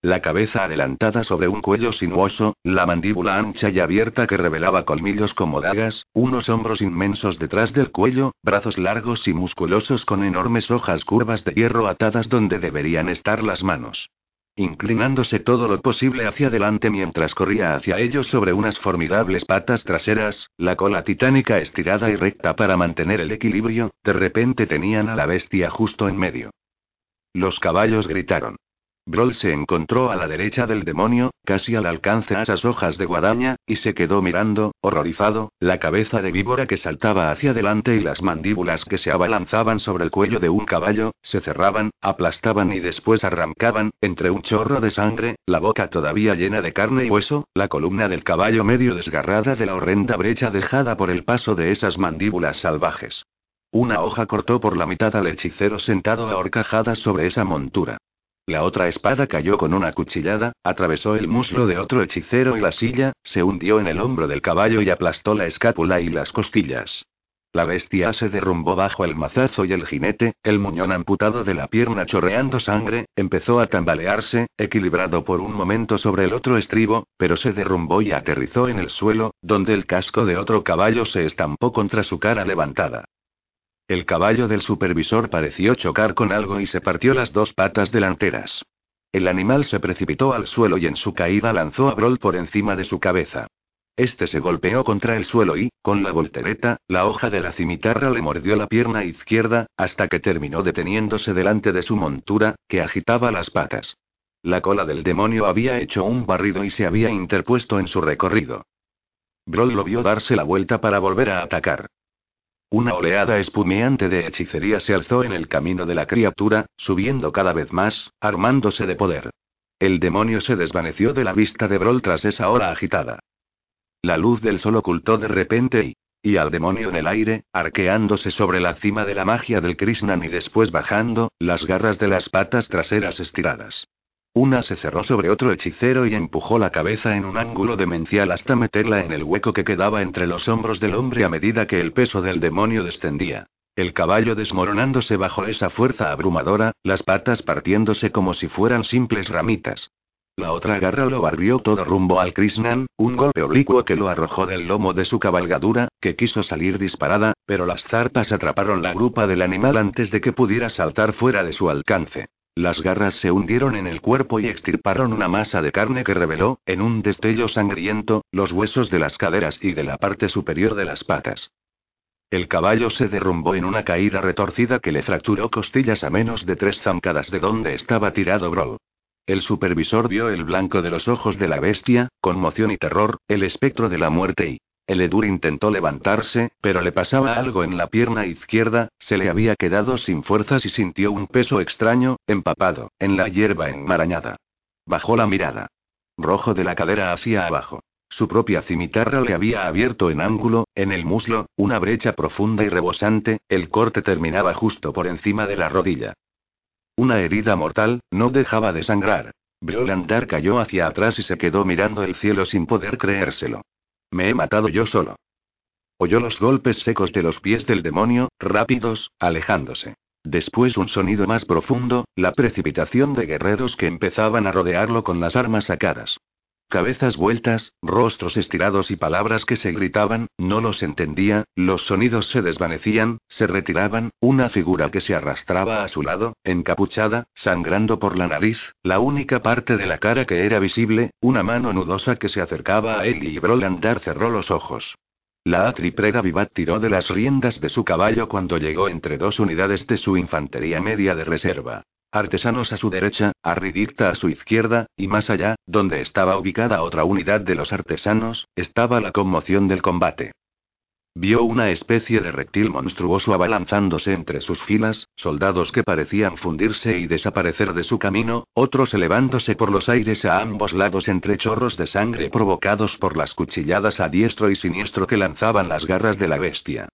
S1: La cabeza adelantada sobre un cuello sinuoso, la mandíbula ancha y abierta que revelaba colmillos como dagas, unos hombros inmensos detrás del cuello, brazos largos y musculosos con enormes hojas curvas de hierro atadas donde deberían estar las manos. Inclinándose todo lo posible hacia adelante mientras corría hacia ellos sobre unas formidables patas traseras, la cola titánica estirada y recta para mantener el equilibrio, de repente tenían a la bestia justo en medio. Los caballos gritaron. Broll se encontró a la derecha del demonio, casi al alcance de esas hojas de guadaña, y se quedó mirando, horrorizado, la cabeza de víbora que saltaba hacia adelante y las mandíbulas que se abalanzaban sobre el cuello de un caballo, se cerraban, aplastaban y después arrancaban, entre un chorro de sangre, la boca todavía llena de carne y hueso, la columna del caballo medio desgarrada de la horrenda brecha dejada por el paso de esas mandíbulas salvajes. Una hoja cortó por la mitad al hechicero sentado a horcajadas sobre esa montura. La otra espada cayó con una cuchillada, atravesó el muslo de otro hechicero y la silla, se hundió en el hombro del caballo y aplastó la escápula y las costillas. La bestia se derrumbó bajo el mazazo y el jinete, el muñón amputado de la pierna chorreando sangre, empezó a tambalearse, equilibrado por un momento sobre el otro estribo, pero se derrumbó y aterrizó en el suelo, donde el casco de otro caballo se estampó contra su cara levantada. El caballo del supervisor pareció chocar con algo y se partió las dos patas delanteras. El animal se precipitó al suelo y en su caída lanzó a Broll por encima de su cabeza. Este se golpeó contra el suelo y, con la voltereta, la hoja de la cimitarra le mordió la pierna izquierda, hasta que terminó deteniéndose delante de su montura, que agitaba las patas. La cola del demonio había hecho un barrido y se había interpuesto en su recorrido. Broll lo vio darse la vuelta para volver a atacar. Una oleada espumeante de hechicería se alzó en el camino de la criatura, subiendo cada vez más, armándose de poder. El demonio se desvaneció de la vista de Brol tras esa hora agitada. La luz del sol ocultó de repente y, y al demonio en el aire, arqueándose sobre la cima de la magia del Krishnan y después bajando, las garras de las patas traseras estiradas. Una se cerró sobre otro hechicero y empujó la cabeza en un ángulo demencial hasta meterla en el hueco que quedaba entre los hombros del hombre a medida que el peso del demonio descendía. El caballo desmoronándose bajo esa fuerza abrumadora, las patas partiéndose como si fueran simples ramitas. La otra garra lo barrió todo rumbo al Krishnan, un golpe oblicuo que lo arrojó del lomo de su cabalgadura, que quiso salir disparada, pero las zarpas atraparon la grupa del animal antes de que pudiera saltar fuera de su alcance. Las garras se hundieron en el cuerpo y extirparon una masa de carne que reveló, en un destello sangriento, los huesos de las caderas y de la parte superior de las patas. El caballo se derrumbó en una caída retorcida que le fracturó costillas a menos de tres zancadas de donde estaba tirado Brawl. El supervisor vio el blanco de los ojos de la bestia, conmoción y terror, el espectro de la muerte y, el Edur intentó levantarse, pero le pasaba algo en la pierna izquierda, se le había quedado sin fuerzas y sintió un peso extraño, empapado, en la hierba enmarañada. Bajó la mirada. Rojo de la cadera hacia abajo. Su propia cimitarra le había abierto en ángulo, en el muslo, una brecha profunda y rebosante, el corte terminaba justo por encima de la rodilla. Una herida mortal, no dejaba de sangrar. Briolandar cayó hacia atrás y se quedó mirando el cielo sin poder creérselo. Me he matado yo solo. Oyó los golpes secos de los pies del demonio, rápidos, alejándose. Después un sonido más profundo, la precipitación de guerreros que empezaban a rodearlo con las armas sacadas. Cabezas vueltas, rostros estirados y palabras que se gritaban, no los entendía, los sonidos se desvanecían, se retiraban, una figura que se arrastraba a su lado, encapuchada, sangrando por la nariz, la única parte de la cara que era visible, una mano nudosa que se acercaba a él y Brolandar cerró los ojos. La atriprera Vivat tiró de las riendas de su caballo cuando llegó entre dos unidades de su infantería media de reserva. Artesanos a su derecha, Arridicta a su izquierda, y más allá, donde estaba ubicada otra unidad de los artesanos, estaba la conmoción del combate. Vio una especie de reptil monstruoso abalanzándose entre sus filas, soldados que parecían fundirse y desaparecer de su camino, otros elevándose por los aires a ambos lados entre chorros de sangre provocados por las cuchilladas a diestro y siniestro que lanzaban las garras de la bestia.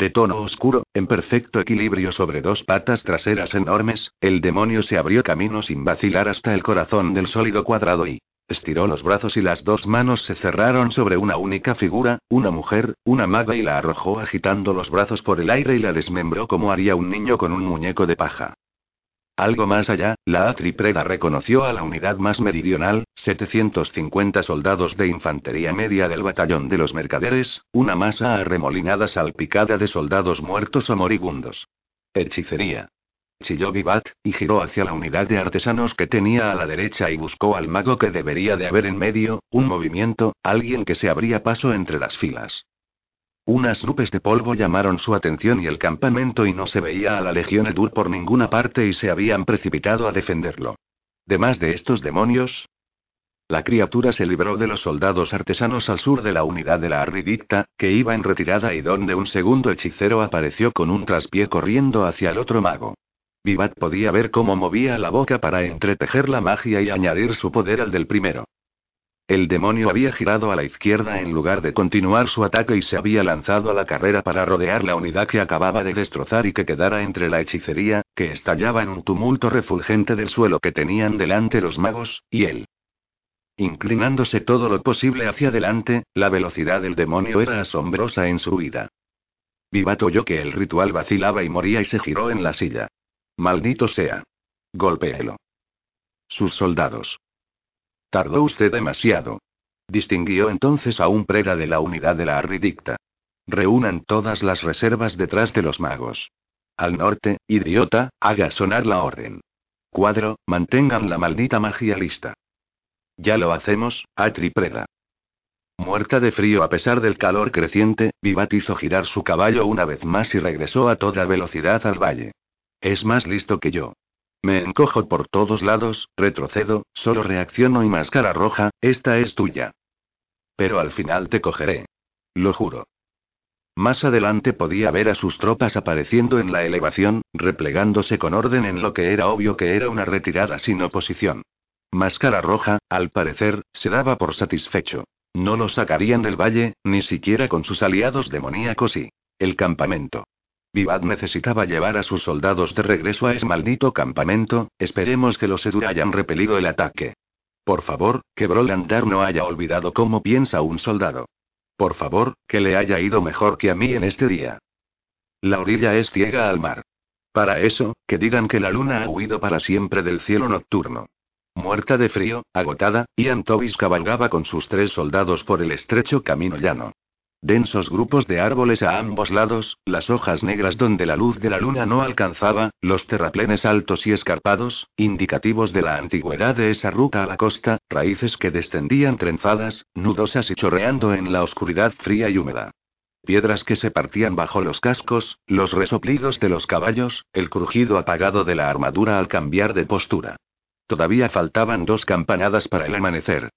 S1: De tono oscuro, en perfecto equilibrio sobre dos patas traseras enormes, el demonio se abrió camino sin vacilar hasta el corazón del sólido cuadrado y estiró los brazos y las dos manos se cerraron sobre una única figura, una mujer, una maga y la arrojó agitando los brazos por el aire y la desmembró como haría un niño con un muñeco de paja. Algo más allá, la Atripreda reconoció a la unidad más meridional, 750 soldados de infantería media del batallón de los mercaderes, una masa arremolinada salpicada de soldados muertos o moribundos. Hechicería. Chilló Vivat, y giró hacia la unidad de artesanos que tenía a la derecha y buscó al mago que debería de haber en medio, un movimiento, alguien que se abría paso entre las filas. Unas nubes de polvo llamaron su atención y el campamento y no se veía a la Legión Edur por ninguna parte y se habían precipitado a defenderlo. ¿Demás de estos demonios? La criatura se libró de los soldados artesanos al sur de la unidad de la Arridicta, que iba en retirada y donde un segundo hechicero apareció con un traspié corriendo hacia el otro mago. Vivat podía ver cómo movía la boca para entretejer la magia y añadir su poder al del primero. El demonio había girado a la izquierda en lugar de continuar su ataque y se había lanzado a la carrera para rodear la unidad que acababa de destrozar y que quedara entre la hechicería, que estallaba en un tumulto refulgente del suelo que tenían delante los magos, y él. Inclinándose todo lo posible hacia adelante, la velocidad del demonio era asombrosa en su huida. Vivato oyó que el ritual vacilaba y moría y se giró en la silla. Maldito sea. Golpéelo. Sus soldados. Tardó usted demasiado. Distinguió entonces a un prera de la unidad de la Arridicta. Reúnan todas las reservas detrás de los magos. Al norte, idiota, haga sonar la orden. Cuadro, mantengan la maldita magia lista. Ya lo hacemos, Atripreda. Muerta de frío a pesar del calor creciente, Vivat hizo girar su caballo una vez más y regresó a toda velocidad al valle. Es más listo que yo. Me encojo por todos lados, retrocedo, solo reacciono y máscara roja, esta es tuya. Pero al final te cogeré. Lo juro. Más adelante podía ver a sus tropas apareciendo en la elevación, replegándose con orden en lo que era obvio que era una retirada sin oposición. Máscara roja, al parecer, se daba por satisfecho. No lo sacarían del valle, ni siquiera con sus aliados demoníacos y el campamento. Vivad necesitaba llevar a sus soldados de regreso a ese maldito campamento, esperemos que los Edur hayan repelido el ataque. Por favor, que Brolandar no haya olvidado cómo piensa un soldado. Por favor, que le haya ido mejor que a mí en este día. La orilla es ciega al mar. Para eso, que digan que la luna ha huido para siempre del cielo nocturno. Muerta de frío, agotada, Ian Tobis cabalgaba con sus tres soldados por el estrecho camino llano. Densos grupos de árboles a ambos lados, las hojas negras donde la luz de la luna no alcanzaba, los terraplenes altos y escarpados, indicativos de la antigüedad de esa ruta a la costa, raíces que descendían trenzadas, nudosas y chorreando en la oscuridad fría y húmeda. Piedras que se partían bajo los cascos, los resoplidos de los caballos, el crujido apagado de la armadura al cambiar de postura. Todavía faltaban dos campanadas para el amanecer.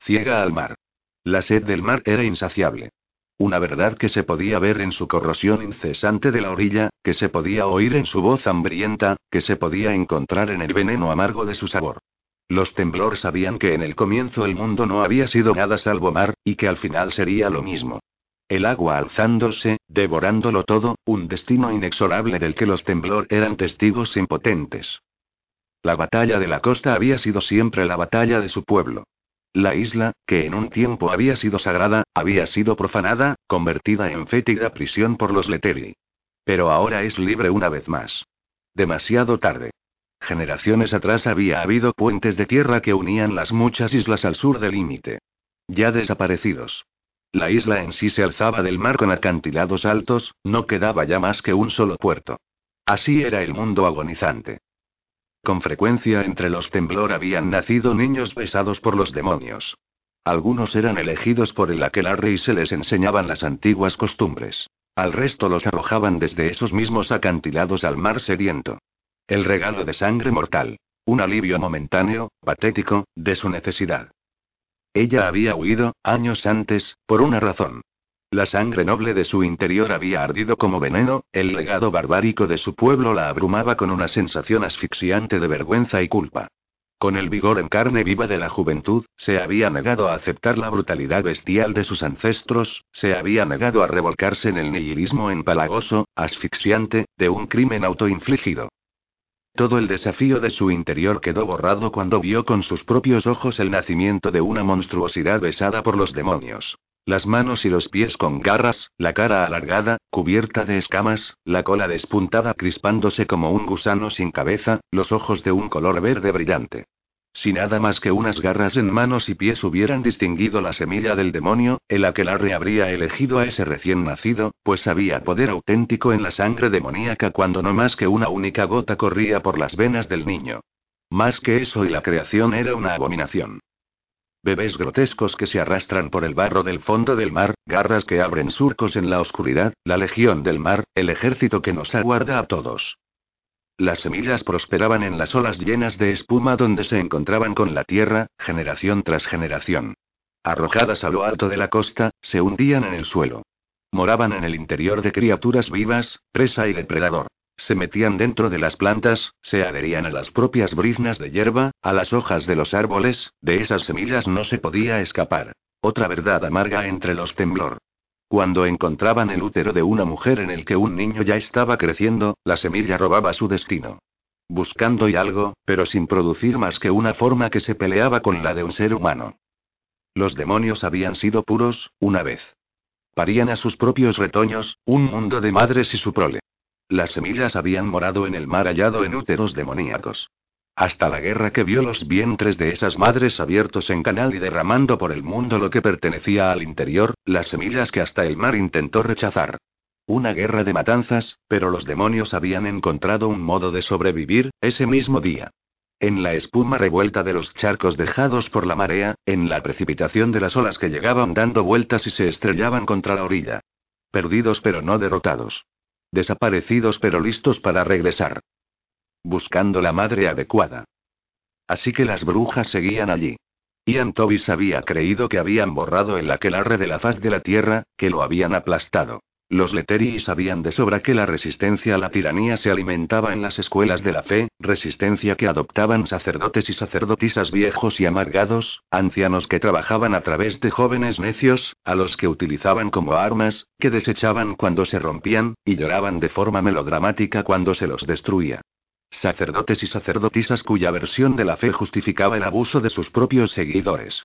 S1: Ciega al mar. La sed del mar era insaciable. Una verdad que se podía ver en su corrosión incesante de la orilla, que se podía oír en su voz hambrienta, que se podía encontrar en el veneno amargo de su sabor. Los temblor sabían que en el comienzo el mundo no había sido nada salvo mar, y que al final sería lo mismo. El agua alzándose, devorándolo todo, un destino inexorable del que los temblor eran testigos impotentes. La batalla de la costa había sido siempre la batalla de su pueblo. La isla, que en un tiempo había sido sagrada, había sido profanada, convertida en fétida prisión por los Leteri. Pero ahora es libre una vez más. Demasiado tarde. generaciones atrás había habido puentes de tierra que unían las muchas islas al sur del límite. Ya desaparecidos. La isla en sí se alzaba del mar con acantilados altos, no quedaba ya más que un solo puerto. Así era el mundo agonizante. Con frecuencia entre los temblor habían nacido niños besados por los demonios. Algunos eran elegidos por el aquelarre y se les enseñaban las antiguas costumbres. Al resto los arrojaban desde esos mismos acantilados al mar sediento. El regalo de sangre mortal. Un alivio momentáneo, patético, de su necesidad. Ella había huido, años antes, por una razón. La sangre noble de su interior había ardido como veneno, el legado barbárico de su pueblo la abrumaba con una sensación asfixiante de vergüenza y culpa. Con el vigor en carne viva de la juventud, se había negado a aceptar la brutalidad bestial de sus ancestros, se había negado a revolcarse en el nihilismo empalagoso, asfixiante, de un crimen autoinfligido. Todo el desafío de su interior quedó borrado cuando vio con sus propios ojos el nacimiento de una monstruosidad besada por los demonios. Las manos y los pies con garras, la cara alargada, cubierta de escamas, la cola despuntada crispándose como un gusano sin cabeza, los ojos de un color verde brillante. Si nada más que unas garras en manos y pies hubieran distinguido la semilla del demonio, el aquelarre habría elegido a ese recién nacido, pues había poder auténtico en la sangre demoníaca cuando no más que una única gota corría por las venas del niño. Más que eso y la creación era una abominación. Bebés grotescos que se arrastran por el barro del fondo del mar, garras que abren surcos en la oscuridad, la legión del mar, el ejército que nos aguarda a todos. Las semillas prosperaban en las olas llenas de espuma donde se encontraban con la tierra, generación tras generación. Arrojadas a lo alto de la costa, se hundían en el suelo. Moraban en el interior de criaturas vivas, presa y depredador. Se metían dentro de las plantas, se adherían a las propias briznas de hierba, a las hojas de los árboles, de esas semillas no se podía escapar. Otra verdad amarga entre los temblor. Cuando encontraban el útero de una mujer en el que un niño ya estaba creciendo, la semilla robaba su destino. Buscando y algo, pero sin producir más que una forma que se peleaba con la de un ser humano. Los demonios habían sido puros, una vez. Parían a sus propios retoños, un mundo de madres y su prole. Las semillas habían morado en el mar hallado en úteros demoníacos. Hasta la guerra que vio los vientres de esas madres abiertos en canal y derramando por el mundo lo que pertenecía al interior, las semillas que hasta el mar intentó rechazar. Una guerra de matanzas, pero los demonios habían encontrado un modo de sobrevivir, ese mismo día. En la espuma revuelta de los charcos dejados por la marea, en la precipitación de las olas que llegaban dando vueltas y se estrellaban contra la orilla. Perdidos pero no derrotados. Desaparecidos pero listos para regresar buscando la madre adecuada. Así que las brujas seguían allí. Ian Tobis había creído que habían borrado el aquelarre de la faz de la tierra, que lo habían aplastado. Los Leterii sabían de sobra que la resistencia a la tiranía se alimentaba en las escuelas de la fe, resistencia que adoptaban sacerdotes y sacerdotisas viejos y amargados, ancianos que trabajaban a través de jóvenes necios, a los que utilizaban como armas, que desechaban cuando se rompían, y lloraban de forma melodramática cuando se los destruía. Sacerdotes y sacerdotisas cuya versión de la fe justificaba el abuso de sus propios seguidores.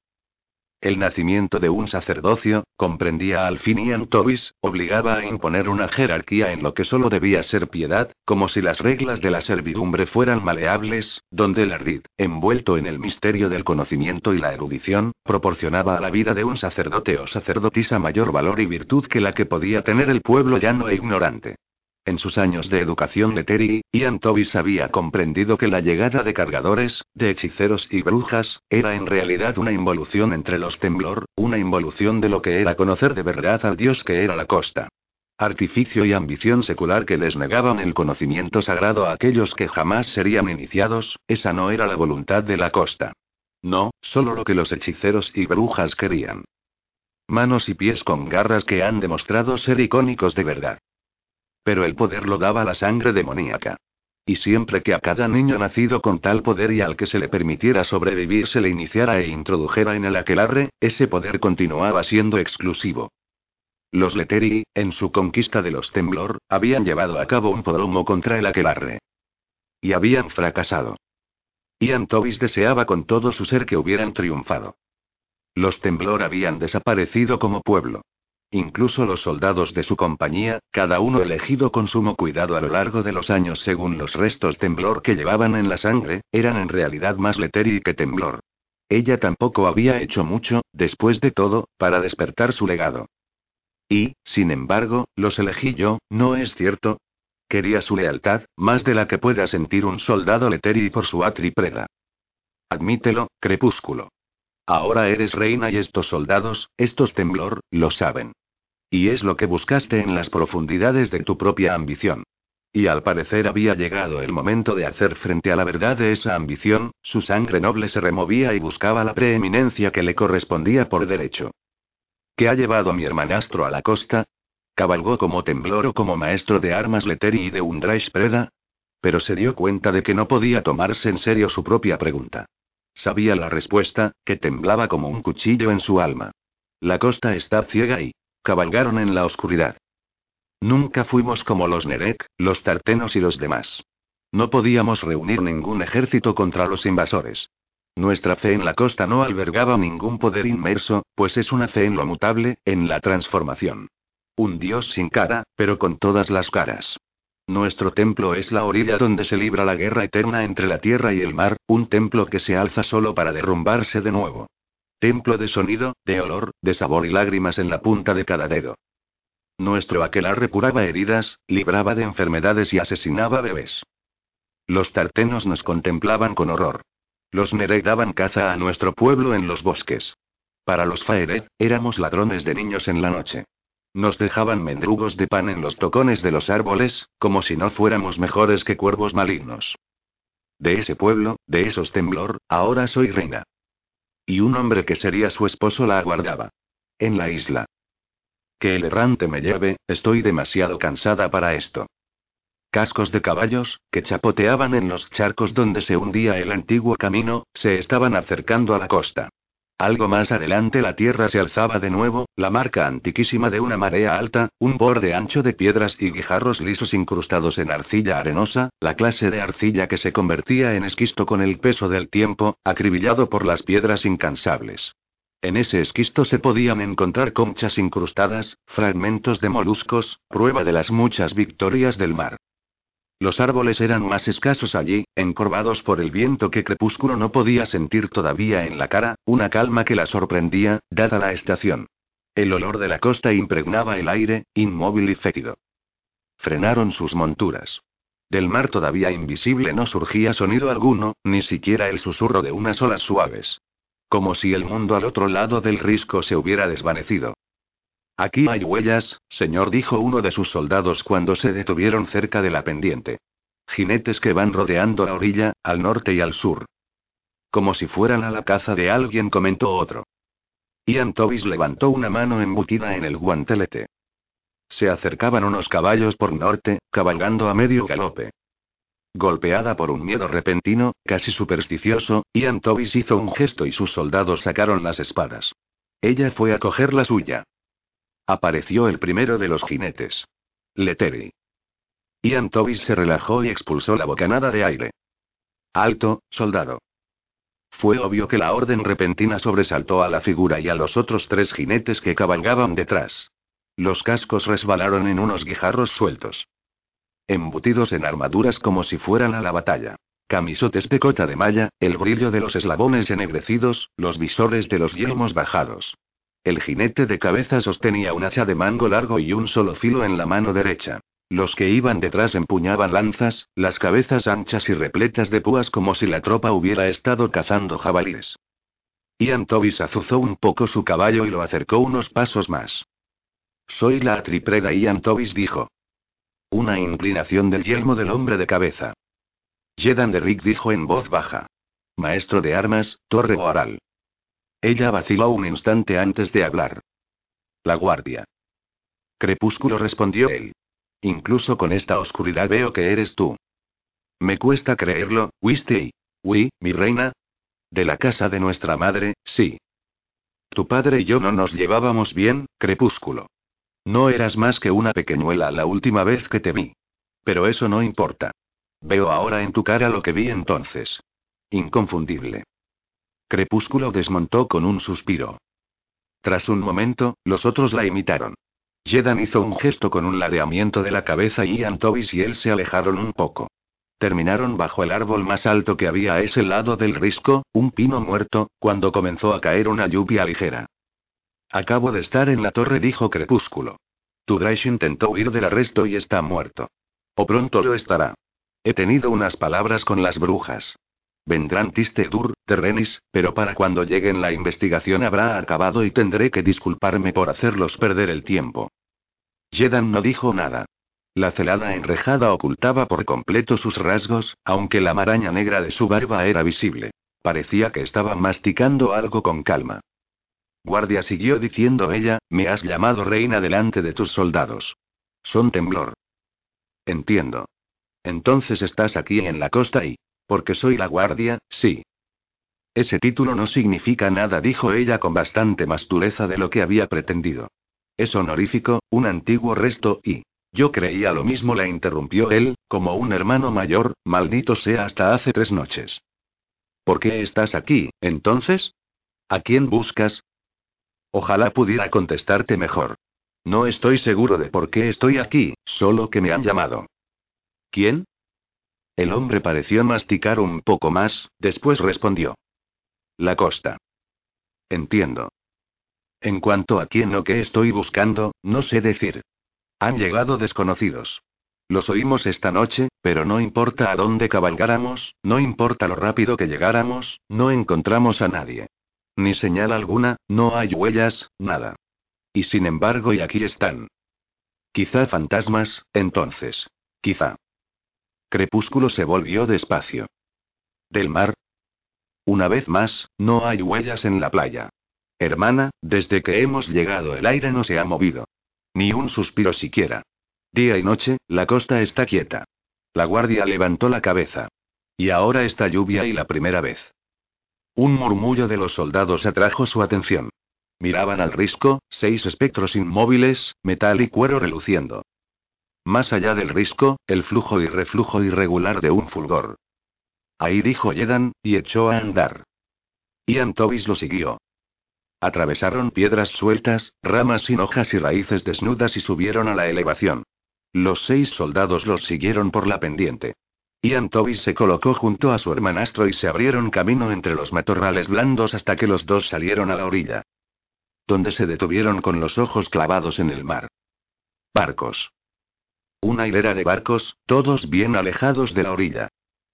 S1: El nacimiento de un sacerdocio, comprendía al fin Ian Tobis, obligaba a imponer una jerarquía en lo que solo debía ser piedad, como si las reglas de la servidumbre fueran maleables, donde el ardid, envuelto en el misterio del conocimiento y la erudición, proporcionaba a la vida de un sacerdote o sacerdotisa mayor valor y virtud que la que podía tener el pueblo llano e ignorante. En sus años de educación Leteri, Ian Tobis había comprendido que la llegada de cargadores, de hechiceros y brujas, era en realidad una involución entre los temblor, una involución de lo que era conocer de verdad al dios que era la costa. Artificio y ambición secular que les negaban el conocimiento sagrado a aquellos que jamás serían iniciados, esa no era la voluntad de la costa. No, solo lo que los hechiceros y brujas querían. Manos y pies con garras que han demostrado ser icónicos de verdad. Pero el poder lo daba la sangre demoníaca. Y siempre que a cada niño nacido con tal poder y al que se le permitiera sobrevivir se le iniciara e introdujera en el aquelarre, ese poder continuaba siendo exclusivo. Los Leteri, en su conquista de los temblor, habían llevado a cabo un podromo contra el aquelarre. Y habían fracasado. Ian Tobis deseaba con todo su ser que hubieran triunfado. Los temblor habían desaparecido como pueblo. Incluso los soldados de su compañía, cada uno elegido con sumo cuidado a lo largo de los años según los restos temblor que llevaban en la sangre, eran en realidad más Leteri que temblor. Ella tampoco había hecho mucho, después de todo, para despertar su legado. Y, sin embargo, los elegí yo, ¿no es cierto? Quería su lealtad, más de la que pueda sentir un soldado Leteri por su atripreda. Admítelo, crepúsculo. Ahora eres reina y estos soldados, estos temblor, lo saben. Y es lo que buscaste en las profundidades de tu propia ambición. Y al parecer había llegado el momento de hacer frente a la verdad de esa ambición, su sangre noble se removía y buscaba la preeminencia que le correspondía por derecho. ¿Qué ha llevado a mi hermanastro a la costa? ¿Cabalgó como temblor o como maestro de armas Leteri y de Undraish Preda? Pero se dio cuenta de que no podía tomarse en serio su propia pregunta. Sabía la respuesta, que temblaba como un cuchillo en su alma. La costa está ciega y, Cabalgaron en la oscuridad. Nunca fuimos como los Nerek, los Tartenos y los demás. No podíamos reunir ningún ejército contra los invasores. Nuestra fe en la costa no albergaba ningún poder inmerso, pues es una fe en lo mutable, en la transformación. Un dios sin cara, pero con todas las caras. Nuestro templo es la orilla donde se libra la guerra eterna entre la tierra y el mar, un templo que se alza solo para derrumbarse de nuevo. Templo de sonido, de olor, de sabor y lágrimas en la punta de cada dedo. Nuestro aquelarre curaba heridas, libraba de enfermedades y asesinaba bebés. Los tartenos nos contemplaban con horror. Los Nerek daban caza a nuestro pueblo en los bosques. Para los Faered, éramos ladrones de niños en la noche. Nos dejaban mendrugos de pan en los tocones de los árboles, como si no fuéramos mejores que cuervos malignos. De ese pueblo, de esos temblor, ahora soy reina. Y un hombre que sería su esposo la aguardaba. En la isla. Que el errante me lleve, estoy demasiado cansada para esto. Cascos de caballos, que chapoteaban en los charcos donde se hundía el antiguo camino, se estaban acercando a la costa. Algo más adelante la tierra se alzaba de nuevo, la marca antiquísima de una marea alta, un borde ancho de piedras y guijarros lisos incrustados en arcilla arenosa, la clase de arcilla que se convertía en esquisto con el peso del tiempo, acribillado por las piedras incansables. En ese esquisto se podían encontrar conchas incrustadas, fragmentos de moluscos, prueba de las muchas victorias del mar. Los árboles eran más escasos allí, encorvados por el viento que Crepúsculo no podía sentir todavía en la cara, una calma que la sorprendía, dada la estación. El olor de la costa impregnaba el aire, inmóvil y fétido. Frenaron sus monturas. Del mar todavía invisible no surgía sonido alguno, ni siquiera el susurro de unas olas suaves. Como si el mundo al otro lado del risco se hubiera desvanecido. Aquí hay huellas, señor, dijo uno de sus soldados cuando se detuvieron cerca de la pendiente. Jinetes que van rodeando la orilla, al norte y al sur. Como si fueran a la caza de alguien, comentó otro. Ian Tobis levantó una mano embutida en el guantelete. Se acercaban unos caballos por norte, cabalgando a medio galope. Golpeada por un miedo repentino, casi supersticioso, Ian Tobis hizo un gesto y sus soldados sacaron las espadas. Ella fue a coger la suya. Apareció el primero de los jinetes. Leteri. Ian Tobis se relajó y expulsó la bocanada de aire. Alto, soldado. Fue obvio que la orden repentina sobresaltó a la figura y a los otros tres jinetes que cabalgaban detrás. Los cascos resbalaron en unos guijarros sueltos. Embutidos en armaduras como si fueran a la batalla. Camisotes de cota de malla, el brillo de los eslabones ennegrecidos, los visores de los yelmos bajados. El jinete de cabeza sostenía un hacha de mango largo y un solo filo en la mano derecha. Los que iban detrás empuñaban lanzas, las cabezas anchas y repletas de púas como si la tropa hubiera estado cazando jabalíes. Ian Tobis azuzó un poco su caballo y lo acercó unos pasos más. Soy la atripreda Ian Tobis dijo. Una inclinación del yelmo del hombre de cabeza. Jedan de Rick dijo en voz baja. Maestro de armas, Torre Oaral. Ella vaciló un instante antes de hablar. La guardia. Crepúsculo respondió él. Incluso con esta oscuridad veo que eres tú. Me cuesta creerlo, Wisty. Oui, mi reina. De la casa de nuestra madre, sí. Tu padre y yo no nos llevábamos bien, Crepúsculo. No eras más que una pequeñuela la última vez que te vi. Pero eso no importa. Veo ahora en tu cara lo que vi entonces. Inconfundible. Crepúsculo desmontó con un suspiro. Tras un momento, los otros la imitaron. Jedan hizo un gesto con un ladeamiento de la cabeza y Ian Tobis y él se alejaron un poco. Terminaron bajo el árbol más alto que había a ese lado del risco, un pino muerto, cuando comenzó a caer una lluvia ligera. Acabo de estar en la torre, dijo Crepúsculo. Tudrash intentó huir del arresto y está muerto. O pronto lo estará. He tenido unas palabras con las brujas. Vendrán Tistedur, Terrenis, pero para cuando lleguen la investigación habrá acabado y tendré que disculparme por hacerlos perder el tiempo. Jedan no dijo nada. La celada enrejada ocultaba por completo sus rasgos, aunque la maraña negra de su barba era visible. Parecía que estaba masticando algo con calma. Guardia siguió diciendo ella, me has llamado reina delante de tus soldados. Son temblor. Entiendo. Entonces estás aquí en la costa y... Porque soy la guardia, sí. Ese título no significa nada, dijo ella con bastante más dureza de lo que había pretendido. Es honorífico, un antiguo resto y... Yo creía lo mismo, la interrumpió él, como un hermano mayor, maldito sea hasta hace tres noches. ¿Por qué estás aquí, entonces? ¿A quién buscas? Ojalá pudiera contestarte mejor. No estoy seguro de por qué estoy aquí, solo que me han llamado. ¿Quién? El hombre pareció masticar un poco más, después respondió. La costa. Entiendo. En cuanto a quién o qué estoy buscando, no sé decir. Han llegado desconocidos. Los oímos esta noche, pero no importa a dónde cabalgáramos, no importa lo rápido que llegáramos, no encontramos a nadie. Ni señal alguna, no hay huellas, nada. Y sin embargo, y aquí están. Quizá fantasmas, entonces. Quizá. Crepúsculo se volvió despacio. ¿Del mar? Una vez más, no hay huellas en la playa. Hermana, desde que hemos llegado el aire no se ha movido. Ni un suspiro siquiera. Día y noche, la costa está quieta. La guardia levantó la cabeza. Y ahora esta lluvia y la primera vez. Un murmullo de los soldados atrajo su atención. Miraban al risco, seis espectros inmóviles, metal y cuero reluciendo. Más allá del risco, el flujo y reflujo irregular de un fulgor. Ahí dijo Jedan, y echó a andar. Ian Tobis lo siguió. Atravesaron piedras sueltas, ramas sin hojas y raíces desnudas y subieron a la elevación. Los seis soldados los siguieron por la pendiente. Ian Tobis se colocó junto a su hermanastro y se abrieron camino entre los matorrales blandos hasta que los dos salieron a la orilla. Donde se detuvieron con los ojos clavados en el mar. Barcos. Una hilera de barcos, todos bien alejados de la orilla.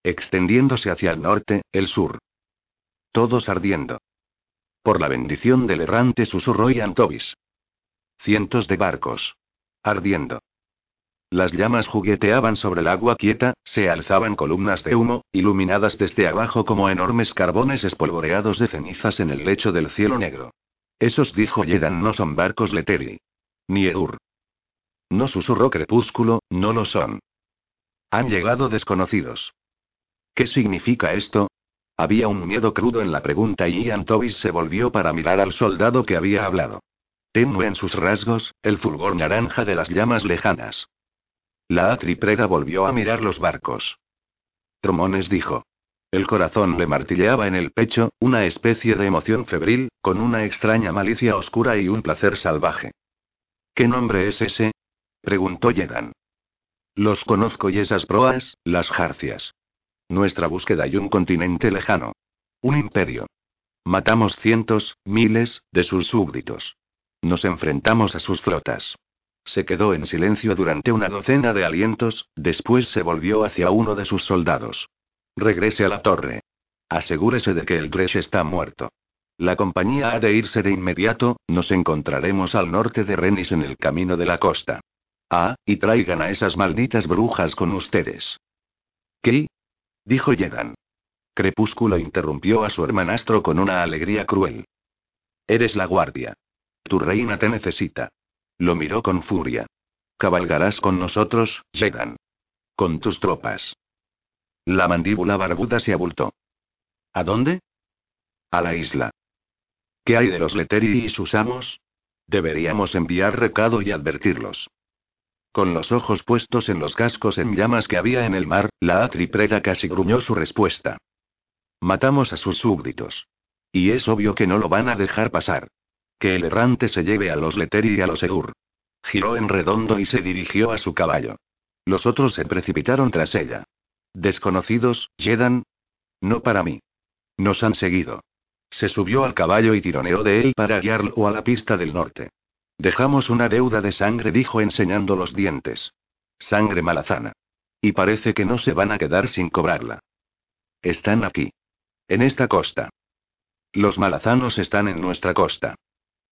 S1: Extendiéndose hacia el norte, el sur. Todos ardiendo. Por la bendición del errante susurró Ian Tobis. Cientos de barcos. Ardiendo. Las llamas jugueteaban sobre el agua quieta, se alzaban columnas de humo, iluminadas desde abajo como enormes carbones espolvoreados de cenizas en el lecho del cielo negro. Esos, dijo Yedan, no son barcos Leteri. Ni Eur. No susurró Crepúsculo, no lo son. Han llegado desconocidos. ¿Qué significa esto? Había un miedo crudo en la pregunta y Ian Tobis se volvió para mirar al soldado que había hablado. Tenue en sus rasgos, el fulgor naranja de las llamas lejanas. La atriprega volvió a mirar los barcos. Tromones dijo. El corazón le martilleaba en el pecho, una especie de emoción febril, con una extraña malicia oscura y un placer salvaje. ¿Qué nombre es ese? preguntó Yedan. Los conozco y esas proas, las jarcias. Nuestra búsqueda y un continente lejano. Un imperio. Matamos cientos, miles, de sus súbditos. Nos enfrentamos a sus flotas. Se quedó en silencio durante una docena de alientos, después se volvió hacia uno de sus soldados. Regrese a la torre. Asegúrese de que el Gresh está muerto. La compañía ha de irse de inmediato, nos encontraremos al norte de Renis en el camino de la costa. Ah, y traigan a esas malditas brujas con ustedes. ¿Qué? Dijo Yedan. Crepúsculo interrumpió a su hermanastro con una alegría cruel. Eres la guardia. Tu reina te necesita. Lo miró con furia. Cabalgarás con nosotros, Jedan. Con tus tropas. La mandíbula barbuda se abultó. ¿A dónde? A la isla. ¿Qué hay de los Leteri y sus amos? Deberíamos enviar recado y advertirlos. Con los ojos puestos en los cascos en llamas que había en el mar, la atriprega casi gruñó su respuesta. Matamos a sus súbditos. Y es obvio que no lo van a dejar pasar. Que el errante se lleve a los Leteri y a los Eur. Giró en redondo y se dirigió a su caballo. Los otros se precipitaron tras ella. Desconocidos, Jedan. No para mí. Nos han seguido. Se subió al caballo y tironeó de él para guiarlo a la pista del norte. Dejamos una deuda de sangre, dijo enseñando los dientes. Sangre malazana. Y parece que no se van a quedar sin cobrarla. Están aquí. En esta costa. Los malazanos están en nuestra costa.